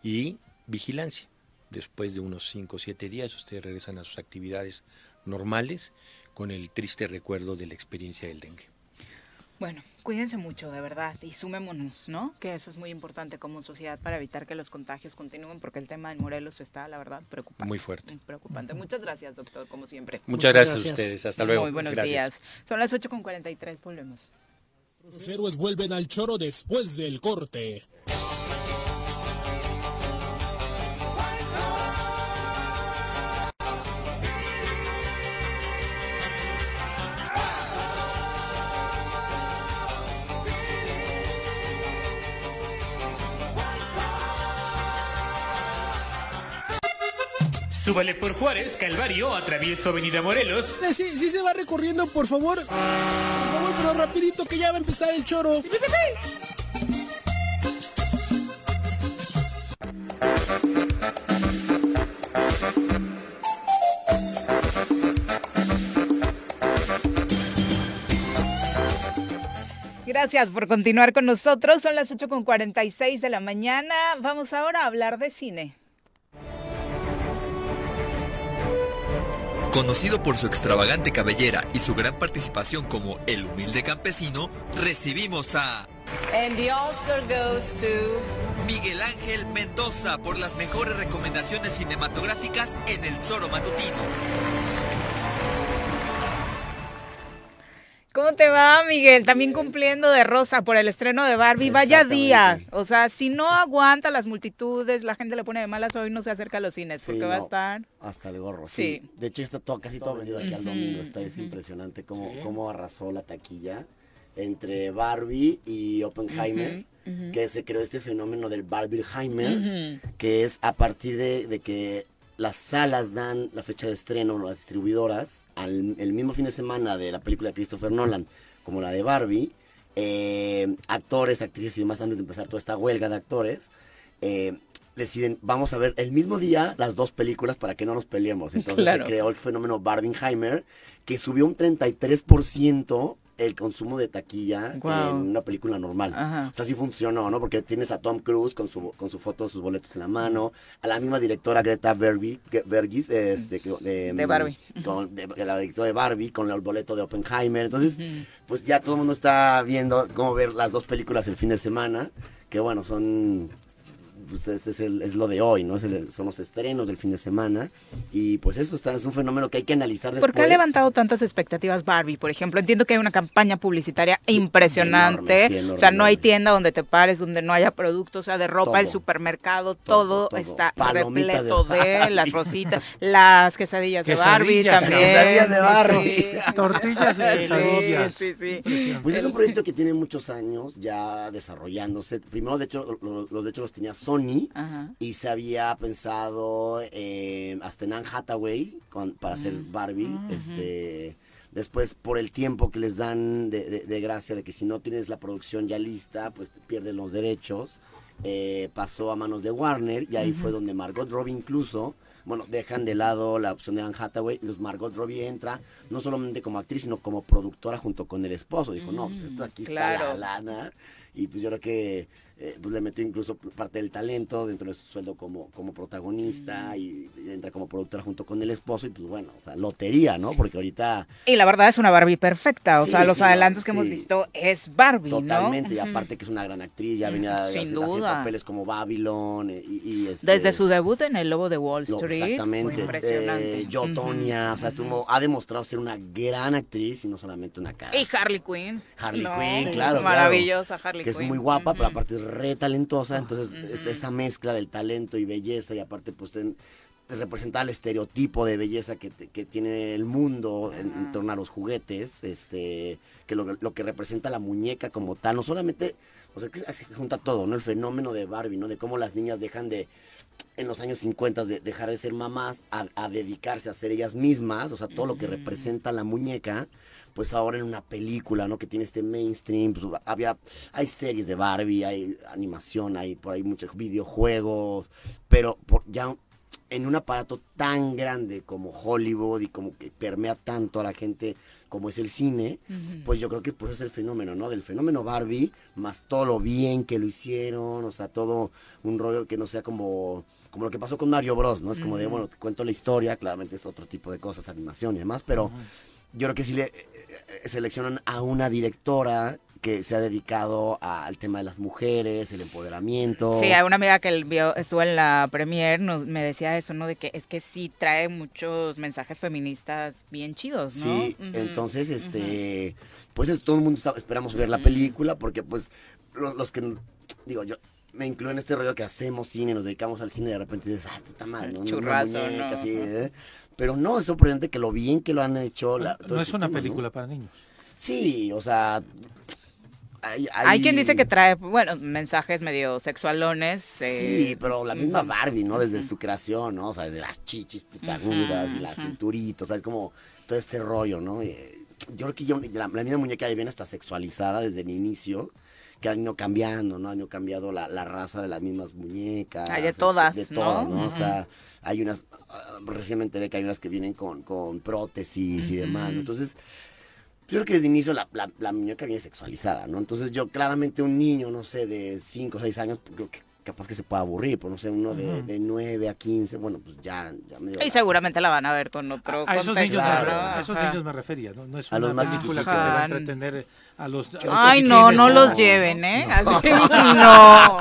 Y vigilancia. Después de unos 5 o 7 días, ustedes regresan a sus actividades normales con el triste recuerdo de la experiencia del dengue.
Bueno, cuídense mucho, de verdad, y sumémonos, ¿no? Que eso es muy importante como sociedad para evitar que los contagios continúen, porque el tema en Morelos está, la verdad, preocupante.
Muy fuerte.
Muy preocupante. Muchas gracias, doctor, como siempre.
Muchas, gracias, a ustedes. Hasta luego.
Muy buenos
Gracias.
días. Son las 8.43, volvemos.
Los héroes vuelven al choro después del corte.
Súbale por Juárez, Calvario, atravieso Avenida Morelos.
Eh, Sí, sí se va recorriendo, por favor. Por favor, pero rapidito que ya va a empezar el choro.
Gracias por continuar con nosotros. Son las 8.46 de la mañana. Vamos ahora a hablar de cine.
Conocido por su extravagante cabellera y su gran participación como el humilde campesino, recibimos a
And the Oscar goes to...
Miguel Ángel Mendoza por las mejores recomendaciones cinematográficas en el Zoro Matutino.
¿Cómo te va, Miguel? También cumpliendo de rosa por el estreno de Barbie. Vaya día. O sea, si no aguanta las multitudes, la gente le pone de malas hoy, no se acerca a los cines,
Sí,
porque va a estar...
Hasta el gorro, sí.
Sí.
De hecho, está todo, casi todo vendido aquí al domingo. Está es impresionante cómo,
Sí.
cómo arrasó la taquilla entre Barbie y Oppenheimer. Que se creó este fenómeno del Barbieheimer, que es a partir de, de que las salas dan la fecha de estreno, las distribuidoras, al, el mismo fin de semana de la película de Christopher Nolan, como la de Barbie, eh, actores, actrices y demás, antes de empezar toda esta huelga de actores, eh, deciden, vamos a ver el mismo día las dos películas para que no nos peleemos. Entonces
Claro.
se creó el fenómeno Barbenheimer, que subió un 33% el consumo de taquilla en una película normal.
Ajá.
O sea, sí funcionó, ¿no? Porque tienes a Tom Cruise con su, con su foto, sus boletos en la mano, a la misma directora Greta Berby, Bergis, este, de,
De Barbie.
con- de- la directora de Barbie, con el boleto de Oppenheimer. Entonces, pues ya todo el mundo está viendo cómo ver las dos películas el fin de semana, que bueno, son... Pues este es, el- es lo de hoy, ¿no? Es el- son los estrenos del fin de semana. Y pues eso está, es un fenómeno que hay que analizar después.
¿Por qué ha levantado tantas expectativas Barbie, por ejemplo? Entiendo que hay una campaña publicitaria impresionante.
enorme, sí, enorme,
o sea, no hay tienda donde te pares, donde no haya productos, o sea, de ropa,
Todo.
el supermercado, todo,
todo.
está
de
repleto de, las rositas, las quesadillas de Barbie
Quesadillas,
también.
quesadillas de Barbie.
Sí.
Tortillas y
Sí,
quesadillas.
Sí, sí.
Pues es un proyecto que tiene muchos años ya desarrollándose. Primero, de hecho, lo- los de hecho los tenía Sony
Ajá.
y se había pensado eh, hasta en Anne Hathaway con- para hacer Barbie. Este, después, por el tiempo que les dan de, de- de gracia de que si no tienes la producción ya lista, pues te pierden los derechos. eh, pasó a manos de Warner y ahí
Ujú.
fue donde Margot Robbie incluso, bueno, dejan de lado la opción de Anne Hathaway, entonces Margot Robbie entra no solamente como actriz, sino como productora junto con el esposo. Dijo, no, pues esto aquí está
claro.
la lana. Y pues yo creo que eh, pues le metió incluso parte del talento dentro de su sueldo como, como protagonista y, y entra como productora junto con el esposo y pues bueno, o sea, lotería, ¿no? Porque ahorita
Y la verdad es una Barbie perfecta, o
Sí,
sea, los
sí,
adelantos que hemos visto es Barbie, ¿no?
totalmente, y aparte que es una gran actriz, ya venía
Sin
haciendo
duda.
papeles como Babylon eh, y, y, este,
Desde su debut en El Lobo de Wall
Lo-
Street.
exactamente.
Impresionante.
Eh, yo. Tonya, o sea, estuvo- ha demostrado ser una gran actriz y no solamente una cara.
Y Harley Quinn.
Harley
No,
Quinn, claro.
Maravillosa
claro,
Harley
Que es muy guapa, pero aparte es re talentosa. Entonces, es- esa mezcla del talento y belleza, y aparte, pues, ten- representa el estereotipo de belleza que, que tiene el mundo en, en torno a los juguetes, este, que lo, lo que representa la muñeca como tal, no solamente, o sea, que se junta todo, ¿no? El fenómeno de Barbie, ¿no? De cómo las niñas dejan de, en los años 50, de dejar de ser mamás a, a dedicarse a ser ellas mismas, o sea, todo lo que representa la muñeca, pues ahora en una película, ¿no? Que tiene este mainstream, pues, había, hay series de Barbie, hay animación, hay por ahí muchos videojuegos, pero por, ya en un aparato tan grande como Hollywood y como que permea tanto a la gente como es el cine, pues yo creo que por eso es el fenómeno, ¿no? Del fenómeno Barbie, más todo lo bien que lo hicieron, o sea, todo un rollo que no sea como, como lo que pasó con Mario Bros, ¿no? Es como de,
Ujú.
bueno, te cuento la historia, claramente es otro tipo de cosas, animación y demás, pero yo creo que si le seleccionan a una directora que se ha dedicado a- al tema de las mujeres, el empoderamiento.
Sí, hay una amiga que vio, estuvo en la premier, me decía eso, ¿no? De que es que sí trae muchos mensajes feministas bien chidos, ¿no?
Sí, entonces, este, pues es- todo el mundo está- esperamos ver la película porque, pues, lo- los, que, digo, yo me incluyo en este rollo que hacemos cine, nos dedicamos al cine y de repente dices, ay, puta madre, ¿no? Una
Churrazo,
muñeca
¿no?
así, ¿eh? Pero no, es sorprendente que lo bien que lo han hecho. la- todo
No es una película para niños.
Sí, o sea, hay,
Hay quien dice que trae, bueno, mensajes medio sexualones. eh,
Sí, pero la misma
ujú.
Barbie, ¿no? Desde su creación, ¿no? O sea, de las chichis putagudas y la
Ujú.
cinturita, o sea, es como todo este rollo, ¿no? Y, yo creo que ya la, la misma muñeca ya viene hasta sexualizada desde el inicio, que han ido cambiando, ¿no? Han ido cambiando la, la raza de las mismas muñecas.
Ah, de
este,
todas,
De
¿no?
todas, ¿no? O sea, hay unas, ah, recién me enteré que hay unas que vienen con, con prótesis y demás, ¿no? Entonces, yo creo que desde el inicio la, la, la muñeca viene sexualizada, ¿no? Entonces yo claramente un niño, no sé, de 5 o 6 años, creo que capaz que se pueda aburrir, pero no sé, uno de, de 9 a 15, bueno, pues ya, ya medio...
Y seguramente la van a ver con otro
A esos, niños,
Claro.
a esos niños me refería, ¿no? No es
A
una
los más
película que te va a entretener a los...
Ay,
que
no,
tienes
no
un-
los lleven, ¿eh? Así, no.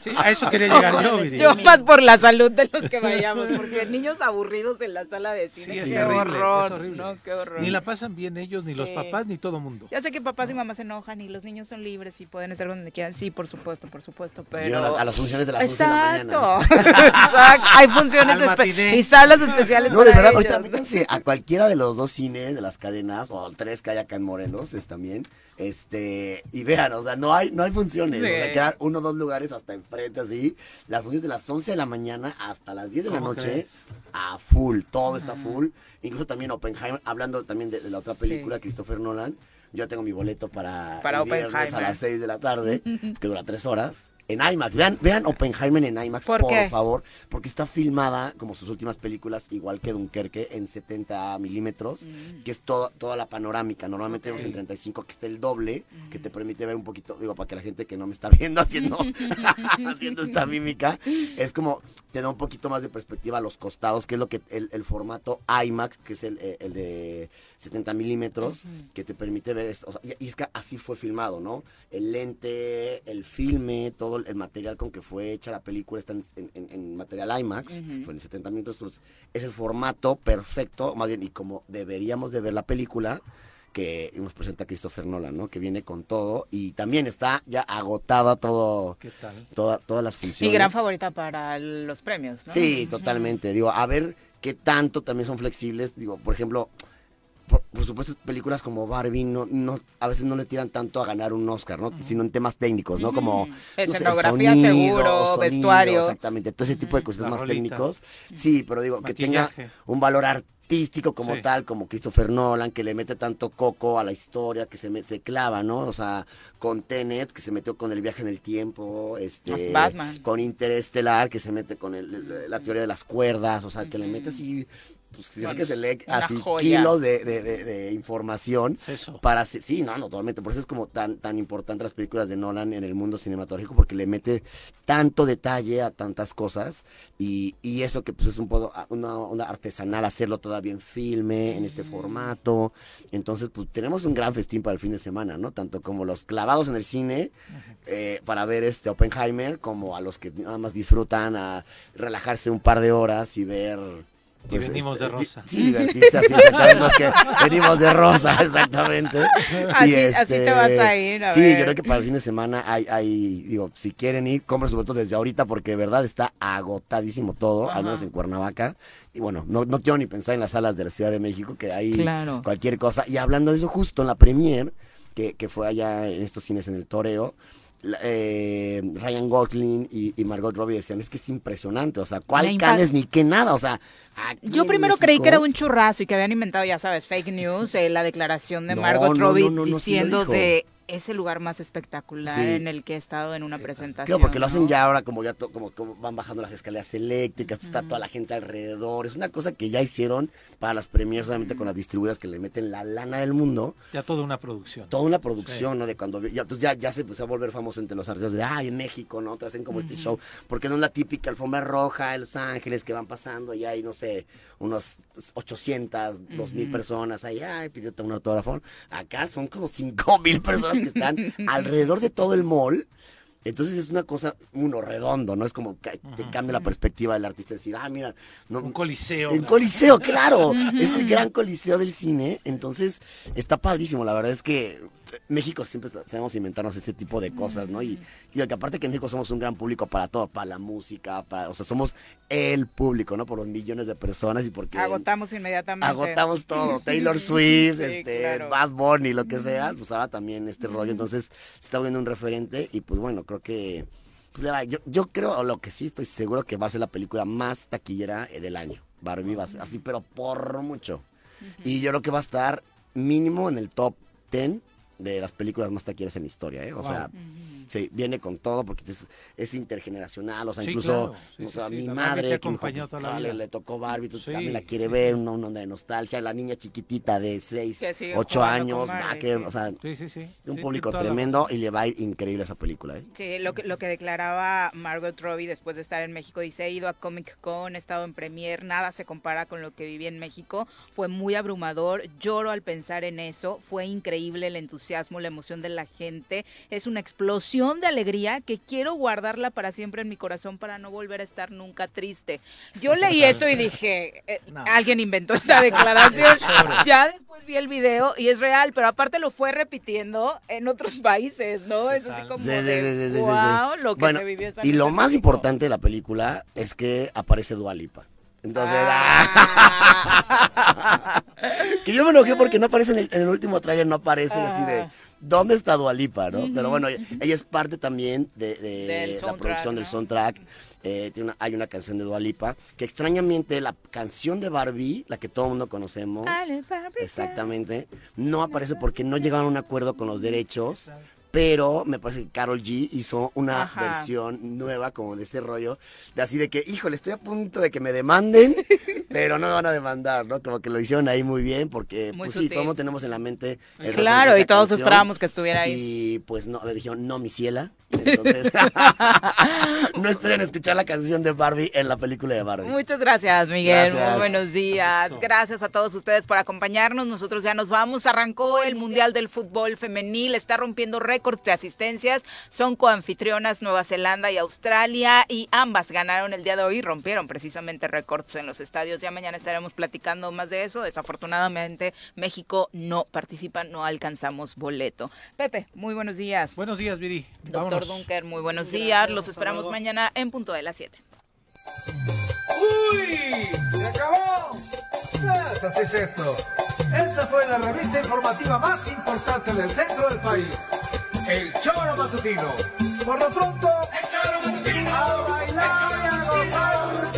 Sí, a eso quería llegar yo.
Yo más por la salud de los que vayamos, porque niños aburridos en la sala de cine,
Sí, es
qué horror,
es horrible.
¿no? Qué horror.
Ni la pasan bien ellos, ni los papás, ni todo mundo.
Ya sé que papás y mamás se enojan y los niños son libres y pueden estar donde quieran. Sí, por supuesto, por supuesto, pero...
A- las funciones de las 11 de la mañana.
Exacto. Hay funciones
Al
espe-
matiné.
y salas especiales
No, de verdad,
ellos.
ahorita a cualquiera de los dos cines de las cadenas, o tres que hay acá en Morelos, es también, este, y vean, o sea, no hay, no hay funciones,
Sí.
o sea, quedan uno o dos lugares hasta enfrente, así, las funciones de las 11 de la mañana hasta las 10 de la
¿Cómo
noche,
crees?
a full, todo está full, incluso también Oppenheimer, hablando también de, de la otra película, Christopher Nolan, yo tengo mi boleto para,
Para
el viernes a las 6 de la tarde, que dura tres horas, en IMAX. Vean, vean Oppenheimer en IMAX,
¿Por
favor, porque está filmada como sus últimas películas, igual que Dunkerque, en 70 milímetros, que es todo- toda la panorámica. Normalmente vemos en 35, que está el doble, que te permite ver un poquito, digo, para que la gente que no me está viendo haciendo, haciendo esta mímica, es como te da un poquito más de perspectiva a los costados, que es lo que el, el formato IMAX, que es el, eh, el de 70 milímetros, que te permite ver esto. O sea, y, y es que así fue filmado, ¿no? El lente, el filme, todo el material con que fue hecha la película está en, en- en- en material IMAX,
Ujú.
fue en 70 milímetros. entonces, es el formato perfecto, más bien, y como deberíamos de ver la película, que nos presenta Christopher Nolan, ¿no? Que viene con todo y también está ya agotada todo,
¿Qué tal?
toda- todas las
Y
funciones.
gran favorita para los premios, ¿no?
Sí, totalmente. Digo, a ver qué tanto también son flexibles. Digo, por ejemplo, por, por supuesto, películas como Barbie no, no, a veces no le tiran tanto a ganar un Oscar, ¿no? Sino en temas técnicos, ¿no? Como no sé,
Escenografía, seguro, vestuario.
Exactamente, todo ese tipo de cosas
La
más
rolita.
técnicos. Sí, pero digo, que tenga un valor artístico como
Sí.
tal, como Christopher Nolan, que le mete tanto coco a la historia, que se, me- se clava, ¿no? O sea, con Tenet, que se metió con el viaje en el tiempo, este,
Batman.
con Interestelar, que se mete con el- el- la teoría de las cuerdas, o sea, que le mete así, pues sí,
Con
que se lee así
joya.
kilos de, de- de- de información
Es eso.
para sí no no totalmente. Por eso es como tan tan importante las películas de Nolan en el mundo cinematográfico porque le mete tanto detalle a tantas cosas y, y eso que pues es un poco una, una artesanal hacerlo todavía en filme en este formato. Entonces pues tenemos un gran festín para el fin de semana no tanto como los clavados en el cine eh, para ver este Oppenheimer como a los que nada más disfrutan a relajarse un par de horas y ver
Y venimos de
di-
rosa.
Sí, divertirse así, exactamente. Los que venimos de rosa, exactamente.
Así- así te vas a ir, a
sí,
ver.
yo creo que para el fin de semana hay, hay, digo, si quieren ir, compren su boleto desde ahorita porque de verdad está agotadísimo todo, al menos en Cuernavaca. Y bueno, no, no quiero ni pensar en las salas de la Ciudad de México, que hay
Claro.
cualquier cosa. Y hablando de eso, justo en la premier, que, que fue allá en estos cines en el Toreo, eh, Ryan Gosling y, y Margot Robbie decían, es que es impresionante, o sea, ¿cuál canes ni qué nada? O sea,
Yo primero creí que era un churrazo y que habían inventado, ya sabes, fake news, eh, la declaración de
No,
Margot
no,
Robbie
no, sí lo
de ese lugar más espectacular
Sí.
en el que he estado en una presentación.
Claro, porque lo hacen ya ahora como ya to- como, como van bajando las escaleras eléctricas, está toda la gente alrededor. Es una cosa que ya hicieron para las premiers, solamente con las distribuidoras que le meten la lana del mundo.
Ya toda una producción.
Toda una producción,
Sí.
¿no? De cuando ya, entonces ya, ya se empezó a volver famoso entre los artistas de, ay, en México, ¿no? Te hacen como este show. Porque no es la típica alfombra roja, Los Ángeles, que van pasando y hay, no sé, unos 800, 2000
Ujú.
personas ahí, ay, pídete un autógrafo. Acá son como 5000 personas que están alrededor de todo el mall. Entonces es una cosa, uno, redondo, ¿no? Es como que te cambia la perspectiva del artista, decir, ah, mira, no,
Un coliseo.
el coliseo, claro. Es el gran coliseo del cine. Entonces, está padrísimo. La verdad es que México siempre sabemos inventarnos este tipo de cosas, ¿no? Y, y que aparte que en México somos un gran público para todo, para la música, para, o sea, somos el público, ¿no? Por los millones de personas y porque
Agotamos inmediatamente.
agotamos todo. Taylor Swift,
Sí,
este,
claro.
Bad Bunny, lo que sea, pues ahora también este rollo. Entonces, se está viendo un referente y pues bueno, creo que pues, yo, yo creo, lo que sí estoy seguro que va a ser la película más taquillera eh, del año. Barbie va a ser así, pero por mucho. Y yo creo que va a estar mínimo en el top 10 de las películas más taquilleras en la historia, ¿eh? O sea, sí, viene con todo porque es, es intergeneracional, o sea,
Sí,
incluso
claro. Sí,
o
sí,
sea,
sí,
mi madre que me
acompañó
dijo,
toda la
"Chale,
vida".
le tocó Barbie, tú
Sí.
también la quiere ver, una, onda de nostalgia, la niña chiquitita de 6,
Que sigue
8
jugando con
años, va a
Barbie,
querer,
sí.
o sea,
Sí, sí, sí.
un
Sí,
público tremendo y le va a ir increíble esa película, ¿eh?
Sí, lo que, lo que declaraba Margot Robbie después de estar en México, dice, he ido a Comic Con, he estado en Premier, nada se compara con lo que viví en México, fue muy abrumador, lloro al pensar en eso, fue increíble el entusiasmo, la emoción de la gente, es una explosión de alegría que quiero guardarla para siempre en mi corazón para no volver a estar nunca triste. Yo leí eso y dije, eh, alguien inventó esta declaración, ya después vi el video y es real, pero aparte lo fue repitiendo en otros países, ¿no? Es así como
Sí, sí,
de,
sí, sí, sí, sí.
wow, lo que
Bueno,
se vivió esa
y lo más
México.
importante de la película es que aparece Dualipa. Entonces,
Ah.
que yo me enojé porque no aparece en el, en el último trailer, no aparece así de ¿dónde está Dualipa? ¿no? Pero bueno, ella es parte también de, la producción del soundtrack. Eh, tiene una- hay una canción de Dualipa que extrañamente la canción de Barbie, la que todo el mundo conocemos, exactamente, no aparece porque no llegaron a un acuerdo con los derechos. Pero me parece que Carol G hizo una
Ajá.
versión nueva como de ese rollo, de así de que, híjole, estoy a punto de que me demanden, pero no me van a demandar, ¿no? Como que lo hicieron ahí muy bien, porque
Muy
pues sí,
sutil.
todos tenemos en la mente el
Claro, y todos
canción,
esperábamos que estuviera ahí.
Y pues no, le dijeron, no, mi ciela. Entonces, no esperen escuchar la canción de Barbie en la película de Barbie.
Muchas gracias, Miguel.
Gracias.
Muy buenos días. Gracias a todos ustedes por acompañarnos. Nosotros ya nos vamos. Arrancó el Mundial del Fútbol Femenil. Está rompiendo récords de asistencias. Son coanfitrionas Nueva Zelanda y Australia. Y ambas ganaron el día de hoy. Rompieron precisamente récords en los estadios. Ya mañana estaremos platicando más de eso. Desafortunadamente, México no participa. No alcanzamos boleto. Pepe, muy buenos días.
Buenos días, Viri.
Doctor
Vámonos.
Dunker, muy buenos
Gracias,
días. Los esperamos
luego.
mañana en punto de las 7.
¡Uy! ¡Se acabó! Pues así es esto. Esta fue la revista informativa más importante del centro del país. El Choro Matutino. Por lo pronto, el Choro Matutino. A bailar y a gozar,